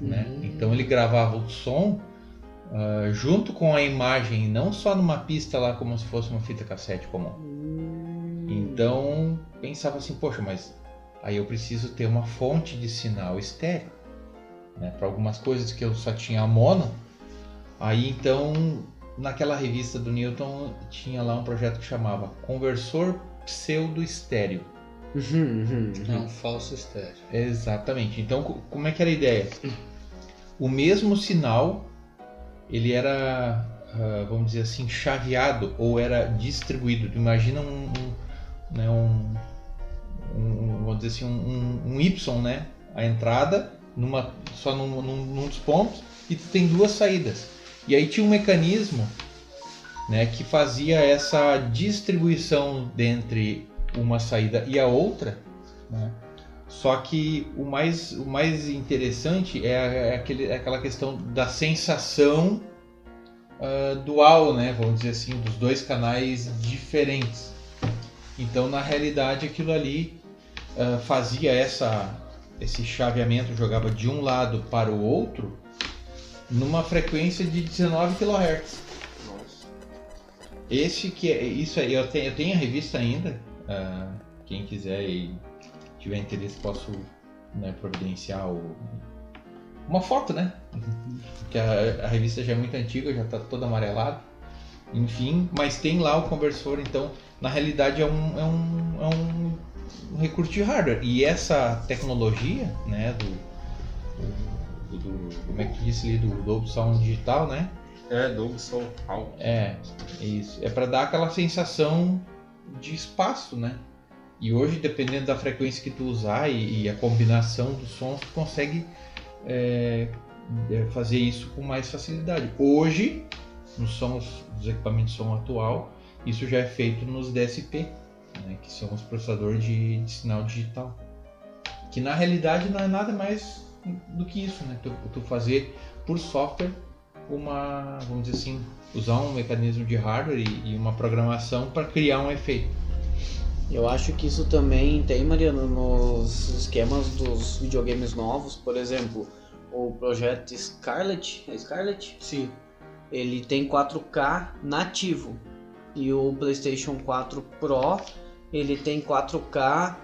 [SPEAKER 3] né? Então ele gravava o som ah, junto com a imagem, não só numa pista lá como se fosse uma fita cassete comum. Então pensava assim, poxa, mas aí eu preciso ter uma fonte de sinal estéreo, né? Para algumas coisas que eu só tinha mono. Aí então naquela revista do Newton tinha lá um projeto que chamava Conversor Pseudo Estéreo.
[SPEAKER 1] Uhum,
[SPEAKER 5] É um falso estéreo.
[SPEAKER 3] Exatamente. Então, co- como é que era a ideia? O mesmo sinal, ele era, ah, vamos dizer assim, chaveado ou era distribuído. Imagina um, né, um, um- vamos dizer assim, um- um Y, né? A entrada numa, só num, num, num dos pontos e tu tem duas saídas. E aí tinha um mecanismo né, que fazia essa distribuição dentre uma saída e a outra, né? Só que o mais, o mais interessante é, é aquele, é aquela questão da sensação ah, dual, né? Vamos dizer assim, dos dois canais diferentes. Então, na realidade, aquilo ali ah, fazia essa, esse chaveamento, jogava de um lado para o outro numa frequência de 19 kHz. Esse que é isso aí, eu tenho, eu tenho a revista ainda. Ah, quem quiser e tiver interesse, posso né, providenciar o- uma foto, né? Porque a, a revista já é muito antiga, já está toda amarelada. Enfim, mas tem lá o conversor, então na realidade é um, é um, é um recurso de hardware. E essa tecnologia, né, do, do, do- como é que disse ali, do Dolby Sound digital, né?
[SPEAKER 4] É, Soul Hall.
[SPEAKER 3] É, isso. É para dar aquela sensação de espaço, né? E hoje, dependendo da frequência que tu usar e, e a combinação dos sons, tu consegue é, é, fazer isso com mais facilidade. Hoje, nos sons dos equipamentos de som atual, isso já é feito nos DSP, né? que são os processadores de, de sinal digital. Que na realidade não é nada mais do que isso, né? Tu, tu fazer por software uma, vamos dizer assim, usar um mecanismo de hardware e, e uma programação para criar um efeito.
[SPEAKER 1] Eu acho que isso também tem, Mariano, nos esquemas dos videogames novos. Por exemplo, o projeto Scarlet, é Scarlet?
[SPEAKER 5] Sim.
[SPEAKER 1] Ele tem 4K nativo. E o PlayStation 4 Pro, ele tem 4K,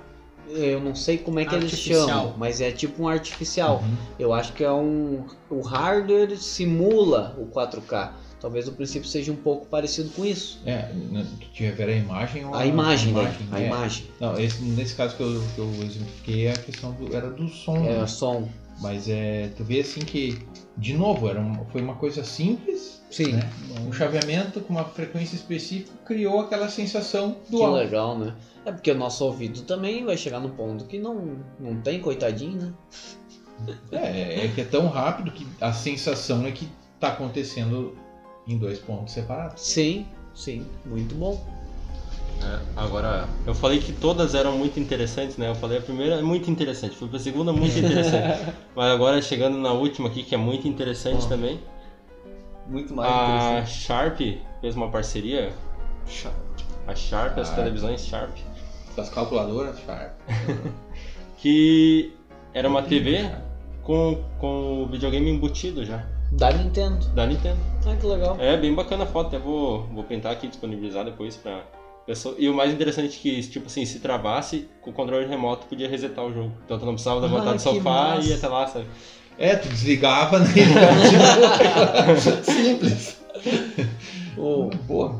[SPEAKER 1] eu não sei como é que eles
[SPEAKER 5] Artificial.
[SPEAKER 1] chamam, mas é tipo um artificial.
[SPEAKER 3] Uhum.
[SPEAKER 1] Eu acho que é um. O hardware simula o 4K. Talvez o princípio seja um pouco parecido com isso.
[SPEAKER 3] É, n- tu te refere à imagem ou
[SPEAKER 1] A imagem, né? A
[SPEAKER 3] é.
[SPEAKER 1] imagem.
[SPEAKER 3] Não, esse- nesse caso que eu, que eu exemplifiquei, a questão do- era do som.
[SPEAKER 1] É
[SPEAKER 3] né?
[SPEAKER 1] som.
[SPEAKER 3] Mas é, tu vê assim que, de novo, era uma- foi uma coisa simples,
[SPEAKER 1] Sim.
[SPEAKER 3] né? um chaveamento com uma frequência específica criou aquela sensação
[SPEAKER 1] Que
[SPEAKER 3] dual.
[SPEAKER 1] legal, né? É porque o nosso ouvido também vai chegar no ponto que não, não tem, coitadinho, né?
[SPEAKER 3] É, é que é tão rápido que a sensação é que está acontecendo em dois pontos separados.
[SPEAKER 1] Sim, sim, muito bom.
[SPEAKER 4] É, agora, eu falei que todas eram muito interessantes, né? Eu falei a primeira é muito interessante, fui pra segunda muito [laughs] interessante. Mas agora chegando na última aqui, que é muito interessante também.
[SPEAKER 2] Muito mais
[SPEAKER 4] A
[SPEAKER 2] interessante.
[SPEAKER 4] Sharp fez uma parceria. A Sharp, as
[SPEAKER 3] Ah.
[SPEAKER 4] televisões Sharp.
[SPEAKER 3] Das calculadoras, Sharp. [laughs]
[SPEAKER 4] Que era uma TV com, com o videogame embutido já,
[SPEAKER 1] Da Nintendo.
[SPEAKER 4] da Nintendo.
[SPEAKER 1] Ah, que legal.
[SPEAKER 4] É bem bacana a foto, até vou, vou printar aqui e disponibilizar depois pra pessoa. E o mais interessante é que, tipo assim, se travasse, com o controle remoto podia resetar o jogo. Então tu não precisava levantar
[SPEAKER 1] Ah,
[SPEAKER 4] do sofá
[SPEAKER 1] massa.
[SPEAKER 4] e ia até lá, sabe?
[SPEAKER 3] É, tu desligava, né? [laughs] Simples.
[SPEAKER 1] Oh,
[SPEAKER 3] Boa.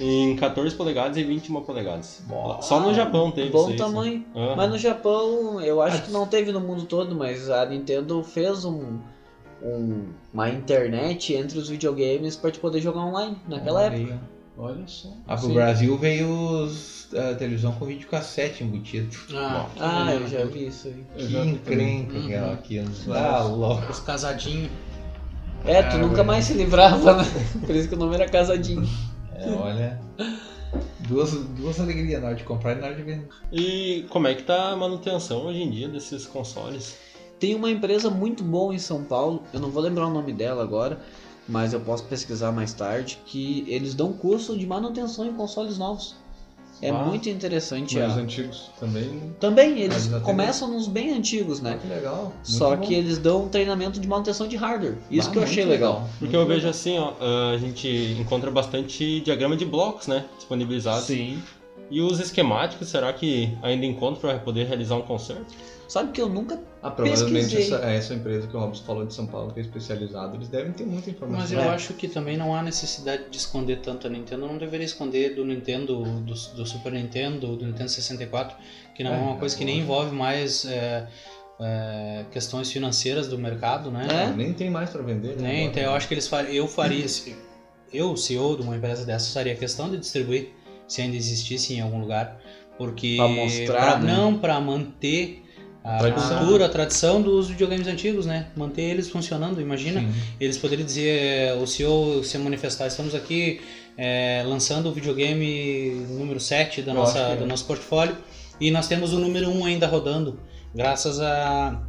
[SPEAKER 4] Em 14 polegadas e 21 polegadas.
[SPEAKER 3] Boa.
[SPEAKER 4] Só no Japão teve
[SPEAKER 1] bom
[SPEAKER 4] isso
[SPEAKER 1] tamanho.
[SPEAKER 4] Ah,
[SPEAKER 1] Mas no Japão, eu acho que não teve no mundo todo, mas a Nintendo fez um, um- uma internet entre os videogames para te poder jogar online naquela
[SPEAKER 3] Olha
[SPEAKER 1] época.
[SPEAKER 2] Olha só.
[SPEAKER 3] Ah, pro
[SPEAKER 2] Sim.
[SPEAKER 3] Brasil veio os, a televisão com videocassete embutido.
[SPEAKER 5] Ah,
[SPEAKER 1] Ah, eu já vi isso aí.
[SPEAKER 3] Que encrenca
[SPEAKER 5] Uhum.
[SPEAKER 3] aquela aqui. Ah, louco.
[SPEAKER 5] Os casadinhos.
[SPEAKER 1] É, tu
[SPEAKER 3] Ah,
[SPEAKER 1] nunca
[SPEAKER 3] velho.
[SPEAKER 1] mais se livrava, né? [laughs] Por isso que o nome era Casadinho.
[SPEAKER 3] É, olha. Duas, duas alegrias na hora de comprar e na hora de vender.
[SPEAKER 4] E como é que tá a manutenção hoje em dia desses consoles?
[SPEAKER 1] Tem uma empresa muito boa em São Paulo, eu não vou lembrar o nome dela agora, mas eu posso pesquisar mais tarde, que eles dão curso de manutenção em consoles novos. É
[SPEAKER 4] Ah.
[SPEAKER 1] muito interessante.
[SPEAKER 2] Mas
[SPEAKER 1] a-
[SPEAKER 2] antigos também.
[SPEAKER 1] Também, eles começam nos bem antigos,
[SPEAKER 2] Ah,
[SPEAKER 1] né?
[SPEAKER 2] que legal.
[SPEAKER 1] Só
[SPEAKER 2] Muito
[SPEAKER 1] que
[SPEAKER 2] bom.
[SPEAKER 1] eles dão um treinamento de manutenção de hardware. Isso
[SPEAKER 2] Ah,
[SPEAKER 1] que eu
[SPEAKER 2] muito
[SPEAKER 1] achei legal.
[SPEAKER 4] Porque eu vejo assim, ó, ah, a gente encontra bastante diagrama de blocos, né? Disponibilizados.
[SPEAKER 1] Sim.
[SPEAKER 4] E os esquemáticos, será que ainda encontro para poder realizar um concerto?
[SPEAKER 1] Sabe que eu nunca.
[SPEAKER 2] Ah, provavelmente
[SPEAKER 1] Pesquisei.
[SPEAKER 2] essa, essa empresa que o Robson falou de São Paulo, que é especializada, eles devem ter muita informação.
[SPEAKER 5] Mas eu
[SPEAKER 1] É.
[SPEAKER 5] acho que também não há necessidade de esconder tanto a Nintendo. Não deveria esconder do Nintendo, do, do Super Nintendo, do Nintendo 64, que não é,
[SPEAKER 2] É,
[SPEAKER 5] uma coisa que nem envolve mais é, é, questões financeiras do mercado, né?
[SPEAKER 1] É.
[SPEAKER 2] Nem tem mais pra vender. né,
[SPEAKER 5] Nem,
[SPEAKER 2] agora.
[SPEAKER 5] então eu acho que eles fariam, eu faria, se- eu, CEO de uma empresa dessa, faria questão de distribuir, se ainda existisse em algum lugar, porque
[SPEAKER 1] Pra mostrar,
[SPEAKER 5] pra-
[SPEAKER 1] né?
[SPEAKER 5] não para manter a
[SPEAKER 2] Tradição.
[SPEAKER 5] cultura, a tradição dos videogames antigos, né? Manter eles funcionando. Imagina,
[SPEAKER 3] Sim.
[SPEAKER 5] eles poderiam dizer, o CEO se manifestar, estamos aqui é, lançando o videogame número 7 da nossa,
[SPEAKER 3] é.
[SPEAKER 5] do nosso portfólio e nós temos o número 1 ainda rodando, graças a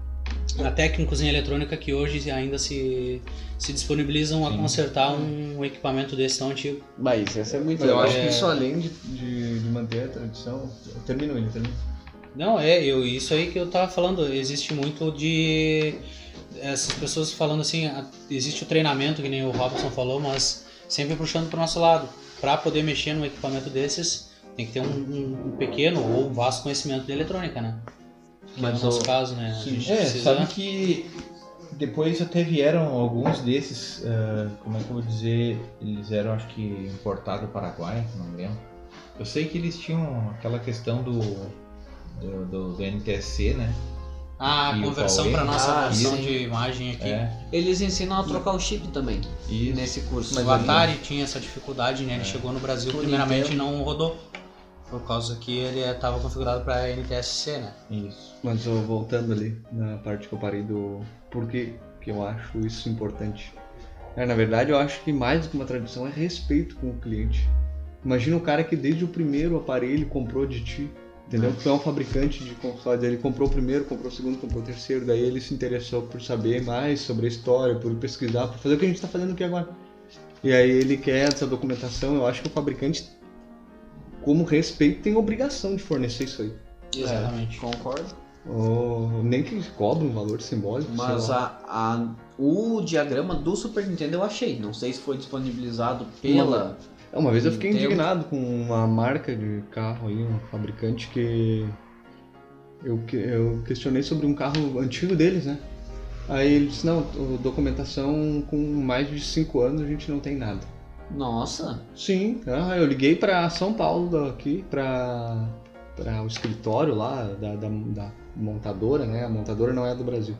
[SPEAKER 5] há técnicos em eletrônica que hoje ainda se, se disponibilizam a
[SPEAKER 3] Sim.
[SPEAKER 5] consertar um equipamento desse tão antigo.
[SPEAKER 1] Mas isso é muito
[SPEAKER 2] eu
[SPEAKER 1] legal.
[SPEAKER 2] acho
[SPEAKER 5] É.
[SPEAKER 2] que isso além de, de, de manter a tradição. Termina ele, termina.
[SPEAKER 5] Não, é, eu, isso aí que eu tava falando, existe muito de. Essas pessoas falando assim, existe o treinamento, que nem o Robson falou, mas sempre puxando pro nosso lado. Para poder mexer num equipamento desses, tem que ter um, um- um pequeno ou um vasto conhecimento de eletrônica, né? Que
[SPEAKER 1] Mas
[SPEAKER 5] é o nosso
[SPEAKER 1] o-
[SPEAKER 5] caso, né? Gente
[SPEAKER 3] É,
[SPEAKER 5] precisa-
[SPEAKER 3] sabe que depois até vieram alguns desses, ah, como é que eu vou dizer, eles eram acho que importados do Paraguai, não lembro. Eu sei que eles tinham aquela questão do, do, do- do NTSC, né?
[SPEAKER 5] Ah,
[SPEAKER 3] E
[SPEAKER 5] conversão para nossa
[SPEAKER 1] Ah,
[SPEAKER 5] versão
[SPEAKER 1] sim.
[SPEAKER 5] de imagem aqui.
[SPEAKER 3] É,
[SPEAKER 1] Eles ensinam a trocar o chip também
[SPEAKER 3] isso.
[SPEAKER 1] nesse curso.
[SPEAKER 5] o Atari tinha essa dificuldade, né? Ele
[SPEAKER 3] É.
[SPEAKER 5] chegou no Brasil,
[SPEAKER 1] O
[SPEAKER 5] primeiramente
[SPEAKER 1] Nintendo.
[SPEAKER 5] não rodou. Por causa que ele estava configurado para NTSC, né?
[SPEAKER 3] Isso.
[SPEAKER 2] Mas eu, voltando ali na parte que eu parei do por que que eu acho isso importante. É, na verdade, eu acho que mais do que uma tradição é respeito com o cliente. Imagina o cara que desde o primeiro aparelho comprou de ti, entendeu? Tu é um fabricante de consoles, ele comprou o primeiro, comprou o segundo, comprou o terceiro, daí ele se interessou por saber mais sobre a história, por pesquisar, por fazer o que a gente está fazendo aqui agora. E aí ele quer essa documentação, eu acho que o fabricante, como respeito, tem obrigação de fornecer isso aí.
[SPEAKER 5] Exatamente.
[SPEAKER 1] Concordo.
[SPEAKER 2] Ou nem que cobre um valor simbólico.
[SPEAKER 1] Mas a, a- o diagrama do Super Nintendo eu achei. Não sei se foi disponibilizado pela.
[SPEAKER 2] É, Uma vez eu fiquei
[SPEAKER 1] Nintendo.
[SPEAKER 2] indignado com uma marca de carro aí, um fabricante que eu, eu questionei sobre um carro antigo deles, né? Aí ele disse, não, documentação com mais de 5 anos a gente não tem nada.
[SPEAKER 1] Nossa!
[SPEAKER 2] Sim, eu liguei pra São Paulo aqui, pra o escritório lá da, da, da montadora, né? A montadora não é do Brasil.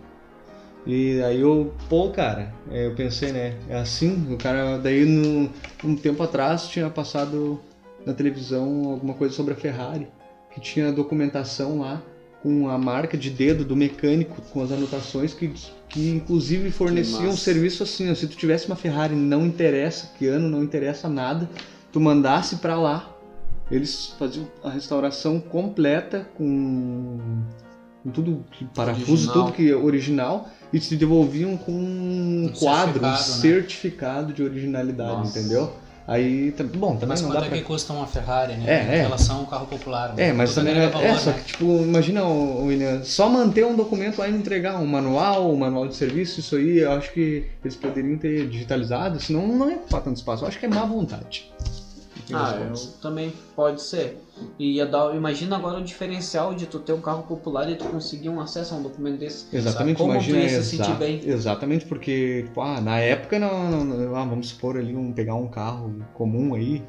[SPEAKER 2] E aí eu, pô, cara, é, eu pensei, né? É assim, o cara, daí no, um tempo atrás tinha passado na televisão alguma coisa sobre a Ferrari, que tinha documentação lá com a marca de dedo do mecânico, com as anotações que, que inclusive forneciam um
[SPEAKER 1] massa.
[SPEAKER 2] serviço assim, ó, se tu tivesse uma Ferrari, não interessa que ano, não interessa nada, tu mandasse pra lá, eles faziam a restauração completa com, com tudo que parafuso,
[SPEAKER 1] Original.
[SPEAKER 2] tudo que é original e te devolviam com um
[SPEAKER 5] Um
[SPEAKER 2] quadro, um
[SPEAKER 5] certificado, né?
[SPEAKER 2] certificado de originalidade,
[SPEAKER 1] Nossa.
[SPEAKER 2] entendeu? Aí, tam- bom, também
[SPEAKER 5] Mas
[SPEAKER 2] não dá
[SPEAKER 5] é
[SPEAKER 2] pra...
[SPEAKER 5] que custa uma Ferrari, né?
[SPEAKER 2] É, é.
[SPEAKER 5] Em relação ao carro popular. né?
[SPEAKER 2] É, mas também é, é,
[SPEAKER 5] valor,
[SPEAKER 2] só
[SPEAKER 5] né?
[SPEAKER 2] que tipo, imagina, William, só manter um documento lá e entregar um manual, um manual de serviço, isso aí eu acho que eles poderiam ter digitalizado, senão não ia ocupar tanto espaço. Eu acho que é má vontade.
[SPEAKER 1] Ah, eu, também pode ser. E ia dar, imagina agora o diferencial de tu ter um carro popular e tu conseguir um acesso a um documento desse.
[SPEAKER 2] Exatamente,
[SPEAKER 1] Como tu
[SPEAKER 2] imagina.
[SPEAKER 1] ia se sentir bem?
[SPEAKER 2] Exatamente, porque tipo, ah, na época, não, não- não- ah, vamos supor ali, um, pegar um carro comum aí,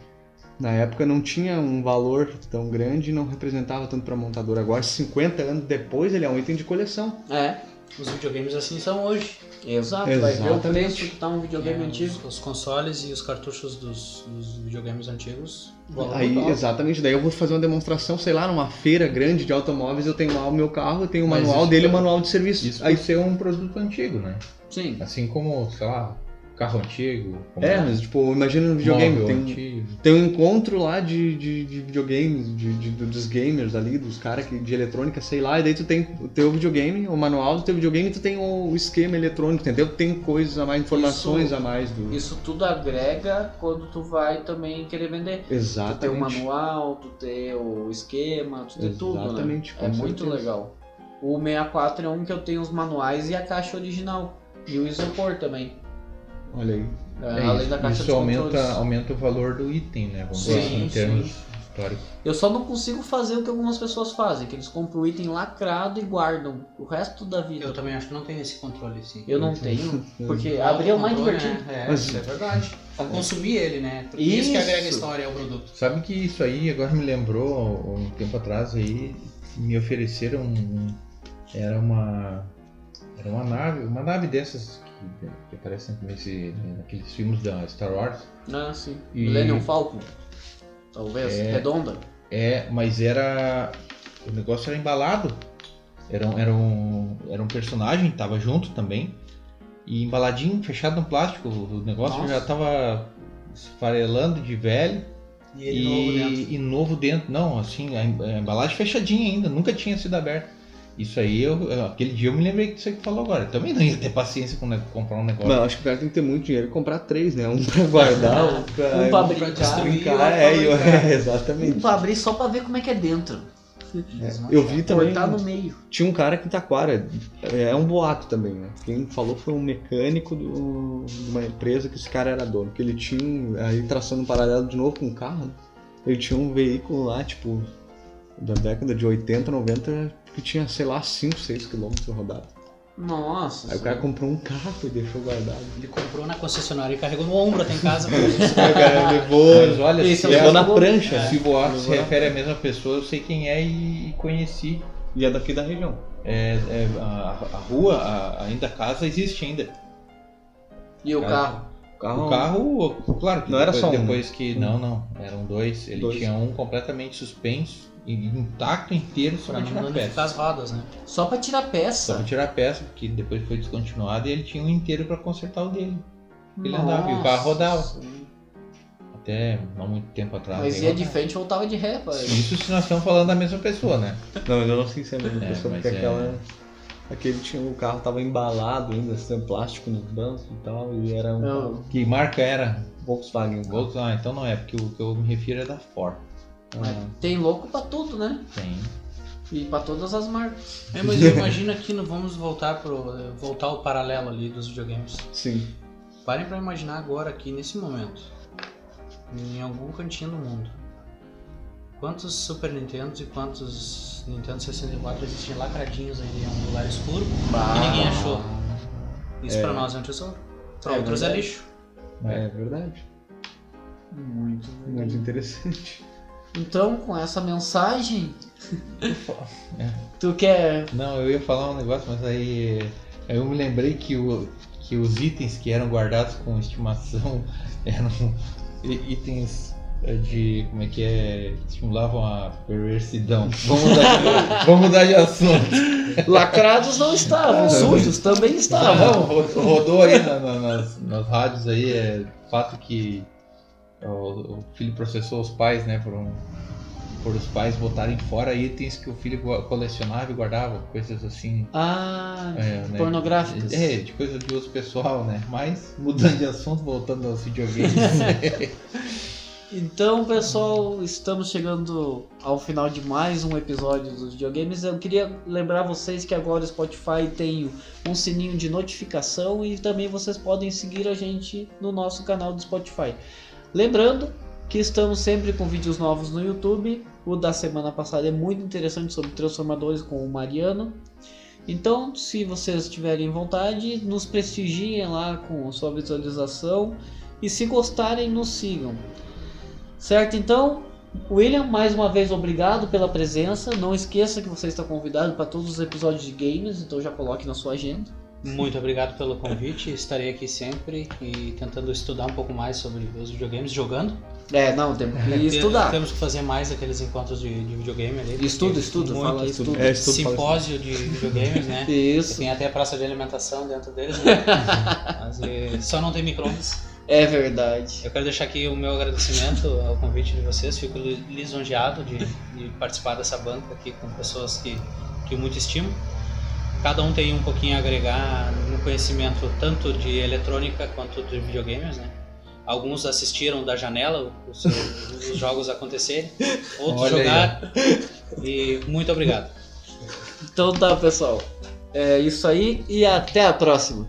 [SPEAKER 2] na época não tinha um valor tão grande e não representava tanto para montadora. Agora, 50 anos depois, ele é um item de coleção.
[SPEAKER 1] É,
[SPEAKER 5] Os videogames assim são hoje.
[SPEAKER 1] exato. Vai ver o
[SPEAKER 2] Exatamente.
[SPEAKER 1] preço que tá um videogame
[SPEAKER 5] É,
[SPEAKER 1] antigo.
[SPEAKER 5] Os, os consoles e os cartuchos dos, dos videogames antigos.
[SPEAKER 2] Aí, exatamente, daí eu vou fazer uma demonstração, sei lá, numa feira grande de automóveis, eu tenho lá o meu carro, eu tenho o manual dele e o manual de serviço.
[SPEAKER 3] Isso
[SPEAKER 2] Aí,
[SPEAKER 3] ser um produto antigo, né?
[SPEAKER 1] Sim.
[SPEAKER 3] Assim como, sei lá, carro antigo.
[SPEAKER 2] É, mas tipo, imagina no videogame, tem,
[SPEAKER 3] antigo.
[SPEAKER 2] tem um encontro lá de, de, de videogames, de, de- dos gamers ali, dos caras que- de eletrônica, sei lá, e daí tu tem o teu videogame, o manual do teu videogame, e tu tem o esquema eletrônico, entendeu? Tem coisas a mais, informações
[SPEAKER 1] Isso-
[SPEAKER 2] a mais do...
[SPEAKER 1] Isso tudo agrega quando tu vai também querer vender. Tu ter o
[SPEAKER 2] Exatamente.
[SPEAKER 1] manual, tu ter o esquema, tu ter tudo, né?
[SPEAKER 2] Exatamente, com
[SPEAKER 1] É muito
[SPEAKER 2] certeza.
[SPEAKER 1] legal. O 64 é um que eu tenho os manuais e a caixa original. E o isopor também.
[SPEAKER 2] Olha aí.
[SPEAKER 1] É,
[SPEAKER 3] É,
[SPEAKER 1] além
[SPEAKER 3] isso,
[SPEAKER 1] da caixa
[SPEAKER 3] isso aumenta,
[SPEAKER 1] controles.
[SPEAKER 3] aumenta o valor do item, né? Vamos
[SPEAKER 1] Sim,
[SPEAKER 3] assim, em
[SPEAKER 1] sim.
[SPEAKER 3] termos históricos.
[SPEAKER 1] Eu só não consigo fazer o que algumas pessoas fazem, que eles compram o item lacrado e guardam o resto da vida.
[SPEAKER 5] Eu também acho que não tenho esse controle assim.
[SPEAKER 1] Eu não [laughs] tenho, porque
[SPEAKER 5] O
[SPEAKER 1] abrir é o mais
[SPEAKER 5] controle,
[SPEAKER 1] divertido.
[SPEAKER 5] né? É,
[SPEAKER 2] Mas-
[SPEAKER 5] isso é verdade. Consumir ele, né? Porque isso, que
[SPEAKER 1] Isso.
[SPEAKER 5] agrega história ao produto.
[SPEAKER 3] Sabe que isso aí agora me lembrou um tempo atrás aí me ofereceram um- era uma era uma nave uma nave dessas que, que aparecem nesse naqueles filmes da Star Wars
[SPEAKER 1] Ah, sim.
[SPEAKER 3] E-
[SPEAKER 1] Millennium Falcon. Talvez.
[SPEAKER 3] É.
[SPEAKER 1] Redonda.
[SPEAKER 3] é mas era o negócio era embalado era um, era um, era um personagem tava junto também e embaladinho fechado no plástico o negócio
[SPEAKER 1] Nossa.
[SPEAKER 3] já tava esfarelando de velho
[SPEAKER 5] E ele novo dentro.
[SPEAKER 3] e novo dentro. Não, assim, a embalagem fechadinha ainda, nunca tinha sido aberta. Isso aí, eu, aquele dia eu me lembrei disso aí que falou agora. Eu também não ia ter paciência com comprar um negócio.
[SPEAKER 2] Não, acho que o cara tem que ter muito dinheiro e comprar três, né? Um pra guardar, [laughs] um pra,
[SPEAKER 1] Um pra brincar,
[SPEAKER 2] brincar,
[SPEAKER 5] pra
[SPEAKER 2] é,
[SPEAKER 5] brincar.
[SPEAKER 2] é, [laughs] exatamente.
[SPEAKER 1] Um pra abrir só pra ver como é que é dentro.
[SPEAKER 2] Eu vi também.
[SPEAKER 1] Cortar no meio.
[SPEAKER 2] Tinha um cara aqui em Taquara, é um boato também, né? Quem falou foi um mecânico do- de uma empresa que esse cara era dono. Que ele tinha, um- aí traçando um paralelo de novo com o carro, né? ele tinha um veículo lá, tipo, da década de 80, 90, que tinha, sei lá, 5, 6 quilômetros rodado.
[SPEAKER 1] Nossa.
[SPEAKER 2] Aí o cara comprou um carro e deixou guardado.
[SPEAKER 5] Ele comprou na concessionária e carregou no ombro até em casa. [laughs]
[SPEAKER 2] o cara levou,
[SPEAKER 3] Mas olha, se,
[SPEAKER 1] é
[SPEAKER 3] é,
[SPEAKER 2] levou na prancha.
[SPEAKER 3] se o boato se
[SPEAKER 2] Levou na-
[SPEAKER 3] refere à mesma pessoa, eu sei quem é e, e conheci.
[SPEAKER 2] E é daqui da região.
[SPEAKER 3] É, é, a, a rua, a, ainda a casa existe ainda.
[SPEAKER 1] E o
[SPEAKER 3] Cara,
[SPEAKER 1] carro?
[SPEAKER 2] O
[SPEAKER 3] carro, claro que
[SPEAKER 2] Não era
[SPEAKER 3] depois,
[SPEAKER 2] só um,
[SPEAKER 3] depois que. Não, não. Eram dois. Ele
[SPEAKER 2] Dois.
[SPEAKER 3] tinha um completamente suspenso, intacto inteiro, só
[SPEAKER 5] não
[SPEAKER 3] tirar peça.
[SPEAKER 5] as rodas, né?
[SPEAKER 1] Só pra tirar
[SPEAKER 3] Só
[SPEAKER 1] peça.
[SPEAKER 3] pra tirar peça, porque depois foi descontinuado e ele tinha um inteiro pra consertar o dele. Ele andava e o
[SPEAKER 1] Nossa.
[SPEAKER 3] carro rodava. Até não muito tempo atrás.
[SPEAKER 1] Mas ia de frente e voltava de ré, pai.
[SPEAKER 3] Isso se nós estamos falando da mesma pessoa, né?
[SPEAKER 2] Não, mas eu não sei se é a mesma
[SPEAKER 3] É,
[SPEAKER 2] pessoa, porque
[SPEAKER 3] é-
[SPEAKER 2] aquela. Aquele tinha, o carro tava embalado ainda, sem plástico nos bancos e tal, e era um carro
[SPEAKER 3] Que marca era?
[SPEAKER 2] Volkswagen.
[SPEAKER 3] Volkswagen. Ah, então não é, porque o que eu me refiro é da Ford.
[SPEAKER 1] Mas tem louco pra tudo, né?
[SPEAKER 3] Tem.
[SPEAKER 1] E pra todas as marcas.
[SPEAKER 5] É, mas eu imagino aqui, vamos voltar pro voltar ao paralelo ali dos videogames.
[SPEAKER 2] Sim.
[SPEAKER 5] Parem pra imaginar agora aqui nesse momento, em algum cantinho do mundo, quantos Super Nintendos e quantos Nintendo 64 existem lacradinhos aí em um lugar escuro e ninguém achou. Isso
[SPEAKER 2] É.
[SPEAKER 5] pra nós é um tesouro. Pra
[SPEAKER 1] É
[SPEAKER 5] outros é
[SPEAKER 1] verdade.
[SPEAKER 5] lixo.
[SPEAKER 2] É verdade.
[SPEAKER 1] Muito.
[SPEAKER 2] Muito interessante.
[SPEAKER 1] Então, com essa mensagem, [laughs]
[SPEAKER 3] É.
[SPEAKER 1] tu quer.
[SPEAKER 3] Não, eu ia falar um negócio, mas aí aí eu me lembrei que, o, que os itens que eram guardados com estimação [laughs] eram itens eh, de. como é que é? estimulavam a perversidão. [laughs] Vamos mudar de, vamos mudar de assunto.
[SPEAKER 1] Lacrados não estavam, sujos também
[SPEAKER 3] Não,
[SPEAKER 1] estavam.
[SPEAKER 3] ro- rodou aí na- na- nas, nas rádios aí, é fato que o, o filho processou os pais, né, por, um, por os pais botarem fora itens que o filho colecionava e guardava, coisas assim.
[SPEAKER 1] Ah,
[SPEAKER 3] É, né?
[SPEAKER 1] pornográficas.
[SPEAKER 3] É, de coisa de uso pessoal, né? Mas, mudando de assunto, voltando aos videogames. [laughs]
[SPEAKER 1] Então, pessoal, estamos chegando ao final de mais um episódio dos videogames. Eu queria lembrar vocês que agora o Spotify tem um sininho de notificação e também vocês podem seguir a gente no nosso canal do Spotify. Lembrando que estamos sempre com vídeos novos no YouTube. O da semana passada é muito interessante sobre transformadores com o Mariano. Então, se vocês tiverem vontade, nos prestigiem lá com sua visualização e se gostarem, nos sigam. Certo, então, William, mais uma vez obrigado pela presença. Não esqueça que você está convidado para todos os episódios de games, então já coloque na sua agenda.
[SPEAKER 5] Muito obrigado pelo convite. Estarei aqui sempre e tentando estudar um pouco mais sobre os videogames, jogando.
[SPEAKER 1] É, não, temos que [laughs] estudar.
[SPEAKER 5] Temos que fazer mais aqueles encontros de, de videogame ali.
[SPEAKER 1] Estudo, estudo,
[SPEAKER 5] muito
[SPEAKER 1] fala estudo.
[SPEAKER 2] É, estudo fala
[SPEAKER 5] Simpósio de videogames, né? [laughs]
[SPEAKER 1] Isso,
[SPEAKER 5] Tem até praça de alimentação dentro deles, né? [laughs] Mas eh, só não tem micro-ondas.
[SPEAKER 1] é verdade.
[SPEAKER 5] Eu quero deixar aqui o meu agradecimento ao convite de vocês. Fico li- lisonjeado de, de participar dessa banca aqui com pessoas que, que eu muito estimo. Cada um tem um pouquinho a agregar no conhecimento tanto de eletrônica quanto de videogames, né? Alguns assistiram da janela os, os [laughs] jogos acontecerem, outros
[SPEAKER 3] Olha aí,
[SPEAKER 5] jogar. E muito obrigado.
[SPEAKER 1] Então tá, pessoal. É isso aí e até a próxima.